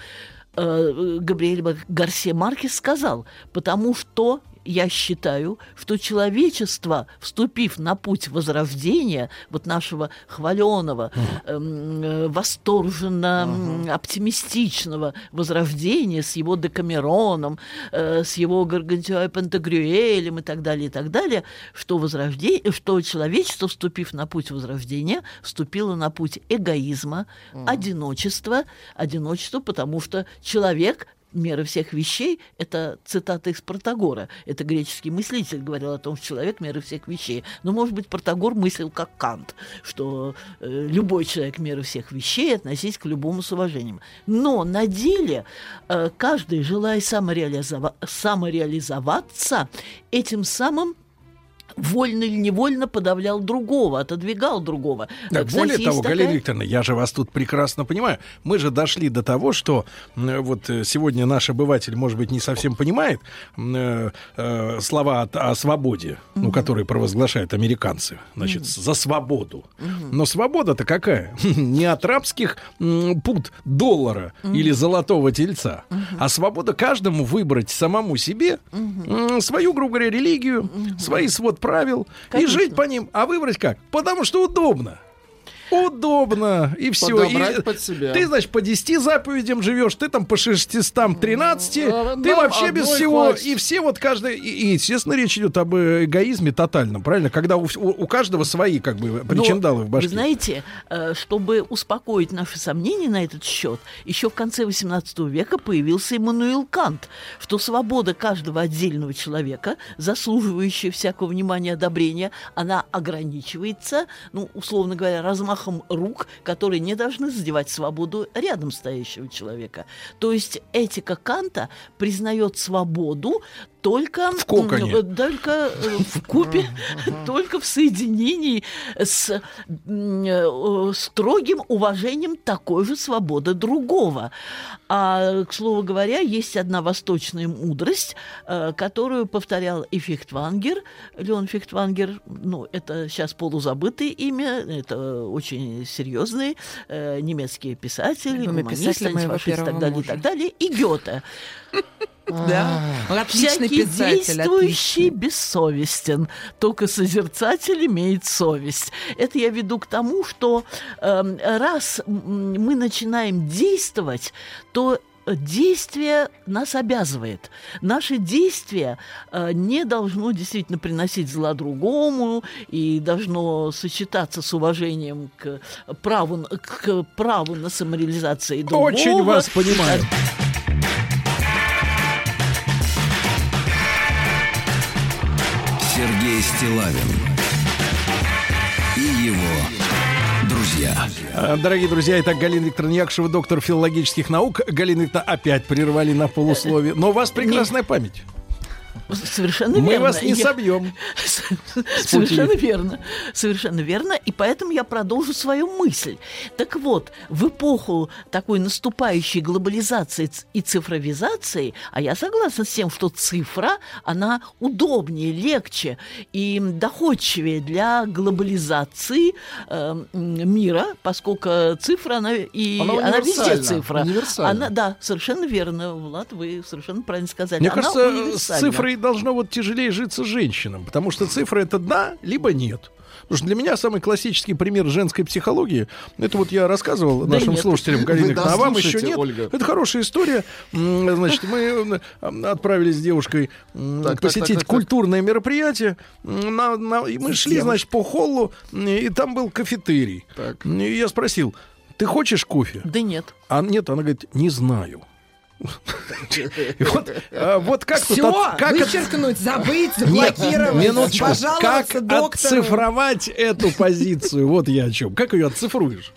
Э, Габриэль Гарсия Маркес сказал, потому что я считаю, что человечество, вступив на путь возрождения, вот нашего хваленого, эм, э, восторженно оптимистичного возрождения с его Декамероном, э, с его Гаргантюа Пантагрюэлем и так далее, и так далее, что, возрождение, что человечество, вступив на путь возрождения, вступило на путь эгоизма, одиночества, одиночества, потому что человек мера всех вещей – это цитата из Протагора. Это греческий мыслитель говорил о том, что человек – мера всех вещей. Но, может быть, Протагор мыслил как Кант, что э, любой человек – мера всех вещей, относись к любому с уважением. Но на деле э, каждый, желая самореализова- самореализоваться, этим самым вольно или невольно подавлял другого, отодвигал другого.
Так,
Кстати,
более того,
такая-
Галина Викторовна, я же вас тут прекрасно понимаю. Мы же дошли до того, что вот э, сегодня наш обыватель, может быть, не совсем понимает э, э, слова от- о свободе, ну, которые провозглашают американцы, значит, за свободу. Но свобода-то какая? Не от рабских м, пут доллара или золотого тельца, а свобода каждому выбрать самому себе м, свою, грубо говоря, религию, свои свод правил
Конечно.
и жить по ним. А выбрать как? Потому что удобно. Удобно. И все.
Подобрать под себя.
Ты, значит, по 10 заповедям живешь, ты там по 613,
А,
ты
нам
вообще без всего.
хватит.
И все вот каждый... И, и, естественно, речь идет об э, эгоизме тотальном, правильно? Когда у, у- у каждого свои, как бы,
Но,
причиндалы в башке.
Вы знаете, э, чтобы успокоить наши сомнения на этот счет, еще в конце XVIII века появился Иммануил Кант, что свобода каждого отдельного человека, заслуживающая всякого внимания и одобрения, она ограничивается, ну, условно говоря, размахом рук, которые не должны задевать свободу рядом стоящего человека. То есть этика Канта признает свободу только
В коконе.
только э, в купе, только в соединении с э, строгим уважением такой же свободы другого. А, к слову говоря, есть одна восточная мудрость, э, которую повторял и Фихтвангер. Леон Фихтвангер, ну, это сейчас полузабытое имя, это очень серьезный э, немецкий писатель,
Любимый
гуманист,
писатель моего
антифашист и так
первого
далее, и
мужа.
так далее, и Гёте.
Да. Отличный
Всякий
писатель.
действующий
отличный.
бессовестен, только созерцатель имеет совесть. Это я веду к тому, что эм, раз мы начинаем действовать, то действие нас обязывает. Наше действие э, не должно действительно приносить зла другому и должно сочетаться с уважением к праву, к праву на самореализацию другого.
Очень вас понимаю.
Стилавин и его друзья.
А, Дорогие друзья, итак, Галина Викторовна Якушева, доктор филологических наук. Галина Викторовна опять прервали на полусловие. Но у вас прекрасная память.
Совершенно
Мы
верно.
вас не
Я-
собьем.
Совершенно верно. Совершенно верно. И поэтому я продолжу свою мысль. Так вот, в эпоху такой наступающей глобализации и цифровизации, а я согласна с тем, что цифра, она удобнее, легче и доходчивее для глобализации э, мира, поскольку цифра, она, и,
Она
она, везде цифра. Она, да, совершенно верно, Влад, вы совершенно правильно сказали.
Мне
Она
кажется, с
универсальна.
цифрой должно вот тяжелее житься женщинам, потому что цифра это да, либо нет. Потому что для меня самый классический пример женской психологии, это вот я рассказывал
Да
нашим
нет.
слушателям, Галина а вам еще нет.
Ольга.
Это хорошая история. Значит, мы отправились с девушкой
Так,
посетить
так, так, так.
культурное мероприятие. На- на- и мы шли, значит, по холлу, и там был кафетерий.
Так.
И я спросил, ты хочешь кофе?
Да нет.
А нет, она говорит, не знаю. Вот, а, вот как тут
Все,
от- как от-
вычеркнуть, забыть,
Нет,
заблокировать,
минуточку. Как
доктору.
отцифровать эту позицию? Вот я о чем. Как ее отцифруешь?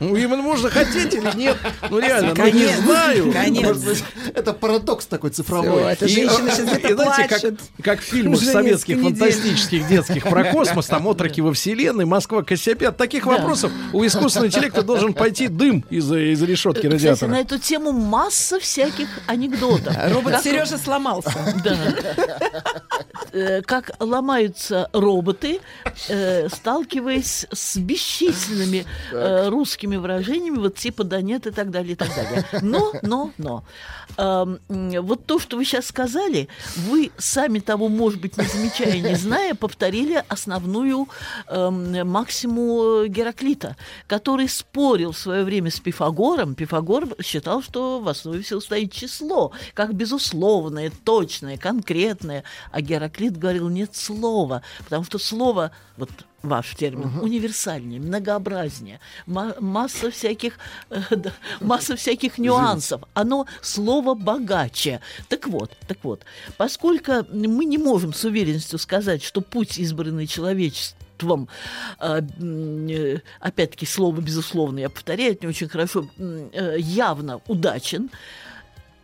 Ну, именно можно хотеть или нет. Ну, реально, ну, не знаю.
Быть, это парадокс такой цифровой.
это женщина
э,
сейчас
и
где-то
знаете, как,
плачет.
как в фильмах советских фантастических детских про космос, там отроки во Вселенной, Москва, Кассиопея. От таких вопросов у искусственного интеллекта должен пойти дым из, из решетки
Кстати, на
радиатора.
эту тему масса всяких анекдотов.
Робот Сережа сломался.
Да. Э, Как ломаются роботы, э, сталкиваясь с бесчисленными э, русскими выражениями, вот типа да нет и так далее, и так далее. Но, но, но. М, Вот то, что вы сейчас сказали, вы сами того, может быть, не замечая, не зная, повторили основную эм, максиму Гераклита, который спорил в свое время с Пифагором. Пифагор считал, что в основе всего стоит число, как безусловное, точное, конкретное. А Гераклит говорил, нет слова, потому что слово, вот ваш термин, универсальнее, многообразнее, ма- масса всяких, э, да, масса всяких нюансов. Оно слово богаче. Так вот, так вот, поскольку мы не можем с уверенностью сказать, что путь, избранный человечеством, э, м, э, опять-таки слово безусловно, я повторяю, это не очень хорошо, э, явно удачен,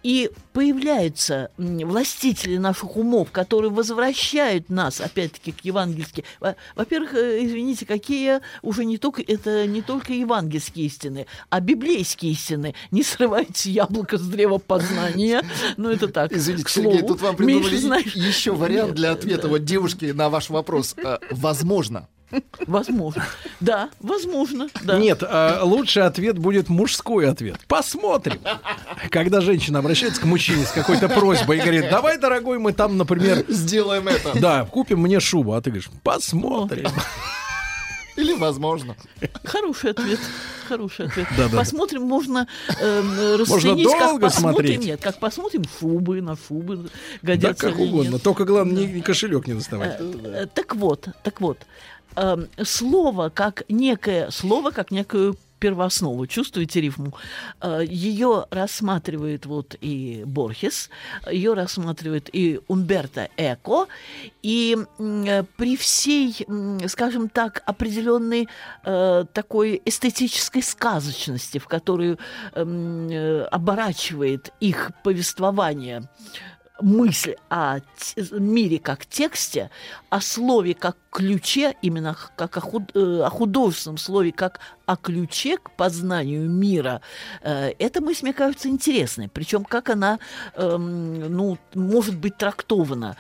И появляются властители наших умов, которые возвращают нас, опять-таки, к евангельски. Во- Во-первых, э, извините, какие уже не только это не только евангельские истины, а библейские истины. Не срывайте яблоко с древа познания. Ну, это так.
Извините,
к
Сергей, тут вам придумали еще вариант для ответа вот девушки на ваш вопрос. Э, Возможно.
Возможно. Да, возможно. Да.
Нет, а, лучший ответ будет мужской ответ. Посмотрим. Когда женщина обращается к мужчине с какой-то просьбой и говорит, давай, дорогой, мы там, например,
Сделаем это.
да, купим мне шубу, а ты говоришь, посмотрим.
Или возможно.
Хороший ответ. Хороший ответ.
Да-да.
Посмотрим, можно э, расценить,
долго
как посмотрим.
смотреть.
Нет, как посмотрим шубы на шубы.
Да,
Годятся
как
или
угодно.
нет.
Только главное, не, не кошелек не доставать.
Э, Так вот, так вот. Эм, Слово как некое слово, как некую первооснову. Чувствуете рифму? Э, Ее рассматривает вот и Борхес, ее рассматривает и Умберто Эко, и э, при всей, скажем так, определенной э, такой эстетической сказочности, в которую эм, э, оборачивает их повествование, мысль о мире как тексте, о слове как ключе, именно как о, худ- э, о художественном слове, как о ключе к познанию мира, э, эта мысль, мне кажется, интересной. Причем как она эм, ну, может быть трактована.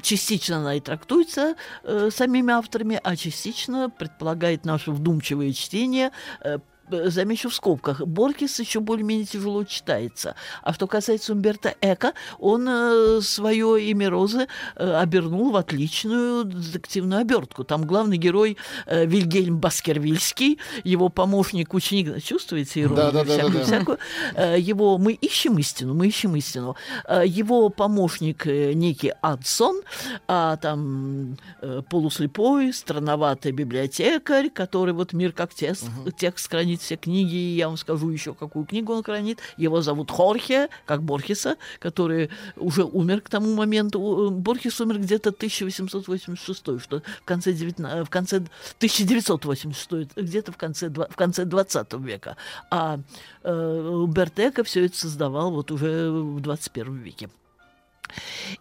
Частично она и трактуется э, самими авторами, а частично предполагает наше вдумчивое чтение. Э, Замечу в скобках, Борхес еще более-менее тяжело читается. А что касается Умберто Эко, он э, свое имя Розы э, обернул в отличную детективную обертку. Там главный герой э, Вильгельм Баскервильский, его помощник, ученик, чувствуете иронию?
Да-да-да-да-да.
всякую, всякую? Э, его мы ищем истину, мы ищем истину. Э, Его помощник э, некий Адсон, а там э, полуслепой, странноватый библиотекарь, который вот мир как текст, текст хранит все книги, и я вам скажу еще, какую книгу он хранит. Его зовут Хорхе, как Борхеса, который уже умер к тому моменту. Э, Борхес умер где-то 1886, что в конце, 19, в конце 1986, где-то в конце, в конце 20 века. А э, Умберто Эко все это создавал вот уже в 21 веке.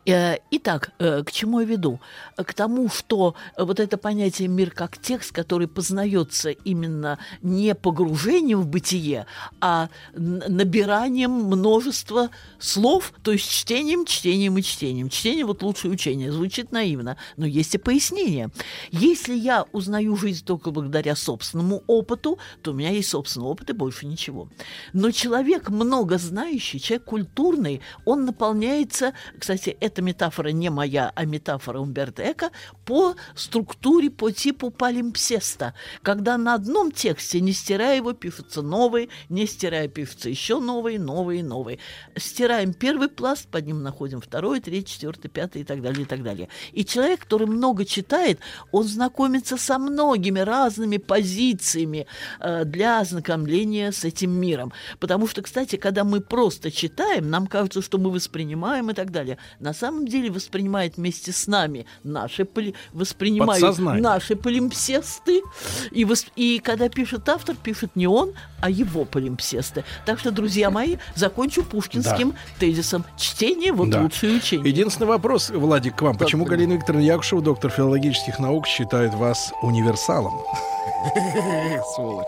Э, Итак, э, к чему я веду? Э, К тому, что вот это понятие мир как текст, который познается именно не погружением в бытие, а набиранием множества слов, то есть чтением, чтением и чтением. Чтение вот лучшее учение. Звучит наивно, но есть и пояснение. Если я узнаю жизнь только благодаря собственному опыту, то у меня есть собственный опыт и больше ничего. Но человек много знающий, человек культурный, он наполняется, кстати, эта метафора не моя, а метафора Умберто Эко, по структуре, по типу палимпсеста. Когда на одном тексте, не стирая его, пишется новый, не стирая, пишется еще новый, новый, новый. Стираем первый пласт, под ним находим второй, третий, четвертый, пятый и так далее, и так далее. И человек, который много читает, он знакомится со многими разными позициями э, для ознакомления с этим миром. Потому что, кстати, когда мы просто читаем, нам кажется, что мы воспринимаем и так далее. На самом деле воспринимает вместе с нами наши поли... воспринимают наши полимпсесты. И, вос- и когда пишет автор, пишет не он, а его полимпсесты. Так что, друзья мои, закончу пушкинским тезисом. Чтение вот
Да.
лучшее учение.
Единственный вопрос, Владик, к вам.
Так,
Почему. Галина Викторовна Якушева, доктор филологических наук, считает вас универсалом?
Сволочь.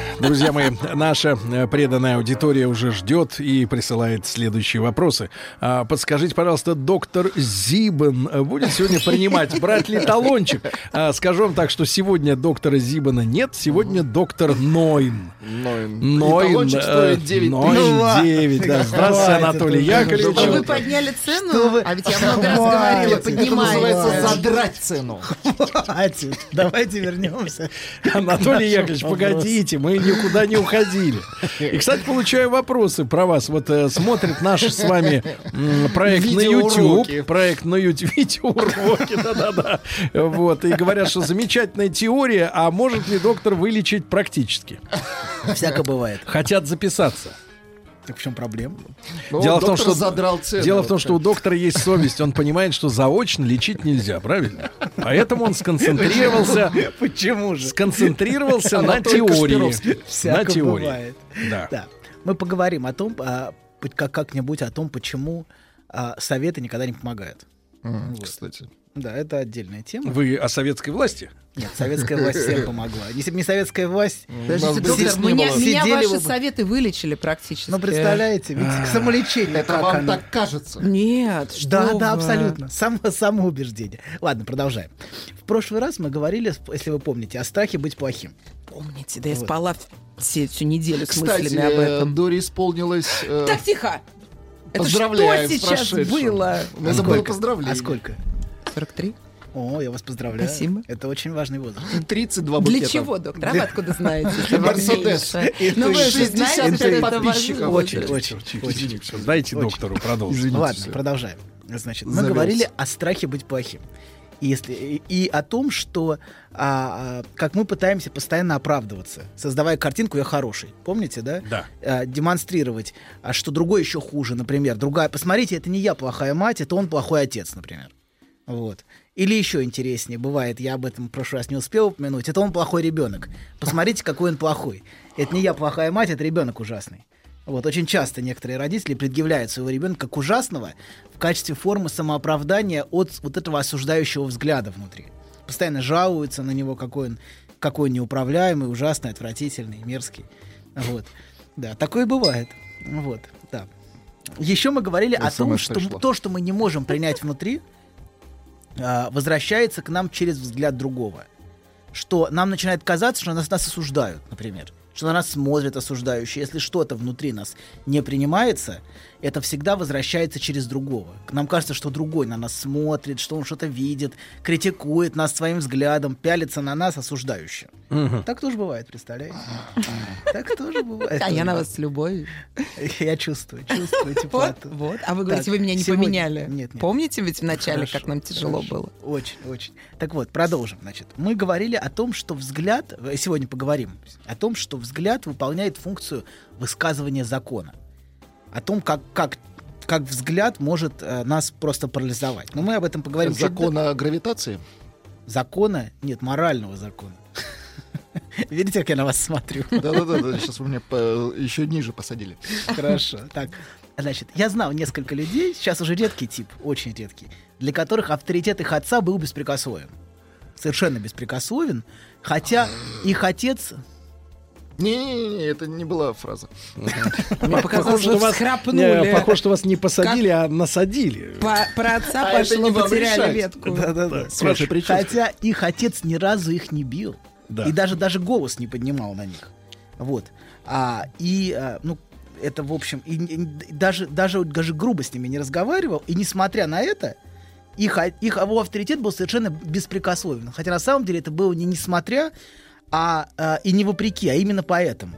Друзья мои, наша э, преданная аудитория уже ждет и присылает следующие вопросы. А, подскажите, пожалуйста, доктор Зибен э, будет сегодня принимать, брать ли талончик? А, скажу вам так, что сегодня доктора Зибена нет, сегодня доктор Нойн.
Нойн.
Нойн,
талончик
э,
стоит 9
Нойн
тысяч.
Ну ладно.
9, да. Здравствуйте, Анатолий. Яковлевич.
Вы подняли цену, а ведь я много раз говорила,
Это
Это называется
поднимайте.
задрать цену.
Хватит. Давайте вернемся.
Анатолий Яковлевич, погодите, мы не никуда не уходили. И, кстати, получаю вопросы про вас. Вот э, смотрит наш с вами м, проект на. YouTube. Проект на YouTube. Видеоуроки, да-да-да. Вот. И говорят, что замечательная теория, а может ли доктор вылечить практически?
Всяко бывает.
Хотят записаться.
Так в чем проблема?
Ну,
Дело в том, что
задрал цены.
Дело в том, что у доктора есть совесть, он понимает, что заочно лечить нельзя, правильно? Поэтому он сконцентрировался,
Почему же?
сконцентрировался на теории. На теории. Да.
Да. Мы поговорим о том, а, как- как-нибудь о том, почему а, советы никогда не помогают.
Кстати.
Да, это отдельная тема.
Вы о советской власти?
Нет, советская власть всем помогла. Если бы не советская власть,
Подождите, доктор, меня, ваши
бы-
советы вылечили практически.
ну представляете, ведь к самолечению
Это
как
вам
оно?
так кажется.
Нет, что
Да,
вы.
да, абсолютно. Само, самоубеждение. Ладно, продолжаем. В прошлый раз мы говорили, если вы помните, о страхе быть плохим.
Помните, да я спала все, всю неделю с
Кстати,
мыслями об этом.
Доре исполнилось... э,
Так, тихо! Это что сейчас было?
Это было поздравление.
А сколько?
43?
О, я вас поздравляю.
Спасибо.
Это очень важный возраст.
32
Для
букета.
чего, доктор? А вы откуда знаете?
Мерседес.
Ну вы же
60
знаете, что это
подписчиков.
важно.
Очень, очень, очень.
Дайте доктору продолжить.
Извините,
Ладно, продолжаем. Значит, мы говорили о страхе быть плохим. И, если, и, и о том, что а, а, как мы пытаемся постоянно оправдываться, создавая картинку «я хороший». Помните, да?
Да.
А, демонстрировать, а что другой еще хуже, например. Другая, посмотрите, это не я плохая мать, это он плохой отец, например. Вот. Или еще интереснее бывает, я об этом в прошлый раз не успел упомянуть, это он плохой ребенок. Посмотрите, какой он плохой. Это не я плохая мать, это ребенок ужасный. Вот, очень часто некоторые родители предъявляют своего ребенка как ужасного в качестве формы самооправдания от вот этого осуждающего взгляда внутри. Постоянно жалуются на него, какой он, какой он неуправляемый, ужасный, отвратительный, мерзкий. Вот. Да, такое бывает. Вот, да. Еще мы говорили о том, что то, что мы не можем принять внутри, а, возвращается к нам через взгляд другого. Что нам начинает казаться, что нас, нас осуждают, например. Что на нас смотрят осуждающие. Если что-то внутри нас не принимается, это всегда возвращается через другого. Нам кажется, что другой на нас смотрит, что он что-то видит, критикует нас своим взглядом, пялится на нас осуждающе. Так тоже бывает, представляете? Так тоже бывает.
А я на вас с любовью.
Я чувствую, чувствую теплоту.
вот. А вы говорите, вы меня не поменяли.
Нет, нет.
Помните ведь в начале,
Хорошо,
как нам тяжело было?
Очень, очень. Так вот, продолжим. Значит, мы говорили о том, что взгляд, э, сегодня поговорим о том, что взгляд выполняет функцию высказывания закона. О том, как, как, как взгляд может э, нас просто парализовать. Но мы об этом поговорим. чуть
Закона гравитации?
Закона? Нет, морального закона. Видите, как я на вас смотрю?
Да-да-да, сейчас вы меня еще ниже посадили.
Хорошо. Так, значит, я знал несколько людей, сейчас уже редкий тип, очень редкий, для которых авторитет их отца был беспрекословен. Совершенно беспрекословен, хотя их отец...
Не-не-не, это не была фраза.
Мне показалось, что
вас,
всхрапнули.
не, похоже, что вас не посадили, а насадили.
Про отца
А
пошло, потеряли ветку.
Да-да-да. Хотя их отец ни разу их не бил. И даже, даже голос не поднимал на них. Вот. А, и, а, ну, это, в общем, и, и даже, даже, даже грубо с ними не разговаривал. И несмотря на это, их, их его авторитет был совершенно беспрекословен. Хотя на самом деле это было не несмотря, а, а, и не вопреки, а именно поэтому.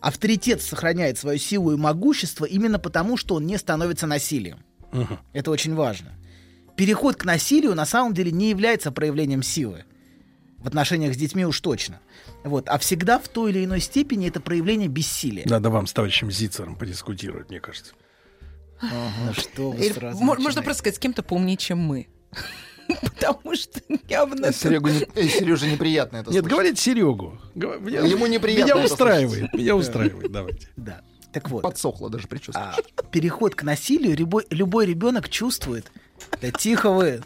Авторитет сохраняет свою силу и могущество именно потому, что он не становится насилием. Это очень важно. Переход к насилию на самом деле не является проявлением силы. В отношениях с детьми уж точно. Вот. А всегда в той или иной степени это проявление бессилия.
Надо вам с товарищем Зицером подискутировать, мне кажется.
Ну что вы сразу
мо- Можно просто сказать, с кем-то поумнее, чем мы. Потому что явно...
Серегу не- э, Сереже неприятно это
Нет,
слышать.
говорите Серегу. Меня-
Ему неприятно
Меня устраивает. Меня устраивает, давайте.
Да. Так вот.
Подсохло даже прическа.
а, переход к насилию любой, любой ребенок чувствует. Да тихо вы.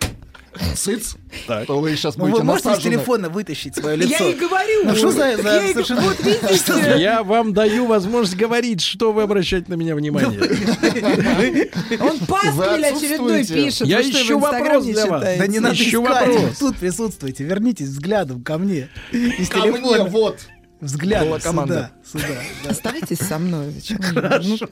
Цыц.
Так.
То вы сейчас
Ну, вы
будете
можете с
насажены.
телефона вытащить свое лицо?
Я и говорю.
Ну что за... за
Я
совершенно-
Вот видите?
Я вам даю возможность говорить, что вы обращаете на меня внимание.
Он пасквиль очередной пишет.
Я ищу вопрос для вас.
Да не надо
Ищу
искать,
вопрос.
тут присутствуйте, вернитесь взглядом ко мне. Из
Ко мне, вот.
Взгляд
Была команда.
сюда, сюда. да.
Оставайтесь со мной.
Хорошо.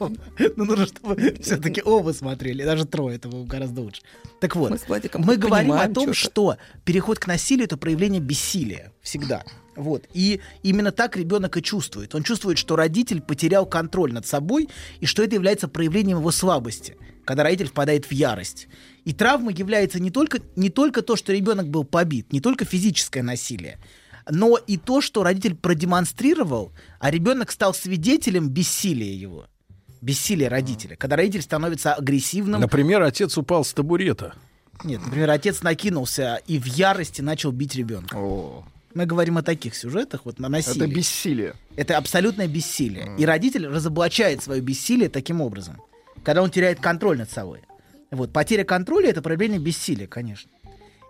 Ну, нужно, чтобы все-таки оба смотрели. Даже трое, это гораздо лучше. Так вот,
Мы с Владиком
мы говорим о том, что переход к насилию — это проявление бессилия. Всегда. Вот. И именно так ребенок и чувствует. Он чувствует, что родитель потерял контроль над собой, и что это является проявлением его слабости, когда родитель впадает в ярость. И травма является не только, не только то, что ребенок был побит, не только физическое насилие, но и то, что родитель продемонстрировал, а ребенок стал свидетелем бессилия его. Бессилия родителя. Когда родитель становится агрессивным.
Например, отец упал с табурета.
Нет, например, отец накинулся и в ярости начал бить ребенка. Мы говорим о таких сюжетах, вот на насилие.
Это бессилие.
Это абсолютное бессилие. И родитель разоблачает свое бессилие таким образом, когда он теряет контроль над собой. Вот, потеря контроля — это проявление бессилия, конечно.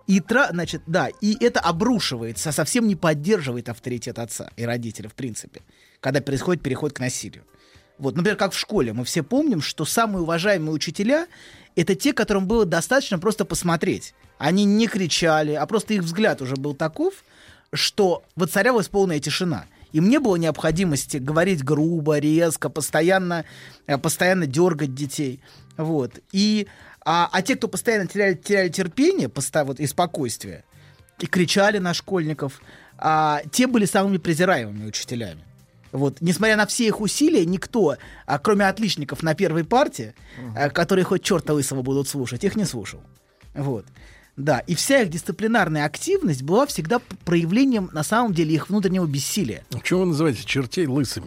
И, тра, значит, да, и это обрушивается, совсем не поддерживает авторитет отца и родителя, в принципе, когда происходит переход к насилию. Вот, например, как в школе. Мы все помним, что самые уважаемые учителя — это те, которым было достаточно просто посмотреть. Они не кричали, а просто их взгляд уже был таков, что воцарялась полная тишина. Им не было необходимости говорить грубо, резко, постоянно, э, постоянно дергать детей. Вот. И, а, а те, кто постоянно теряли, теряли терпение поста- вот, и спокойствие, и кричали на школьников, а, те были самыми презираемыми учителями. Вот, несмотря на все их усилия, никто, а, кроме отличников на первой партии, а, которые хоть черта лысого будут слушать, их не слушал. Вот. Да, и вся их дисциплинарная активность была всегда проявлением, на самом деле, их внутреннего бессилия.
Чего вы называете чертей лысыми?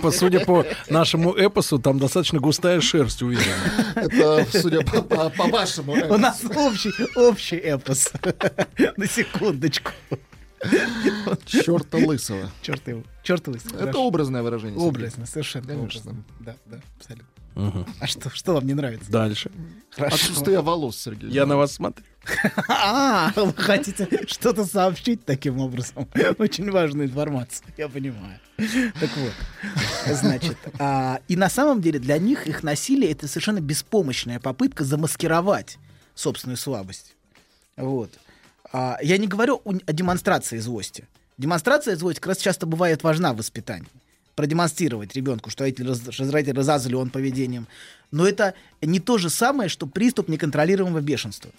По- судя по нашему эпосу, там достаточно густая шерсть увидена.
Это, судя по, вашему...
У нас общий, общий эпос. На секундочку.
Черта лысого.
Черт его. Черт лысый.
Это образное выражение. Сергей.
Образно, совершенно
Конечно.
Да, да, абсолютно. А что, что вам не нравится?
Дальше.
Хорошо.
Отсутствие волос, Сергей.
Я на вас смотрю.
А, вы хотите что-то сообщить таким образом? Очень важную информацию, я понимаю. Так вот, значит, а, и на самом деле для них их насилие это совершенно беспомощная попытка замаскировать собственную слабость. Вот. А, я не говорю о, о демонстрации злости. Демонстрация злости как раз часто бывает важна в воспитании. Продемонстрировать ребенку, что что родитель разозлен поведением. Но это не то же самое, что приступ неконтролируемого бешенства.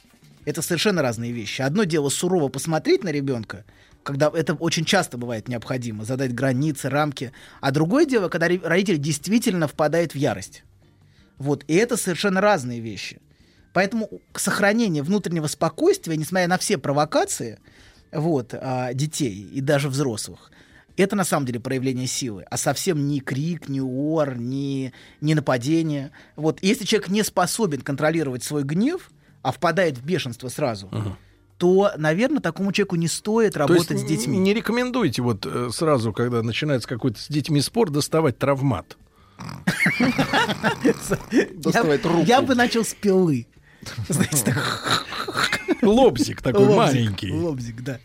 Это совершенно разные вещи. Одно дело сурово посмотреть на ребенка, когда это очень часто бывает необходимо, задать границы, рамки. А другое дело, когда родитель действительно впадает в ярость. Вот. И это совершенно разные вещи. Поэтому к сохранению внутреннего спокойствия, несмотря на все провокации вот, а, детей и даже взрослых, это на самом деле проявление силы, а совсем не крик, не ор, не, не нападение. Вот. Если человек не способен контролировать свой гнев, а впадает в бешенство сразу, то, наверное, такому человеку не стоит
То
работать
есть
с детьми.
Не рекомендуете вот э, сразу, когда начинается какой-то с детьми спор, доставать травмат.
Я, я бы начал с пилы. Знаете,
Лобзик такой маленький.
Лобзик, да.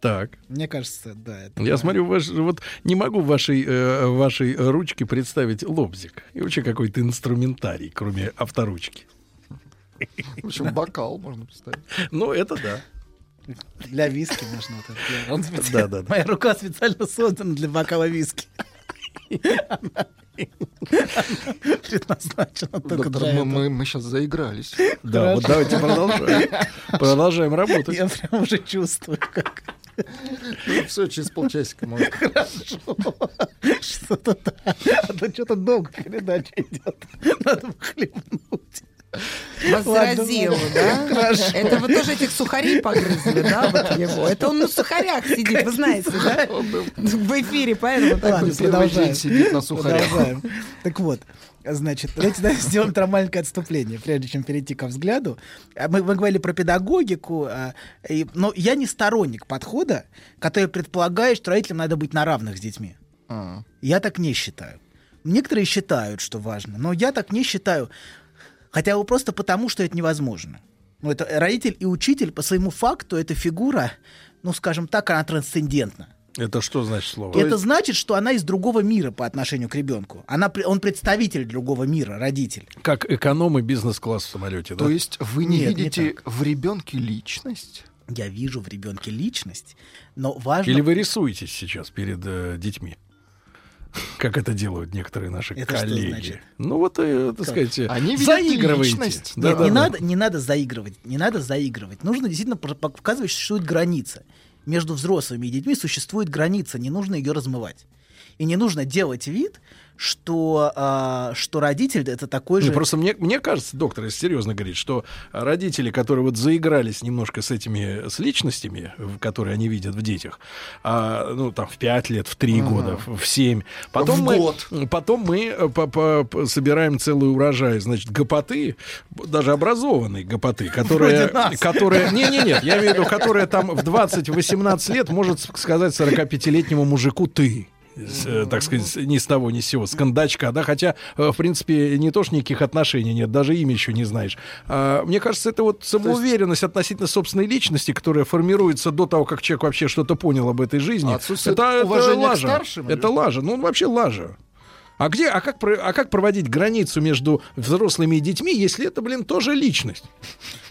Да.
Так.
Мне кажется, да. это
Я смотрю, ваш, вот не могу в вашей, э, вашей ручке представить лобзик. И вообще какой-то инструментарий, кроме авторучки.
В общем, бокал можно представить.
Ну, это да.
Для виски можно вот это.
Да, да, да.
Моя рука специально создана для бокала виски. Она предназначена только
Доктор,
для
мы,
этого.
мы, мы сейчас заигрались.
Да, вот давайте продолжаем. Продолжаем работать.
Я прям уже чувствую, как
все, через полчасика может.
хорошо. Что-то да. А то что-то долго передача идет. Надо хлебнуть.
Вас заразило, да?
Хорошо.
Это вы тоже этих сухарей погрызли, да, вот его? Это он на сухарях сидит, вы знаете, да? В эфире, поэтому так
Ладно, продолжаем.
сидит на сухарях.
Продолжаем. Так вот, значит, давайте да, сделаем маленькое отступление, прежде чем перейти ко взгляду. А Мы, мы говорили про педагогику, а, и- но я не сторонник подхода, который предполагает, что родителям надо быть на равных с детьми.
А.
Я так не считаю. Некоторые считают, что важно, но я так не считаю, хотя бы просто потому, что это невозможно. Ну, это родитель и учитель по своему факту, это фигура, ну, скажем так, она трансцендентна.
Это что значит слово?
это значит, что она из другого мира по отношению к ребенку. Она, он представитель другого мира, родитель.
Как эконом и бизнес-класс в самолете, да?
То есть вы не
Нет, не
видите в ребенке личность?
Я вижу в ребенке личность, но важно...
Или вы рисуетесь сейчас перед э, детьми? Как это делают некоторые наши
Это что
коллеги.
значит?
Ну вот, э, так сказать,
Они видят
заигрываете.
личность.
Нет,
Да-да-да.
не, надо, не надо заигрывать, не надо заигрывать. Нужно действительно показывать, что существует граница. Между взрослыми и детьми существует граница, не нужно ее размывать. И не нужно делать вид, что, а, что родитель это такой
Не,
же...
просто мне, мне кажется, доктор, если серьезно говорит, что родители, которые вот заигрались немножко с этими, с личностями, которые они видят в детях, а, ну, там, в 5 лет, в 3
Ага.
года, в 7, потом
В
мы,
год.
потом мы э, по- по- по- собираем целый урожай, значит, гопоты, даже образованные гопоты, которые... Которые не, не, нет, я имею в виду, которые там в 20-18 лет может сказать 45-летнему мужику «ты». Э, так сказать, ни с того, ни с сего, с кондачка, да, хотя, э, в принципе, не то что никаких отношений нет, даже имя еще не знаешь. А, мне кажется, это вот самоуверенность относительно собственной личности, которая формируется до того, как человек вообще что-то понял об этой жизни. Это, это
уважение к
лажа.
старшим, или
Это лажа. Ну, вообще лажа. А где, а как, а как проводить границу между взрослыми и детьми, если это, блин, тоже личность?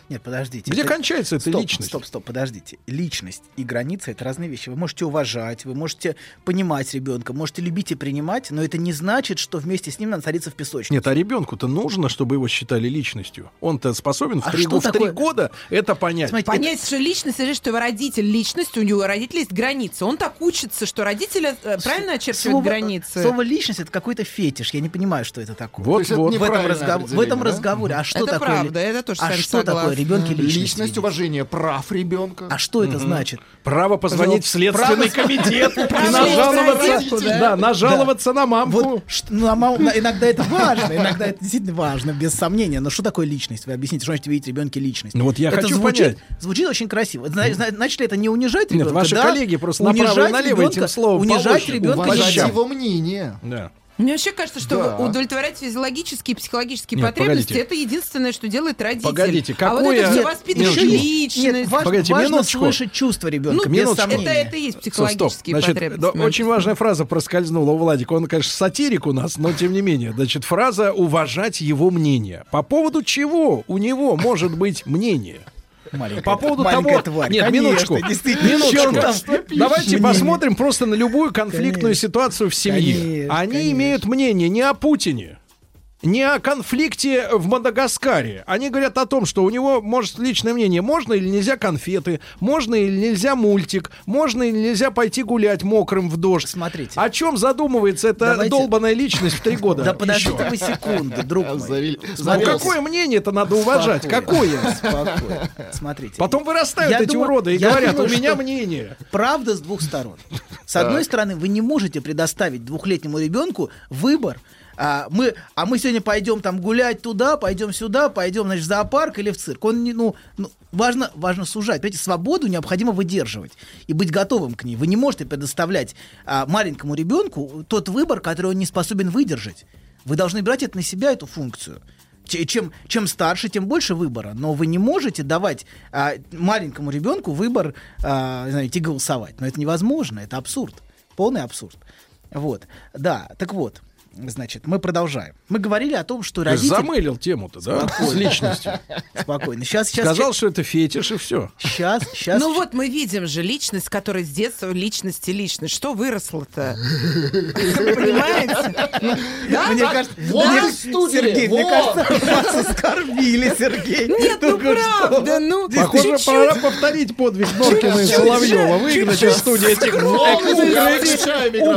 Нет, подождите.
Где
Это-
кончается эта
стоп,
личность?
Стоп, стоп, подождите. Личность и границы это разные вещи. Вы можете уважать, вы можете понимать ребенка, можете любить и принимать, но это не значит, что вместе с ним надо садиться в песочницу.
Нет, а ребенку-то нужно, чтобы его считали личностью. Он-то способен в
А
три, в три
такое-
года это понять.
Смотрите,
Понять, что личность, или что его родитель личность, у него у родителей есть границы. Он так учится, что родители э, правильно очерчивают
Слово,
границы.
слово личность это какой-то фетиш. Я не понимаю, что это такое.
Вот,
есть это
вот.
в этом, разгов- в этом
да?
разговоре. А что
Это
такое?
правда, я тоже
а что такое ребенки личность?
Личность,
видеть?
уважение прав ребенка.
А что это значит?
Право позвонить в следственный комитет и нажаловаться,
да.
нажаловаться на мамку.
Ну, а иногда это важно, иногда это действительно важно, без сомнения. Но что такое личность? Вы объясните, что значит видеть ребенке личность?
Ну вот я
это
хочу
звучит,
понять.
Звучит очень красиво. Зна- зна- Значит ли это не унижать
Нет,
ребенка?
ваши
да?
коллеги просто направо и налево
ребенка-
этим словом
Унижать ребенка
Уважать
его мнение.
Да.
Мне вообще кажется, что
Да.
удовлетворять физиологические и психологические
Нет,
потребности
погодите.
это единственное, что делает родитель.
Погодите,
а вот
какое-
это все
минуточку.
личность.
Нет, важ-
Погодите,
важно
минуточку.
слышать чувства ребенка,
ну,
без
это, это и есть
Стоп,
психологические
Значит,
потребности.
да, очень важная фраза проскользнула у Владика. Он, конечно, сатирик у нас, но тем не менее. Значит, фраза «уважать его мнение». По поводу чего у него может быть мнение?
Маленькая-
По поводу того...
тварь.
Нет,
Конечно,
минуточку.
действительно.
Минуточку. Давайте посмотрим просто на любую конфликтную ситуацию в семье. Они имеют мнение не о Путине, не о конфликте в Мадагаскаре. Они говорят о том, что у него может личное мнение, можно или нельзя конфеты, можно или нельзя мультик, можно или нельзя пойти гулять мокрым в дождь.
Смотрите.
О чем задумывается эта
Давайте-
долбаная личность в три года?
Да подождите вы секунду, друг мой.
Ну, какое мнение-то надо уважать? Какое?
Спокойно. Смотрите.
Потом вырастают эти уроды и говорят, у меня мнение.
Правда с двух сторон. С одной стороны, вы не можете предоставить двухлетнему ребенку выбор. А мы, а мы сегодня пойдем там гулять туда, пойдем сюда, пойдем значит, в зоопарк или в цирк. Он не, ну, ну, важно, важно сужать. Понимаете, свободу необходимо выдерживать и быть готовым к ней. Вы не можете предоставлять а, маленькому ребенку тот выбор, который он не способен выдержать. Вы должны брать это на себя, эту функцию. Чем, чем старше, тем больше выбора. Но вы не можете давать а, маленькому ребенку выбор, а, знаю, голосовать. Но это невозможно, это абсурд. Полный абсурд. Вот. Да, так вот. Значит, мы продолжаем. Мы говорили о том, что родители...
замылил тему-то, да? С личностью.
Спокойно. Сейчас, сейчас,
Сказал, что это фетиш и все.
сейчас, сейчас.
Ну вот мы видим же личность, которая с детства личность и личность. Что выросло-то? Понимаете?
Мне кажется,
Вот
мне-
в студии,
Сергей, мне кажется, вас оскорбили, Сергей.
Нет, ну правда, ну
Похоже, пора повторить подвиг Норкина и Соловьева. Выгнать из студии этих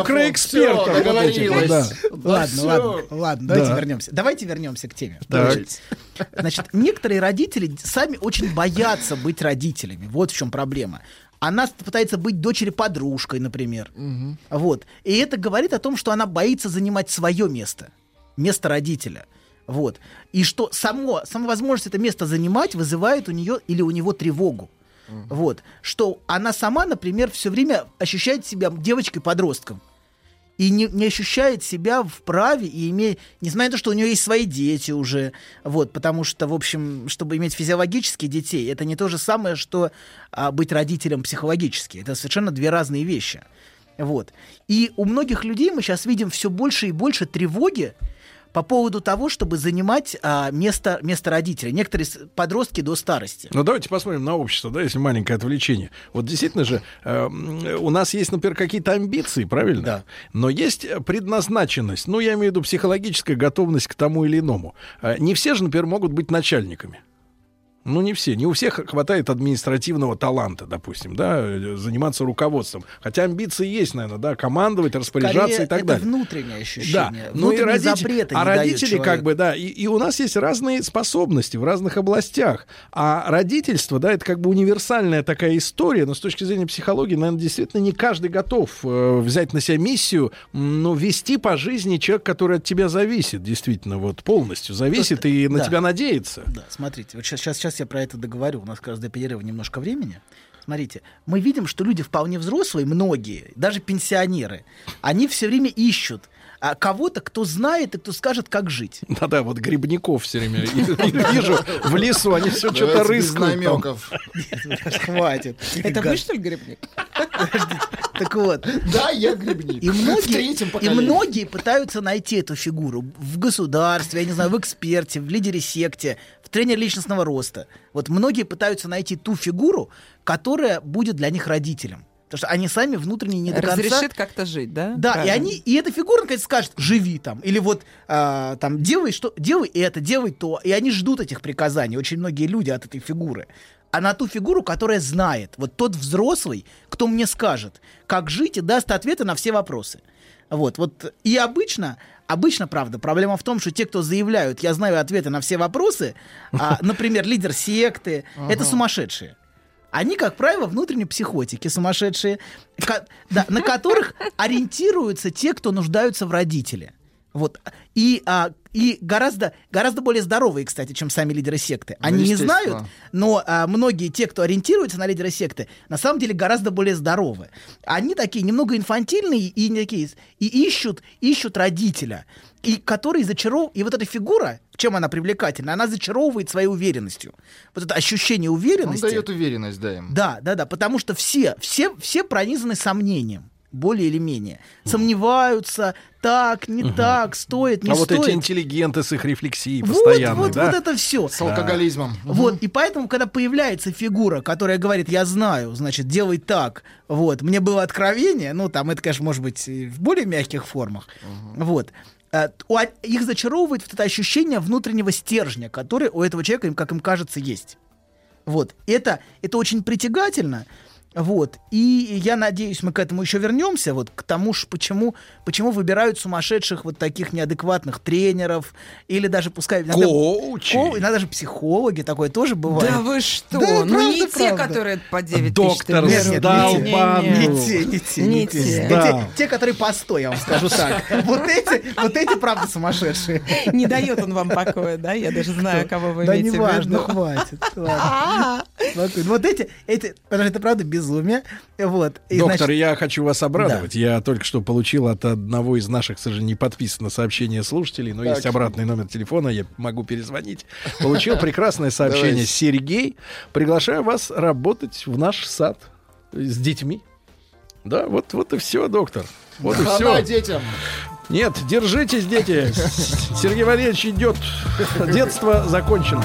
укроэкспертов.
Договорилась.
Ладно,
всё.
ладно, ладно, давайте
Да.
вернемся. Давайте вернемся к теме. Значит, некоторые родители сами очень боятся быть родителями. Вот в чем проблема. Она пытается быть дочери-подружкой, например. Вот. И это говорит о том, что она боится занимать свое место. Место родителя. Вот. И что само, сама возможность это место занимать вызывает у нее или у него тревогу. Вот. Что она сама, например, все время ощущает себя девочкой-подростком и не, не ощущает себя в праве и имеет, несмотря на то, что у нее есть свои дети уже, вот, потому что, в общем, чтобы иметь физиологически детей, это не то же самое, что а, быть родителем психологически. Это совершенно две разные вещи. Вот. И у многих людей мы сейчас видим все больше и больше тревоги по поводу того, чтобы занимать а, место, место родителя. Некоторые подростки до старости.
Ну, давайте посмотрим на общество, да, если маленькое отвлечение. Вот действительно же, э, у нас есть, например, какие-то амбиции, правильно?
Да.
Но есть предназначенность, ну, я имею в виду психологическая готовность к тому или иному. Э, Не все же, например, могут быть начальниками. Ну, не все. Не у всех хватает административного таланта, допустим, да, э, заниматься руководством. Хотя амбиции есть, наверное, да, командовать, распоряжаться
Скорее,
и так
это
далее.
внутреннее ощущение.
Да, ну и родители, а родители как бы, да, и, и у нас есть разные способности в разных областях. А родительство, да, это как бы универсальная такая история, но с точки зрения психологии, наверное, действительно не каждый готов э, взять на себя миссию, но вести по жизни человек, который от тебя зависит, действительно, вот полностью зависит и на
да.
тебя надеется.
Да, смотрите, вот сейчас, сейчас, сейчас я про это договорю. У нас как раз до перерыва немножко времени. Смотрите, мы видим, что люди вполне взрослые, многие, даже пенсионеры, они все время ищут а, кого-то, кто знает и кто скажет, как жить.
Да-да, вот грибников все время вижу в лесу, они все что-то рыскают.
намеков.
Хватит.
Это вы, что ли, грибник?
Так вот.
Да, я грибник.
И многие, и многие пытаются найти эту фигуру в государстве, я не знаю, в эксперте, в лидере секте, в тренере личностного роста. Вот многие пытаются найти ту фигуру, которая будет для них родителем. Потому что они сами внутренне не до конца...
Разрешит как-то жить, да?
Да, и
Правильно.
они, и эта фигура, наконец, скажет, живи там. Или вот а, там, делай что, делай это, делай то. И они ждут этих приказаний, очень многие люди от этой фигуры. А на ту фигуру, которая знает, вот тот взрослый, кто мне скажет, как жить и даст ответы на все вопросы. Вот, вот. И обычно, обычно, правда, проблема в том, что те, кто заявляют, я знаю ответы на все вопросы, а, например, лидер секты, это сумасшедшие. Они, как правило, внутренне психотики сумасшедшие, ко- да, на которых ориентируются те, кто нуждаются в родителе. Вот. И, а, и гораздо, гораздо более здоровые, кстати, чем сами лидеры секты. Они не знают, но а, многие те, кто ориентируется на лидера секты, на самом деле гораздо более здоровы. Они такие немного инфантильные и не такие, и ищут, ищут родителя, и который зачаров... И вот эта фигура, чем она привлекательна, она зачаровывает своей уверенностью. Вот это ощущение
Он
уверенности.
дает уверенность, да, им.
Да, да, да, потому что все, все, все пронизаны сомнением, более или менее. Сомневаются, так, не так, стоит, не
а вот
стоит.
эти интеллигенты с их рефлексией
Вот,
постоянной,
вот,
да?
вот это все.
С алкоголизмом.
Вот, и поэтому, когда появляется фигура, которая говорит, я знаю, значит, делай так, вот, мне было откровение, ну, там, это, конечно, может быть, и в более мягких формах, вот, э, их зачаровывает вот это ощущение внутреннего стержня, который у этого человека, им, как им кажется, есть. Вот, это, это очень притягательно, вот, и я надеюсь, мы к этому еще вернемся, вот, к тому, ж, почему, почему выбирают сумасшедших вот таких неадекватных тренеров, или даже, пускай... иногда-
Коучи.
Ко- иногда даже психологи, такое тоже бывает.
Да вы что?
Да,
ну не
правда,
те,
правда.
которые по 9
Доктор
тысяч.
Нет,
сдал
не те,
банку.
Не те, не те,
Не
не те.
те.
Да.
Эти- Те, которые по 100, я вам скажу так. Вот эти, вот эти, правда, сумасшедшие.
Не дает он вам покоя, да? Я даже знаю, кого вы
Да
имеете в виду.
хватит. ладно. Спокойно. Вот эти, эти, потому что это правда безумие. Вот. И,
Доктор,
значит,
я хочу вас обрадовать. Я только что получил от одного из наших, к сожалению, не подписано сообщение слушателей, но есть обратный номер телефона, я могу перезвонить. Получил прекрасное сообщение. Сергей, приглашаю вас работать в наш сад с детьми. Да, вот, вот и все, доктор. Вот и
Хана
все.
детям.
Нет, держитесь, дети. Сергей Валерьевич идет. Детство закончено.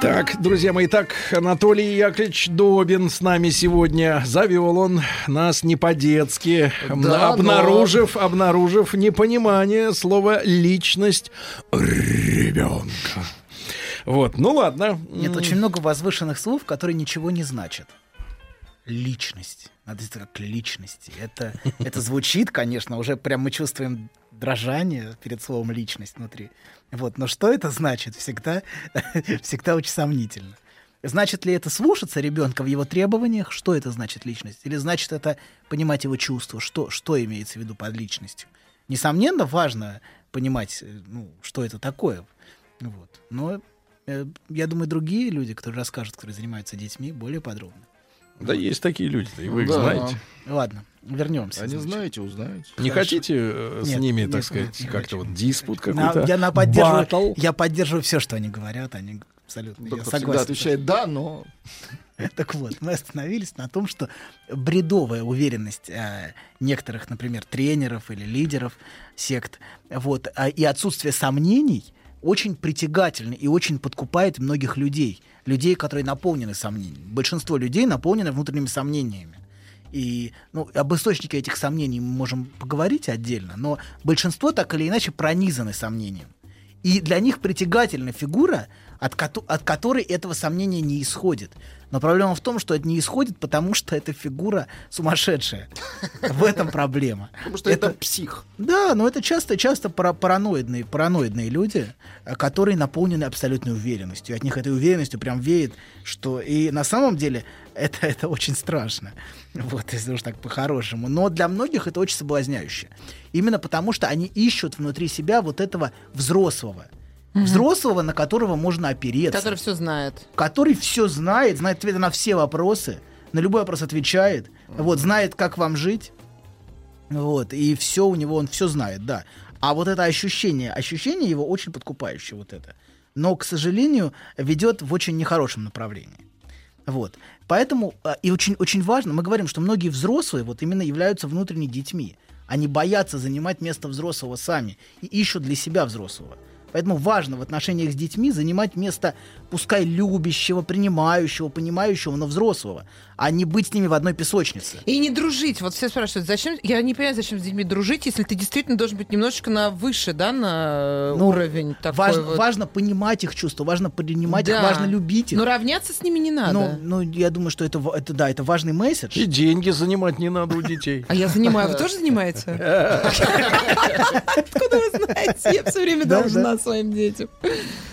Так, друзья мои, так, Анатолий Яковлевич Добин с нами сегодня. Завел он нас не по-детски,
Да,
обнаружив, обнаружив непонимание слова «личность ребенка». Вот, ну ладно.
Нет, очень много возвышенных слов, которые ничего не значат. Личность. Надо это как личности. Это, это звучит, конечно, уже прям мы чувствуем дрожание перед словом личность внутри. Вот, но что это значит, всегда, всегда очень сомнительно. Значит ли это слушаться ребенка в его требованиях? Что это значит личность? Или значит это понимать его чувства? Что, что имеется в виду под личностью? Несомненно, важно понимать, э, ну, что это такое. Вот. Но э, я думаю, другие люди, которые расскажут, которые занимаются детьми, более подробно.
Да есть такие люди, и вы их
Да.
знаете.
Ладно, вернемся.
А не знаете, узнаете.
Не
Хорошо.
хотите э, с
Нет,
ними,
нет,
так сказать, как-то вот диспут какой-то?
я, на поддерживаю, я поддерживаю все, что они говорят. Они абсолютно я
Доктор всегда
согласен.
отвечает «да», но...
Так вот, мы остановились на том, что бредовая уверенность э, некоторых, например, тренеров или лидеров сект, вот, а, и отсутствие сомнений очень притягательны и очень подкупает многих людей, людей, которые наполнены сомнениями. Большинство людей наполнены внутренними сомнениями. И ну, об источнике этих сомнений мы можем поговорить отдельно, но большинство так или иначе пронизаны сомнением. И для них притягательна фигура, от, кото- от которой этого сомнения не исходит. Но проблема в том, что это не исходит, потому что эта фигура сумасшедшая. В этом проблема.
Потому что это псих.
Да, но это часто, часто пара- параноидные, параноидные люди, э, которые наполнены абсолютной уверенностью. От них этой уверенностью прям веет, что и на самом деле это, это очень страшно. Вот, если уж так по-хорошему. Но для многих это очень соблазняюще. Именно потому, что они ищут внутри себя вот этого взрослого. Взрослого, на которого можно опереться
Который все знает.
который все знает, знает ответы на все вопросы, на любой вопрос отвечает, вот, знает, как вам жить, вот, и все у него, он все знает, да. А вот это ощущение, ощущение его очень подкупающее, вот это. Но, к сожалению, ведет в очень нехорошем направлении. Вот. Поэтому, а, и очень, очень важно, мы говорим, что многие взрослые вот именно являются внутренними детьми. Они боятся занимать место взрослого сами и ищут для себя взрослого. Поэтому важно в отношениях с детьми занимать место, пускай любящего, принимающего, понимающего, но взрослого, а не быть с ними в одной песочнице.
И не дружить. Вот все спрашивают, зачем... Я не понимаю, зачем с детьми дружить, если ты действительно должен быть немножечко на выше, да, на
Ну,
уровень такой
Важно,
вот.
важно понимать их чувства, важно принимать
Да.
их, важно любить их.
Но равняться с ними не надо.
Ну, ну, я думаю, что это, это да, это важный месседж.
И деньги занимать не надо у детей.
А я занимаю. Вы тоже занимаете? Откуда вы знаете? Я все время
Да,
своим детям.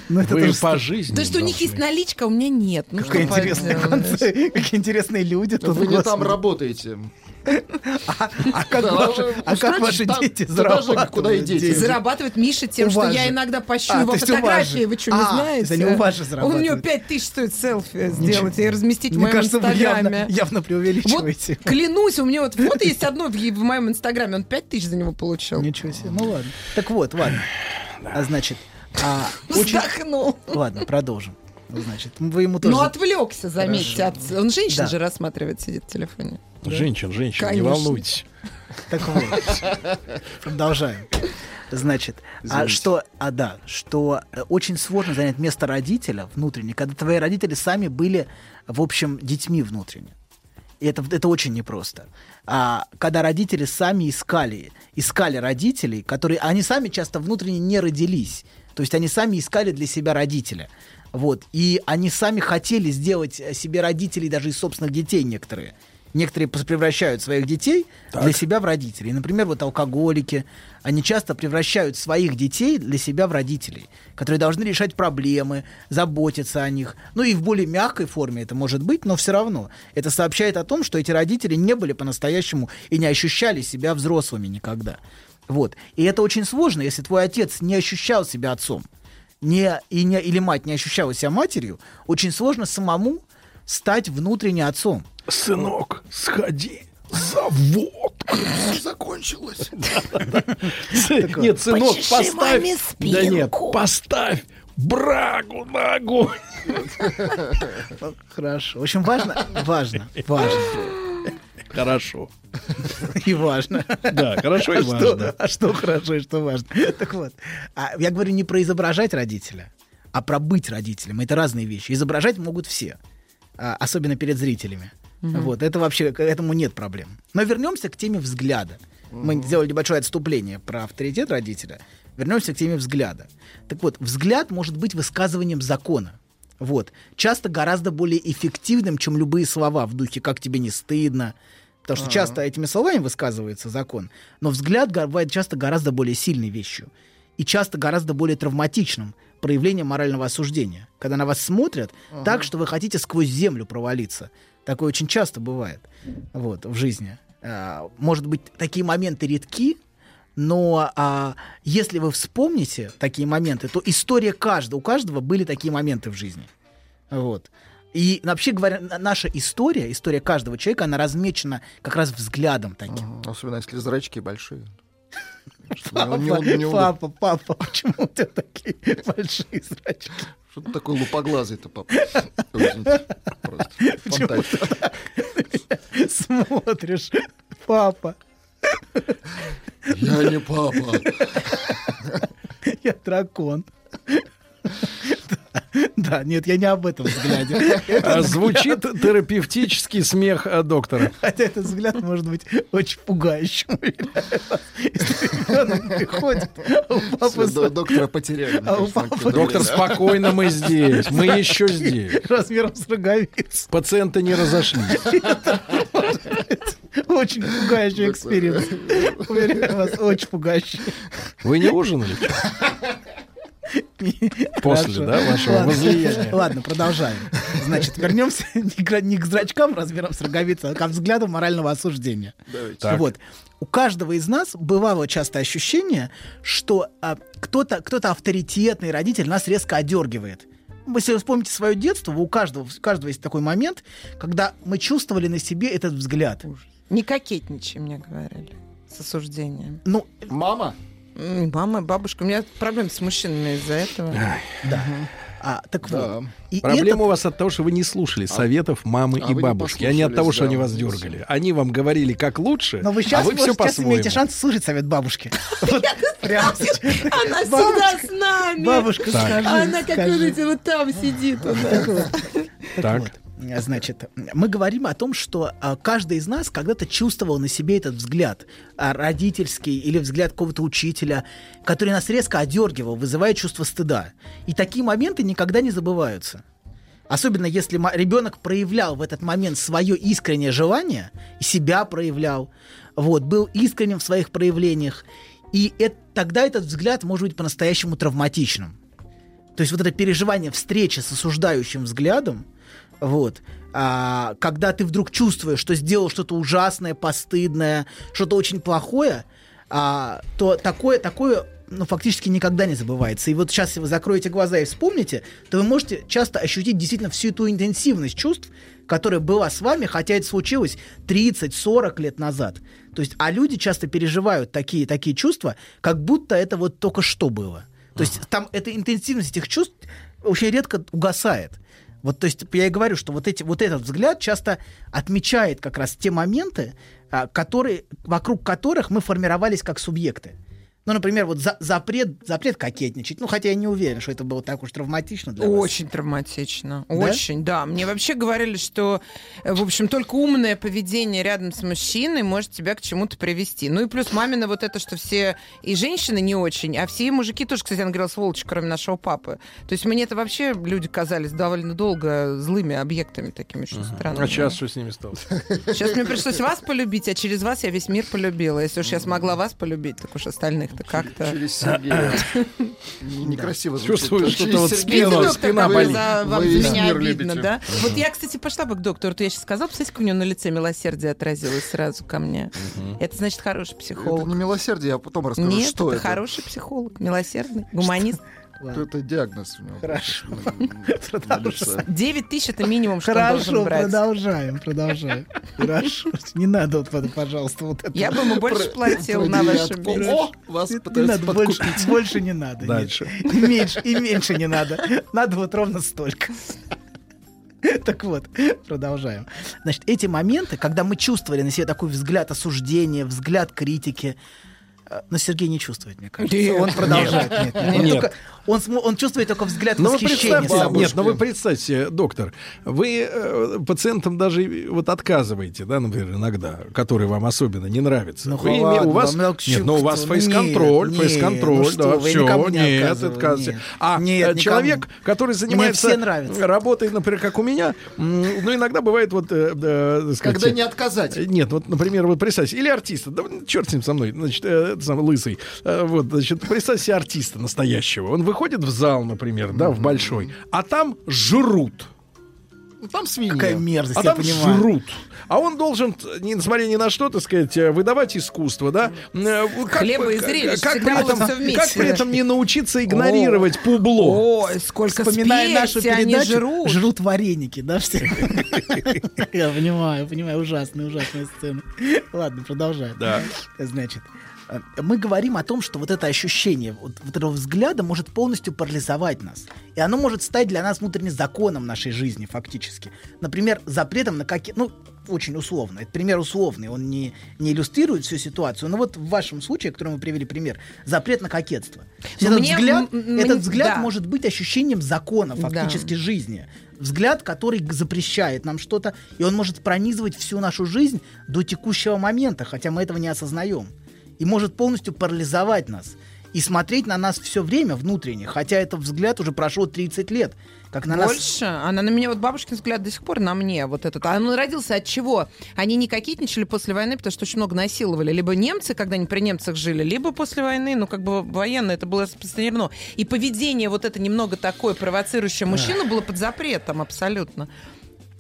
Ну, это
Вы
тоже
по жизни
То, что у них есть наличка, а у меня нет. Ну,
интересные,
поделаешь?
концы, какие интересные люди. тут,
Вы не там работаете.
А как,
Да,
ваши, а как ваши
там,
дети зарабатывают?
куда и дети.
деньги?
Зарабатывает Миша тем, что я иногда пощу
А,
его фотографии, вы что, не
А,
знаете?
это не у вас же
Он у него
зарабатывает.
5 тысяч стоит селфи сделать и разместить в моем
кажется, вы явно,
инстаграме.
явно
Вот
преувеличиваете.
клянусь, у меня вот фото есть одно в, в моем инстаграме, он 5 тысяч за него получил.
Ничего себе. Ну ладно. Так вот, ладно. А значит, а, очень...
Вздохнул.
Ладно, продолжим. Значит, вы ему тоже...
Ну, отвлекся, заметьте. от- Он женщин
Да.
же рассматривает, сидит в телефоне.
Женщин, женщин, не
Конечно.
волнуйтесь.
Так вот, продолжаем. Значит, а что, а да, что э, очень сложно занять место родителя внутренне, когда твои родители сами были, в общем, детьми внутренне. И это, это очень непросто. А, когда родители сами искали, искали родителей, которые, они сами часто внутренне не родились. То есть они сами искали для себя родителя. Вот. И они сами хотели сделать э, себе родителей даже из собственных детей некоторые. Некоторые превращают своих детей для себя в родителей. Например, вот алкоголики, они часто превращают своих детей для себя в родителей, которые должны решать проблемы, заботиться о них. Ну и в более мягкой форме это может быть, но все равно. Это сообщает о том, что эти родители не были по-настоящему и не ощущали себя взрослыми никогда. Вот. И это очень сложно, если твой отец не ощущал себя отцом не, и не, или мать не ощущала себя матерью, очень сложно самому стать внутренне отцом.
Сынок, сходи за водку.
Закончилось.
Нет, сынок, поставь... Да нет, поставь брагу на огонь.
Хорошо. В общем, важно, важно, важно
Хорошо.
и важно.
Да, хорошо и
А что-
важно.
А что хорошо и что важно. Так вот, а я говорю не про изображать родителя, а про быть родителем. Это разные вещи. Изображать могут все, особенно перед зрителями. Вот, это вообще, к этому нет проблем. Но вернемся к теме взгляда. Мы сделали небольшое отступление про авторитет родителя. Вернемся к теме взгляда. Так вот, взгляд может быть высказыванием закона. Вот. Часто гораздо более эффективным, чем любые слова в духе «как тебе не стыдно», Потому что часто этими словами высказывается закон, но взгляд бывает часто гораздо более сильной вещью и часто гораздо более травматичным проявлением морального осуждения. Когда на вас смотрят так, что вы хотите сквозь землю провалиться. Такое очень часто бывает вот, в жизни. А, Может быть, такие моменты редки, но а, если вы вспомните такие моменты, то история каждого, у каждого были такие моменты в жизни. Вот. И вообще говоря, на- наша история, история каждого человека, она размечена как раз взглядом таким.
Особенно если зрачки большие.
Папа, папа, папа, почему у тебя такие большие зрачки?
Что ты такой лупоглазый-то, папа? Просто
смотришь, папа?
Я не папа.
Я дракон. Да, нет, я не об этом взгляде.
А, Звучит терапевтический смех доктора.
Хотя этот взгляд может быть очень пугающим. Если приходит, а у папы
доктора потеряли.
Доктор, спокойно, мы здесь. Мы еще здесь.
размером с роговицу.
Пациенты не разошлись.
Очень пугающий эксперимент. Уверяю вас, очень пугающий.
Вы не ужинали? После, да, вашего
Ладно,
возлияния?
Ладно, продолжаем. Значит, вернемся не к, не к зрачкам размером с роговицу, а к взгляду морального осуждения.
Так.
Вот. У каждого из нас бывало часто ощущение, что а, кто-то кто авторитетный родитель нас резко одергивает. Если вы вспомните свое детство, у каждого, у каждого есть такой момент, когда мы чувствовали на себе этот взгляд.
Не кокетничай, мне говорили, с осуждением.
Ну,
Мама?
Мама, бабушка. У меня проблемы с мужчинами из-за этого.
Да. А, так вот. И
Проблема
этот-
у вас от того, что вы не слушали советов мамы
а
и бабушки, а не от того, что
да,
они вас дергали. Они вам говорили, как лучше,
Но вы
а
сейчас,
вы все
сейчас имеете шанс слушать совет бабушки.
Она
Бабушка,
всегда с нами.
Бабушка, скажи.
Она, как вы видите, вот там сидит.
Так вот.
Так.
вот, Значит, мы говорим о том, что а, каждый из нас когда-то чувствовал на себе этот взгляд а, родительский или взгляд какого-то учителя, который нас резко одергивал, вызывая чувство стыда. И такие моменты никогда не забываются. Особенно если ребенок проявлял в этот момент свое искреннее желание, себя проявлял, вот, был искренним в своих проявлениях. И это- тогда этот взгляд может быть по-настоящему травматичным. То есть вот это переживание встречи с осуждающим взглядом, вот, а, когда ты вдруг чувствуешь, что сделал что-то ужасное, постыдное, что-то очень плохое, а, то такое, такое ну, фактически никогда не забывается. И вот сейчас, если вы закроете глаза и вспомните, то вы можете часто ощутить действительно всю эту интенсивность чувств, которая была с вами, хотя это случилось 30-40 лет назад. То есть, а люди часто переживают такие, такие чувства, как будто это вот только что было. То есть там эта интенсивность этих чувств очень редко угасает. Вот, то есть я и говорю, что вот, эти, вот этот взгляд часто отмечает как раз те моменты, а, которые, вокруг которых мы формировались как субъекты. Ну, например, вот за- запрет, запрет кокетничать. Ну, хотя я не уверен, что это было так уж травматично для вас.
Очень травматично. Очень, да. Мне вообще говорили, что, э, в общем, только умное поведение рядом с мужчиной может тебя к чему-то привести. Ну и плюс мамина вот это, что все и женщины не очень, а все мужики тоже, кстати, она говорила, сволочи, кроме нашего папы. То есть мне это вообще люди казались довольно долго злыми объектами такими очень странными.
А сейчас что с ними стало?
Сейчас мне пришлось вас полюбить, а через вас я весь мир полюбила. Если уж я смогла вас полюбить, так уж остальных-то как-то...
Через Сергея. Не- Некрасиво.
Чувствую, что-то вот спина- спина болит.
вам меня обидно, да? Вот я, кстати, пошла бы к доктору, вот я сейчас сказала, посмотрите, как у него на лице милосердие отразилось сразу ко мне. Это значит хороший
Это
психолог.
не милосердие, я потом расскажу,
Нет,
что
это
это.
хороший психолог, милосердный, гуманист.
Что Это диагноз у него.
Хорошо.
9 тысяч это минимум, что он
Хорошо,
должен брать.
продолжаем, продолжаем. Хорошо. Не надо вот пожалуйста, вот это.
Я бы ему больше платил на вашем месте.
О, вас
Не
пытаются
надо, больше,
подкупить.
больше не надо.
Дальше.
И меньше, и меньше не надо. Надо вот ровно столько. Так вот, продолжаем. Значит, эти моменты, когда мы чувствовали на себе такой взгляд осуждения, взгляд критики, э, но Сергей не чувствует, мне кажется.
Нет.
Он продолжает. Нет, нет. Он,
Нет.
только- он см- он чувствует только взгляд
Ну, вы
восхищения. собой.
нет, но вы представьте, доктор, вы э, пациентам даже вот отказываете, да, например, иногда, которые вам особенно не нравятся.
Ну,
Вы
ладно,
у вас,
вам, ну,
нет, но у вас
ну,
фейс-контроль,
нет,
фейс-контроль,
нет, ну
да,
что вы,
все,
никому не
нет,
нет.
А
Нет,
э,
никому.
человек, который
Мне
занимается работой, например, как у меня, ну, иногда бывает вот, э, э, сказать,
Когда не отказать.
Э, Нет, вот, например, вот представьте, или артиста, да черт с ним со мной, значит, э, самый лысый, Э, вот, значит, представьте себе артиста настоящего. Он выходит в зал, например, да, в большой, а там жрут.
Там свинья.
Какая мерзость,
а
я
там
понимаю.
жрут. А он должен, несмотря ни на что, так сказать, э, выдавать искусство, да? Э, Как,
Хлеба и зрелищ
как, при этом, как при этом не научиться игнорировать публо?
Ой, сколько
Вспоминая нашу
спеси они
передачу,
жрут.
жрут вареники, да, все? Я понимаю, понимаю, ужасная, ужасная сцена. Ладно, продолжаем.
Да.
Значит, мы говорим о том, что вот это ощущение вот, вот этого взгляда может полностью парализовать нас. И оно может стать для нас внутренним законом нашей жизни, фактически. Например, запретом на какие... Ну, очень условно. Это пример условный, он не, не иллюстрирует всю ситуацию. Но вот в вашем случае, который мы привели пример, запрет на кокетство.
Ну,
этот
мне-
взгляд,
м-
этот взгляд
да.
может быть ощущением закона
Да.
фактически жизни. Взгляд, который запрещает нам что-то, и он может пронизывать всю нашу жизнь до текущего момента, хотя мы этого не осознаем. И может полностью парализовать нас. И смотреть на нас все время внутренне, хотя этот взгляд уже прошел 30 лет. Как на нас
Больше. Она на меня, вот бабушкин взгляд до сих пор на мне вот этот. А он родился от чего? Они не кокетничали после войны, потому что очень много насиловали. Либо немцы, когда они при немцах жили, либо после войны, ну, как бы военное, это было распространено. И поведение вот это немного такое провоцирующее мужчину было под запретом абсолютно.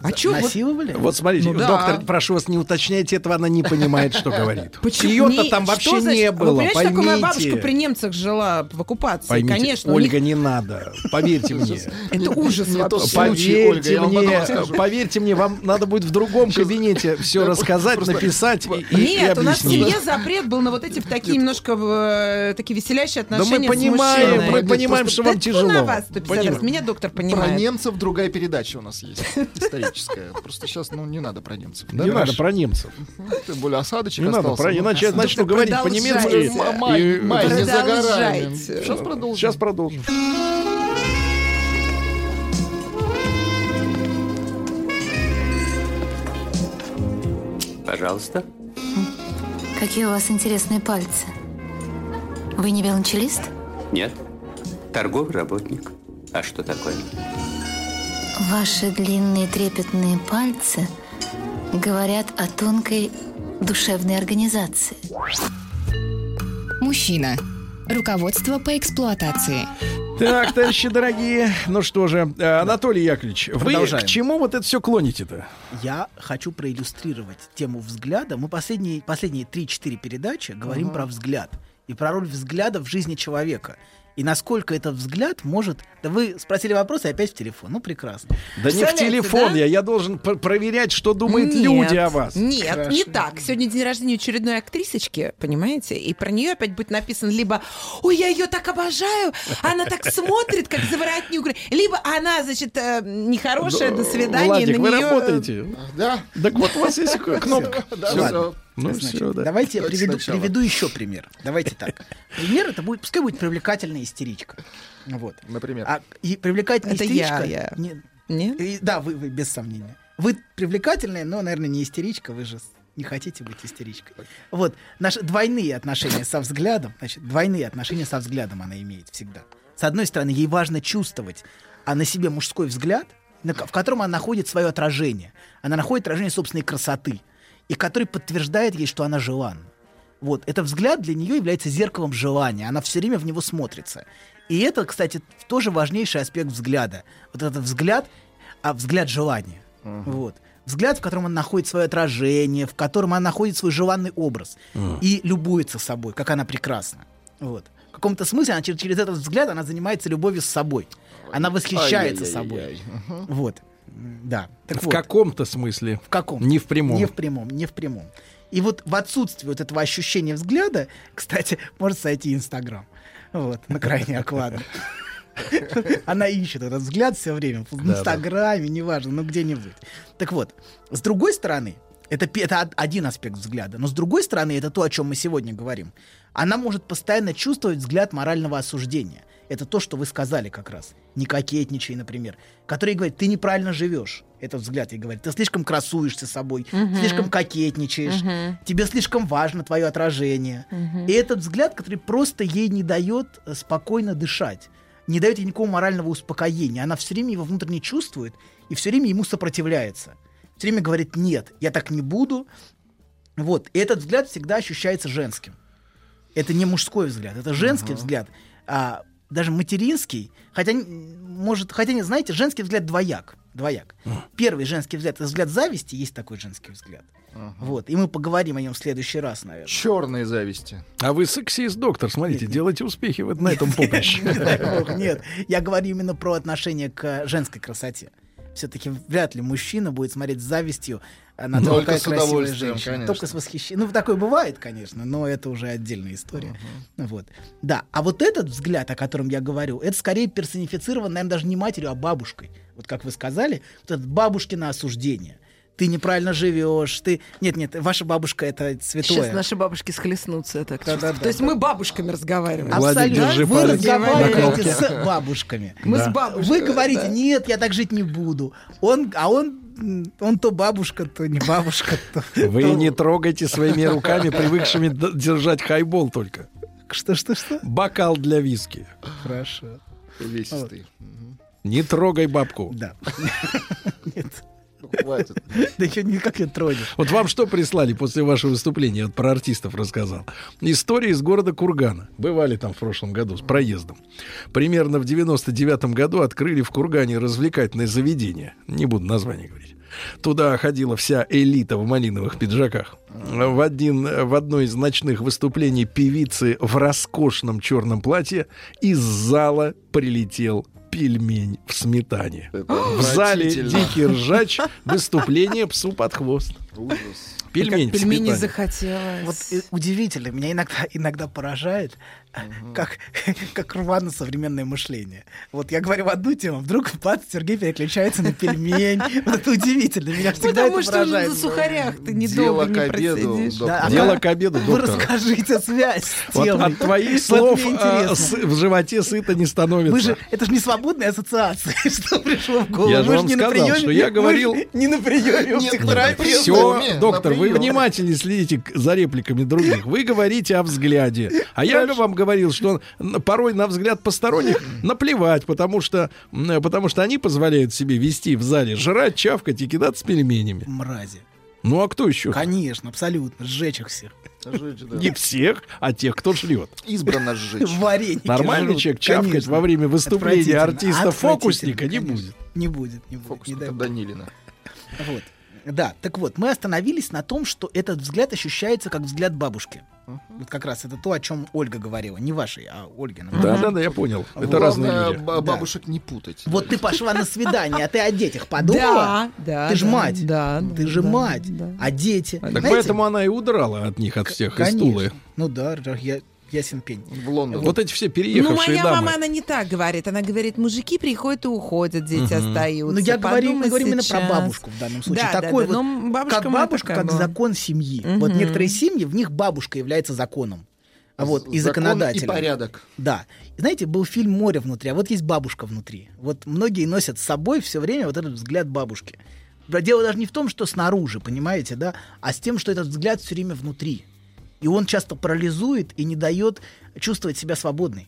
А чё вот-
насиловали?
Вот смотрите,
Ну да.
доктор, прошу вас, не уточняйте этого, она не понимает, что говорит.
Почему?
Ее-то
Не-
там
что
вообще не
Вы
было,
понимаете, что такое моя бабушка при немцах жила в оккупации?
Поймите,
Конечно.
Ольга,
них-
не надо, поверьте мне.
Это ужас
Не то
вообще.
случай, Ольга,
Поверьте мне, поверьте мне, вам надо будет в другом кабинете все рассказать, написать и,
Нет, у нас в семье запрет был на вот эти в такие немножко э, такие веселящие
Да мы
отношения
понимаем, мы понимаем, что вам тяжело.
на вас 150 раз.
Понимаю.
Меня доктор
Про
понимает.
немцев другая передача у нас есть, историческая. Просто сейчас, ну, не надо про немцев.
Не надо про немцев.
Тем более осадочек
Не надо
остался.
про,
Ну,
иначе я
доктор,
начну говорить по-немецки.
продолжайте.
М- Май,
и-
май не за горами.
Продолжайте.
Сейчас продолжим.
Сейчас продолжим.
Пожалуйста.
Какие у вас интересные пальцы. Вы не велончелист?
Нет. Торговый работник. А что такое?
Ваши длинные трепетные пальцы говорят о тонкой душевной организации.
Мужчина. Руководство по эксплуатации.
Так, товарищи дорогие, ну что же, э, Анатолий Яковлевич, вы
Продолжаем.
к чему вот это все клоните-то?
Я хочу проиллюстрировать тему взгляда. Мы последние, последние 3-4 передачи говорим про взгляд. И про роль взгляда в жизни человека. И насколько этот взгляд может... Да вы спросили вопрос и опять в телефон. Ну, прекрасно.
Да не в телефон
да?
я, я должен пр- проверять, что думают
Нет,
люди о вас.
Нет,
Хорошо.
не так. Сегодня день рождения очередной актрисочки, понимаете? И про нее опять будет написано либо «Ой, я ее так обожаю, она так смотрит, как заворотню». Либо она, значит, э, нехорошая, до свидания.
Владик,
на
вы
неё-
работаете?
Да,
Так вот, у вас есть кнопка. Ну
Значит,
все, да.
Давайте я приведу,
сначала.
приведу еще пример. Давайте так. Пример это будет, пускай будет привлекательная истеричка. Вот.
Например.
А, и привлекательная
Это я,
истеричка...
я.
не-
Нет?
и- да, вы, вы, без сомнения. Вы привлекательная, но, наверное, не истеричка, вы же не хотите быть истеричкой. Вот, наши двойные отношения со взглядом, значит, двойные отношения со взглядом она имеет всегда. С одной стороны, ей важно чувствовать а на себе мужской взгляд, в котором она находит свое отражение. Она находит отражение собственной красоты, и который подтверждает ей, что она желанна. Вот, этот взгляд для нее является зеркалом желания, она все время в него смотрится. И это, кстати, тоже важнейший аспект взгляда. Вот этот взгляд, а взгляд желания. Вот. Взгляд, в котором она находит свое отражение, в котором она находит свой желанный образ и любуется собой, как она прекрасна. Вот. В каком-то смысле она через, через этот взгляд она занимается любовью с собой. Она восхищается собой. Вот. Да. Так
В
вот.
каком-то смысле.
В каком?
Не в прямом.
Не в прямом, не в прямом. И вот в отсутствии вот этого ощущения взгляда, кстати, может сойти Инстаграм. Вот, на крайне окладно. Она ищет этот взгляд все время. В Инстаграме, неважно, но где-нибудь. Так вот, с другой стороны, это, это од- один аспект взгляда. Но с другой стороны, это то, о чем мы сегодня говорим. Она может постоянно чувствовать взгляд морального осуждения. Это то, что вы сказали как раз. Не кокетничай, например. Который говорит, ты неправильно живешь. Этот взгляд ей говорит. Ты слишком красуешься собой,
Мгм.
слишком кокетничаешь,
Мгм.
тебе слишком важно твое отражение.
Мгм.
И этот взгляд, который просто ей не дает э, спокойно дышать, не дает ей никакого морального успокоения. Она все время его внутренне чувствует и все время ему сопротивляется. Все время говорит, нет, я так не буду. Вот. И этот взгляд всегда ощущается женским. Это не мужской взгляд, это женский взгляд. А, даже материнский, хотя, может, хотя не знаете, женский взгляд двояк. Двояк. Первый женский взгляд, это взгляд зависти, есть такой женский взгляд. Вот, и мы поговорим о нем в следующий раз, наверное.
Черные зависти.
А вы сексист, доктор, смотрите, делайте успехи вот на этом поприще.
Нет, я говорю именно про отношение к женской красоте. Все-таки вряд ли мужчина будет смотреть с завистью э, на то,
Только
какая
с
красивая
удовольствием,
женщина.
конечно.
Только с восхищением. Ну, такое бывает, конечно, но это уже отдельная история. Вот. Да, а вот этот взгляд, о котором я говорю, это скорее персонифицирован, наверное, даже не матерью, а бабушкой. Вот как вы сказали, вот это бабушкино осуждение. Ты неправильно живешь, ты... Нет, нет, ваша бабушка это святое.
Сейчас наши бабушки схлестнутся. Я так
Да-да-да.
чувствую. То есть мы бабушками разговариваем.
Владик,
Абсолютно.
держи
Вы разговариваете с бабушками.
Мы
Да.
с бабушкой.
Вы говорите, нет, я так жить не буду. Он, а он, он то бабушка, то не бабушка. То,
Вы
то-
не трогайте своими руками, привыкшими держать хайбол только.
Что, что, что?
Бокал для виски.
Хорошо.
Увесистый.
Не трогай бабку.
Да. Нет.
Ну, хватит.
Да еще никак не тронешь.
Вот вам что прислали после вашего выступления? Я вот про артистов рассказал. История из города Кургана. Бывали там в прошлом году с проездом. Примерно в 99-м году открыли в Кургане развлекательное заведение. Не буду название говорить. Туда ходила вся элита в малиновых пиджаках. В, один, в одно из ночных выступлений певицы в роскошном черном платье из зала прилетел пельмень в сметане. В зале дикий ржач, выступление псу под хвост.
Ужас.
Пельмень
Как
в
пельмени
сметане.
захотелось.
Вот э, удивительно, меня иногда, иногда поражает, э, как, как рвано современное мышление. Вот я говорю в одну тему, вдруг бац, Сергей переключается на пельмень. Вот это удивительно, меня всегда
Потому
это
что
поражает.
на сухарях ты
Дело
недолго не
к обеду,
просидишь.
доктор.
а
Дело к обеду,
Вы
доктор.
расскажите связь с
Вот от твоих слов а, с- в животе сыто не становится.
Вы же, это же не свободные ассоциации, что пришло в голову.
Я же
Вы
вам сказал,
приеме-
что я
вы
говорил-
Не на приеме у
Нет,
психотерапевта.
Все, доктор, вы
прием.
внимательно следите за репликами других. Вы говорите о взгляде. А я вам говорил, что н- порой на взгляд посторонних наплевать, потому что, потому что они позволяют себе вести в зале, жрать, чавкать и кидаться пельменями.
Мрази.
Ну а кто еще?
Конечно, абсолютно. Сжечь их всех.
Жить, да.
Не всех, а тех, кто жрет.
Избрано сжечь.
Вареники
Нормальный
жрут,
человек чавкать
конечно.
во время выступления артиста-фокусника не будет.
Не будет, не будет. не
Фокусника
бог.
Данилина.
Вот. Да, так вот, мы остановились на том, что этот взгляд ощущается как взгляд бабушки. Вот как раз это то, о чем Ольга говорила. Не вашей, а Ольгина.
Да, да, да, я понял. Это разные
Главное,
люди.
ба- бабушек не путать.
Вот ты пошла на свидание, а ты о детях подумала?
Да, да.
Ты ж
да,
мать.
Да,
Ты
да,
же
да,
мать.
да.
А дети?
Так
Знаете,
поэтому она и удрала от них, от всех, из. Тулы.
Ну да, я, ясен пень.
В Лондон.
Вот эти все
Ну,
переехавшие
моя
дамы.
мама, она не так говорит. Она говорит, мужики приходят и уходят, дети
Мгм.
остаются.
Ну, я говорю, мы говорим именно про бабушку в данном случае.
Да,
Такой
да, да.
вот,
Но бабушка
как
моя
бабушка,
такая
как
была.
закон семьи. Вот
Мгм.
некоторые семьи, в них бабушка является законом. А вот, и
Закон
законодателем.
и порядок.
Да. Знаете, был фильм «Море внутри», а вот есть бабушка внутри. Вот многие носят с собой все время вот этот взгляд бабушки. Дело даже не в том, что снаружи, понимаете, да, а с тем, что этот взгляд все время внутри. И он часто парализует и не дает чувствовать себя свободной.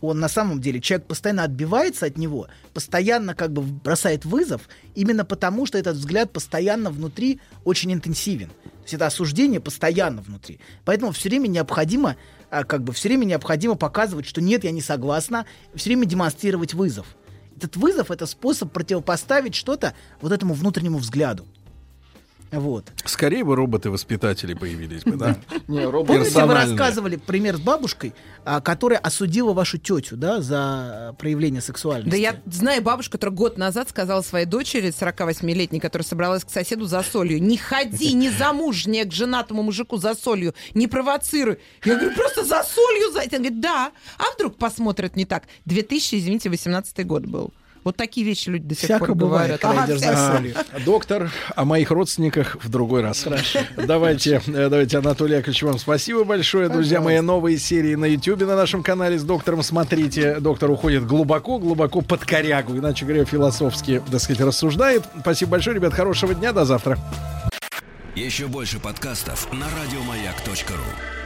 Он на самом деле, человек постоянно отбивается от него, постоянно как бы бросает вызов, именно потому, что этот взгляд постоянно внутри очень интенсивен. То есть это осуждение постоянно внутри. Поэтому все время необходимо, а, как бы все время необходимо показывать, что нет, я не согласна, все время демонстрировать вызов. Этот вызов это способ противопоставить что-то вот этому внутреннему взгляду. Вот.
Скорее бы роботы-воспитатели появились бы, да?
Не, робот.
Помните, вы рассказывали пример с бабушкой, а, которая осудила вашу тетю, да, за проявление сексуальности?
Да я знаю бабушку, которая год назад сказала своей дочери, 48-летней, которая собралась к соседу за солью, не ходи, не замужняя к женатому мужику за солью, не провоцируй. Я говорю, просто за солью зайти. Она говорит, да. А вдруг посмотрят не так? 2000, извините, 18 год был. Вот такие вещи люди до сих
Всяко
пор
бывает,
говорят.
А,
солью.
Доктор, о моих родственниках в другой раз. Давайте, э, давайте, Анатолий Яковлевич, вам спасибо большое. Друзья мои, новые серии на YouTube на нашем канале с доктором. Смотрите, доктор уходит глубоко, глубоко под корягу, иначе говоря, философски, так сказать, рассуждает. Спасибо большое, ребят, хорошего дня, до завтра.
Еще больше подкастов на радиомаяк.ру.